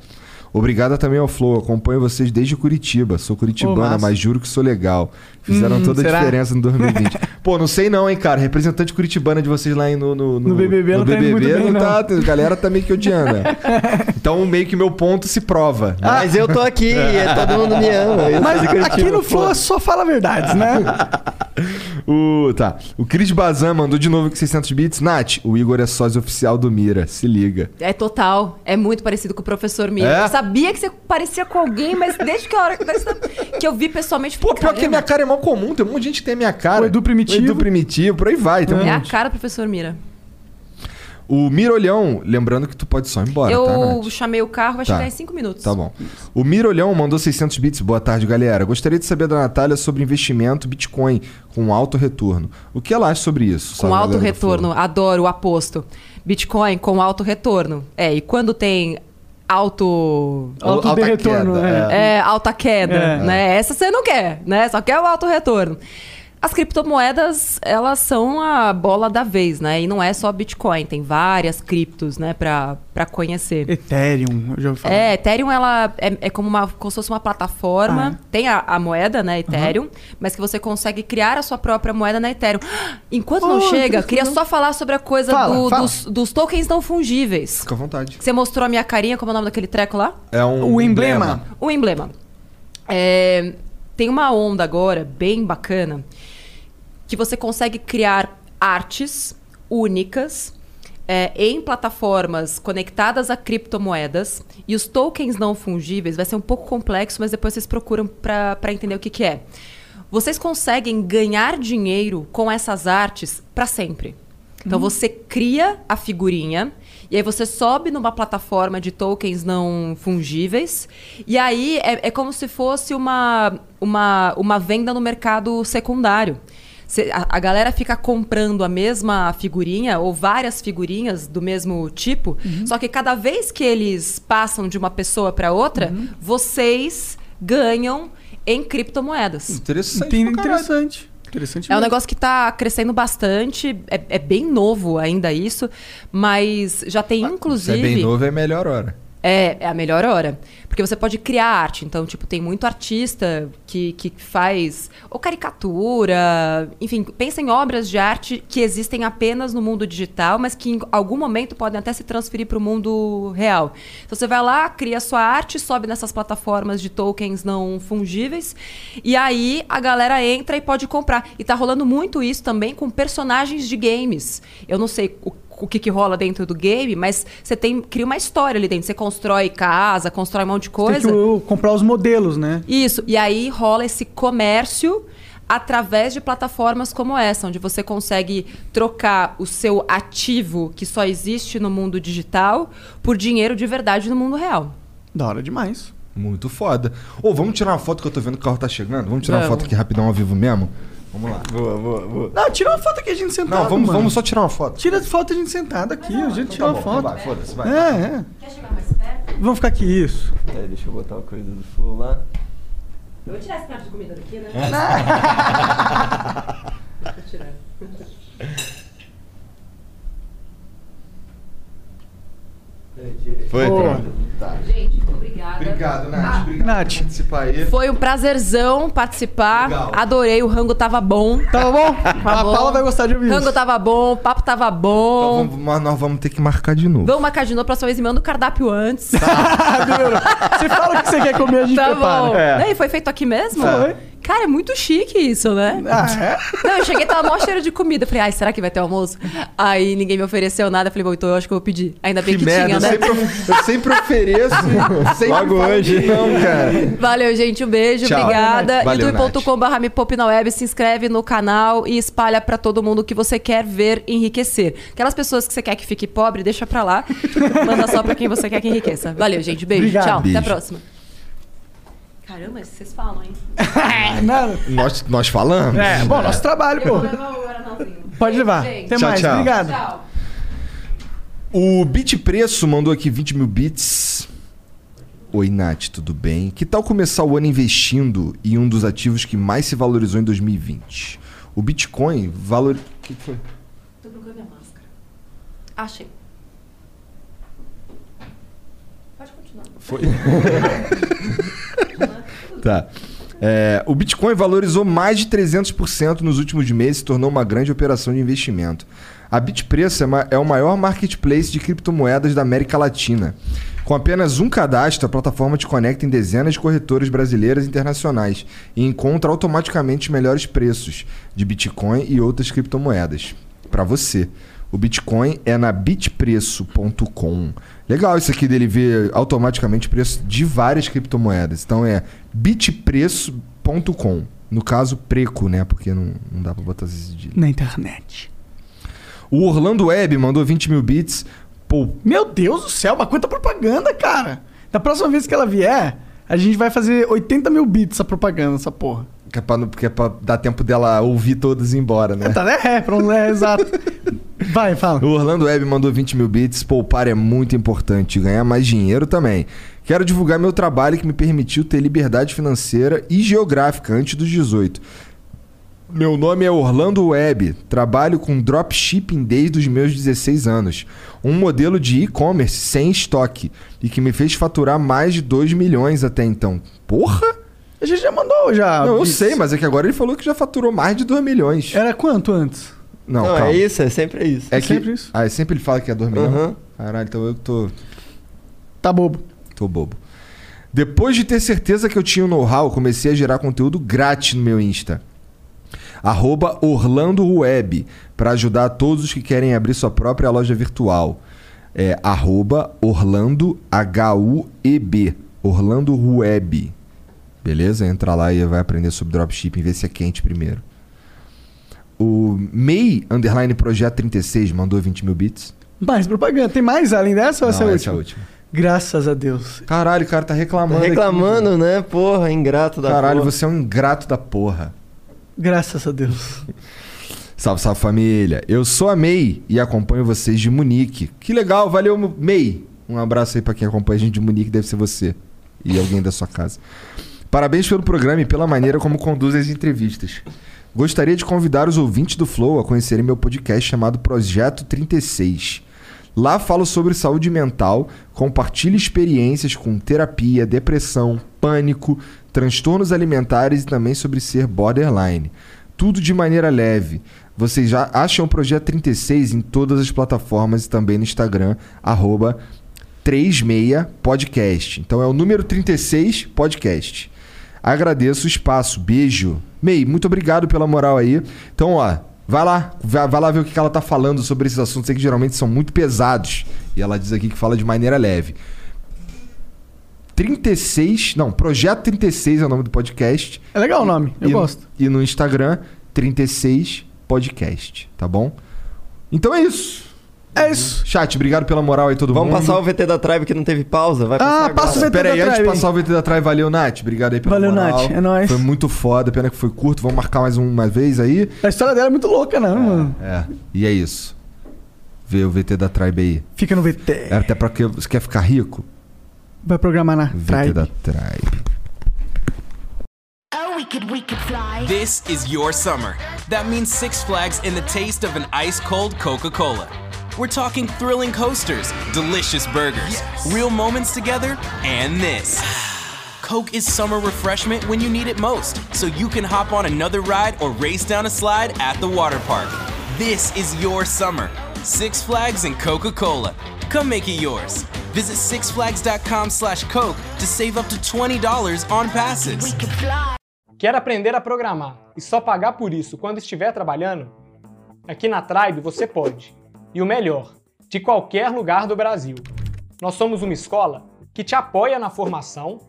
Speaker 2: Obrigada também ao Flow. Acompanho vocês desde Curitiba. Sou curitibana,
Speaker 3: massa.
Speaker 2: mas juro que sou legal. Fizeram
Speaker 3: Hum,
Speaker 2: toda a
Speaker 3: será?
Speaker 2: diferença no 2020. Pô, não sei não, hein, cara. Representante curitibana de vocês lá em- no, no,
Speaker 3: No BBB não tá indo muito bem,
Speaker 2: não tá. A galera tá meio que odiando. né? Então meio que meu ponto se prova. né?
Speaker 7: Mas eu tô aqui, e todo mundo me ama. Eu
Speaker 3: Mas aqui no. Flow só fala verdades, né?
Speaker 2: O, tá. O Cris Bazan mandou de novo com 600 bits. Nath, o Igor é sócio oficial do Mira. Se liga.
Speaker 4: É total. É muito parecido com o professor Mira.
Speaker 2: É?
Speaker 4: Eu sabia que você parecia com alguém, mas desde que a hora que eu vi pessoalmente,
Speaker 2: Pô, pior que a
Speaker 4: "Caramba,
Speaker 2: minha cara é mal comum. Tem um monte de gente que tem a minha cara.
Speaker 3: O Edu Primitivo.
Speaker 2: O Edu Primitivo, por aí vai. Tem um
Speaker 4: É a
Speaker 2: monte.
Speaker 4: cara do professor Mira.
Speaker 2: O Mirolhão, lembrando que tu pode só ir embora,
Speaker 4: eu
Speaker 2: tá,
Speaker 4: chamei o carro, vai
Speaker 2: Tá.
Speaker 4: chegar em 5 minutos.
Speaker 2: Tá bom. O Mirolhão mandou 600 bits. Boa tarde, galera. Gostaria de saber da Natália sobre investimento Bitcoin com alto retorno. O que ela acha sobre isso?
Speaker 4: Com alto retorno, adoro o aposto. Bitcoin com alto retorno. É, e quando tem alto.
Speaker 3: Alto
Speaker 2: Alta
Speaker 3: de retorno,
Speaker 2: queda,
Speaker 3: é.
Speaker 4: É, alta queda,
Speaker 3: É.
Speaker 4: né? Essa você não quer, né? Só quer o alto retorno. As criptomoedas, elas são a bola da vez, né? E não é só Bitcoin, tem várias criptos, né, pra, pra conhecer.
Speaker 3: Ethereum, eu já ouvi falar.
Speaker 4: É, Ethereum ela é, é como, uma, como se fosse uma plataforma.
Speaker 3: Ah,
Speaker 4: Tem a, a moeda, né, Ethereum, mas que você consegue criar a sua própria moeda na Ethereum. Enquanto não
Speaker 3: Oh,
Speaker 4: chega,
Speaker 3: que
Speaker 4: queria só falar sobre a coisa
Speaker 3: Fala,
Speaker 4: do-
Speaker 3: fala.
Speaker 4: Dos, dos tokens não fungíveis.
Speaker 2: Fica à vontade.
Speaker 4: Você mostrou a minha carinha, como é o nome daquele treco lá?
Speaker 2: É um
Speaker 3: O emblema.
Speaker 4: O emblema. É, tem uma onda agora bem bacana que você consegue criar artes únicas é, em plataformas conectadas a criptomoedas e os tokens não fungíveis vai ser um pouco complexo, mas depois vocês procuram para entender o que, que é. Vocês conseguem ganhar dinheiro com essas artes para sempre. Então você cria a figurinha e aí você sobe numa plataforma de tokens não fungíveis e aí é, é como se fosse uma, uma, uma venda no mercado secundário. Cê- a, a galera fica comprando a mesma figurinha ou várias figurinhas do mesmo tipo, só que cada vez que eles passam de uma pessoa para outra, vocês ganham em criptomoedas.
Speaker 2: Interessante.
Speaker 3: Interessante. Interessante
Speaker 4: É um negócio que está crescendo bastante, é, é bem novo ainda isso, mas já tem
Speaker 2: Se é
Speaker 4: inclusive.
Speaker 2: bem novo, é a melhor hora.
Speaker 4: É, é a melhor hora. Porque você pode criar arte. Então, tipo, tem muito artista que, que faz ou caricatura, enfim, pensa em obras de arte que existem apenas no mundo digital, mas que em algum momento podem até se transferir para o mundo real. Então você vai lá, cria sua arte, sobe nessas plataformas de tokens não fungíveis, e aí a galera entra e pode comprar. E tá rolando muito isso também com personagens de games. Eu não sei o o que, que rola dentro do game, mas você tem cria uma história ali dentro. Você constrói casa, constrói um monte de
Speaker 3: Tem
Speaker 4: coisa.
Speaker 3: que uh, comprar os modelos, né?
Speaker 4: Isso. E aí rola esse comércio através de plataformas como essa, onde você consegue trocar o seu ativo que só existe no mundo digital por dinheiro de verdade no mundo real.
Speaker 3: Da hora demais.
Speaker 2: Muito foda. Ô, vamos tirar uma foto que eu tô vendo que o carro tá chegando? Vamos tirar uma
Speaker 4: Vamos.
Speaker 2: foto aqui rapidão ao vivo mesmo? Vamos lá.
Speaker 7: Boa, boa, boa.
Speaker 3: Não, tira uma foto aqui a gente sentado.
Speaker 2: Não, vamos,
Speaker 3: mano.
Speaker 2: vamos só tirar uma foto.
Speaker 3: Tira foto a gente sentado aqui, a gente tira
Speaker 2: Tá
Speaker 3: uma
Speaker 2: bom,
Speaker 3: foto.
Speaker 2: vai, foda-se, vai.
Speaker 3: É, é.
Speaker 4: Quer chegar mais perto?
Speaker 3: Vamos ficar aqui, isso.
Speaker 7: É, deixa eu botar uma coisa do flow lá.
Speaker 4: Eu vou tirar esse prato de comida daqui, né? Vou tirar.
Speaker 2: Foi, pronto.
Speaker 4: Gente, muito obrigada.
Speaker 2: Obrigado, Nath. Obrigado
Speaker 3: Nath.
Speaker 2: por participar aí.
Speaker 4: Foi um prazerzão participar.
Speaker 2: Legal.
Speaker 4: Adorei, o rango tava bom.
Speaker 3: Tá bom? a
Speaker 4: bom.
Speaker 3: Paula vai gostar de ouvir
Speaker 4: O rango
Speaker 3: isso.
Speaker 4: tava bom, o papo tava
Speaker 2: Então
Speaker 4: bom.
Speaker 2: vamos, mas nós vamos ter que marcar de novo.
Speaker 4: Vamos marcar de novo, próxima vez me manda o cardápio antes.
Speaker 3: Demorou. Você fala o que você quer comer, a gente
Speaker 4: tá
Speaker 3: prepara.
Speaker 4: bom.
Speaker 2: É.
Speaker 4: E foi feito aqui mesmo?
Speaker 3: Foi.
Speaker 4: Cara, é muito chique isso, né?
Speaker 3: Ah, é?
Speaker 4: Não, eu cheguei, tava mó cheiro de comida. Falei, ai, será que vai ter almoço? Aí ninguém me ofereceu nada. Falei, bom, então eu acho que eu vou pedir. Ainda bem que,
Speaker 2: Que merda,
Speaker 4: tinha,
Speaker 2: eu,
Speaker 4: né?
Speaker 2: sempre, eu sempre ofereço. sempre
Speaker 7: Logo hoje.
Speaker 2: Não, cara.
Speaker 4: Valeu, gente. Um beijo,
Speaker 2: Tchau.
Speaker 4: obrigada. Youtube.com.br me poupe na web, se inscreve no canal e espalha pra todo mundo que você quer ver enriquecer. Aquelas pessoas que você quer que fique pobre, deixa pra lá. Manda só pra quem você quer que enriqueça. Valeu, gente. Beijo.
Speaker 3: Obrigado.
Speaker 4: Tchau.
Speaker 2: Beijo.
Speaker 4: Até a próxima. Caramba, vocês falam, hein?
Speaker 3: Nada.
Speaker 2: Nós, nós falamos.
Speaker 3: É, bom, nosso trabalho, pô. Pode levar.
Speaker 4: Gente.
Speaker 3: Até
Speaker 2: Tchau,
Speaker 3: mais,
Speaker 2: tchau.
Speaker 3: obrigado.
Speaker 4: Tchau.
Speaker 2: O Bit Preço mandou aqui 20 mil bits. Oi, Nath, tudo bem? Que tal começar o ano investindo em um dos ativos que mais se valorizou em 2020? O Bitcoin valor... O que que foi?
Speaker 4: Tô procurando minha máscara. Achei. Pode continuar.
Speaker 2: Foi. tá. É, o Bitcoin valorizou mais de 300% nos últimos meses e tornou uma grande operação de investimento. A Bitpreço é, é o maior marketplace de criptomoedas da América Latina. Com apenas um cadastro, a plataforma te conecta em dezenas de corretoras brasileiras e internacionais e encontra automaticamente os melhores preços de Bitcoin e outras criptomoedas. Para você. O Bitcoin é na bitpreço.com. Legal isso aqui dele ver automaticamente o preço de várias criptomoedas. Então é bitpreço.com. No caso, preco, né? Porque não, não dá pra botar esse cedilha.
Speaker 3: Na internet.
Speaker 2: O Orlando Web mandou 20 mil bits. Pô,
Speaker 3: Meu Deus do céu, mas quanta propaganda, cara. Da próxima vez que ela vier, a gente vai fazer 80 mil bits essa propaganda, essa porra.
Speaker 2: que é pra, que é pra dar tempo dela ouvir todas e ir embora, né?
Speaker 3: Tá, né? É, pronto, é, exato. Vai, fala.
Speaker 2: O Orlando Web mandou 20 mil bits. Poupar é muito importante. Ganhar mais dinheiro também. Quero divulgar meu trabalho que me permitiu ter liberdade financeira e geográfica antes dos 18. Meu nome é Orlando Web. Trabalho com dropshipping desde os meus 16 anos. Um modelo de e-commerce sem estoque e que me fez faturar mais de 2 milhões até então. Porra!
Speaker 3: A gente já mandou, já.
Speaker 2: Não, eu sei, mas é que agora ele falou que já faturou mais de 2 milhões.
Speaker 3: Era quanto antes?
Speaker 2: Não,
Speaker 7: Não,
Speaker 2: calma.
Speaker 7: é isso, é sempre isso.
Speaker 2: É que...
Speaker 3: sempre isso.
Speaker 2: Ah, sempre ele fala que é 2 milhões?
Speaker 7: Aham.
Speaker 2: Caralho, então eu tô...
Speaker 3: Tá bobo.
Speaker 2: Tô bobo. Depois de ter certeza que eu tinha o know-how, comecei a gerar conteúdo grátis no meu Insta. Arroba Orlando Web, para ajudar todos os que querem abrir sua própria loja virtual. É arroba Orlando H-U-E-B. Orlando Web. Beleza? Entra lá e vai aprender sobre dropshipping, ver se é quente primeiro. O May Underline Projeto 36 mandou 20 mil bits.
Speaker 3: Mais propaganda. Tem mais além dessa ou essa é a
Speaker 2: Não,
Speaker 3: última?
Speaker 2: essa é a última.
Speaker 3: Graças a Deus.
Speaker 2: Caralho, o cara tá
Speaker 7: Tá
Speaker 2: reclamando. aqui,
Speaker 7: reclamando, né? Porra, ingrato da
Speaker 2: Caralho,
Speaker 7: porra.
Speaker 2: você é um ingrato da porra.
Speaker 3: Graças a Deus.
Speaker 2: Salve, salve família. Eu sou a May e acompanho vocês de Munique. Que legal, valeu, May. Um abraço aí pra quem acompanha a gente de Munique, deve ser você e alguém da sua casa. Parabéns pelo programa e pela maneira como conduz as entrevistas. Gostaria de convidar os ouvintes do Flow a conhecerem meu podcast chamado Projeto 36. Lá falo sobre saúde mental, compartilho experiências com terapia, depressão, pânico, transtornos alimentares e também sobre ser borderline. Tudo de maneira leve. Vocês já acham o Projeto 36 em todas as plataformas e também no Instagram, arroba 36podcast. Então é o número 36 podcast. Agradeço o espaço. Beijo. Mei, muito obrigado pela moral aí. Então, ó, vai lá. Vai, vai lá ver o que ela tá falando sobre esses assuntos aí que geralmente são muito pesados. E ela diz aqui que fala de maneira leve. 36. Não, Projeto 36 é o nome do podcast.
Speaker 3: É legal o nome, eu
Speaker 2: e,
Speaker 3: gosto.
Speaker 2: E no Instagram, 36 Podcast, tá bom? Então é isso.
Speaker 3: É isso.
Speaker 2: Chat, obrigado pela moral aí, todo
Speaker 7: Vamos
Speaker 2: mundo.
Speaker 7: passar o VT da Tribe que não teve pausa? Vai passar
Speaker 3: Ah,
Speaker 7: agora.
Speaker 3: passa o VT
Speaker 2: Pera aí,
Speaker 3: da
Speaker 2: antes de
Speaker 3: Tribe.
Speaker 2: passar o VT da Tribe, valeu, Nath. Obrigado aí pela
Speaker 3: Valeu,
Speaker 2: moral.
Speaker 3: Nath. É nóis.
Speaker 2: Foi muito foda, pena que foi curto. Vamos marcar mais uma vez aí.
Speaker 3: A história dela é muito louca, né, mano?
Speaker 2: É, e é isso. Vê o VT da Tribe aí.
Speaker 3: Fica no VT.
Speaker 2: É até pra que você quer ficar rico?
Speaker 3: Vai programar na
Speaker 2: VT
Speaker 3: Tribe.
Speaker 2: da Tribe.
Speaker 8: Oh, we could, we could fly.
Speaker 9: This is your summer. That means Six Flags and the taste of an ice cold Coca Cola. We're talking thrilling coasters, delicious burgers, real moments together, and this. Coke is summer refreshment when you need it most, so you can hop on another ride or race down a slide at the water park. This is your summer. Six Flags and Coca-Cola. Come make it yours. Visit sixflags.com slash Coke to save up to $20 on passes.
Speaker 8: We.
Speaker 10: Quer aprender a programar e só pagar por isso quando estiver trabalhando? Aqui na Tribe você pode. E o melhor, de qualquer lugar do Brasil. Nós somos uma escola que te apoia na formação,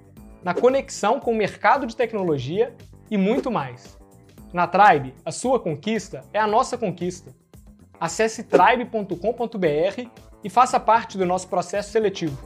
Speaker 10: na conexão com o mercado de tecnologia e muito mais. Na Tribe, a sua conquista é a nossa conquista. Acesse tribe.com.br e faça parte do nosso processo seletivo.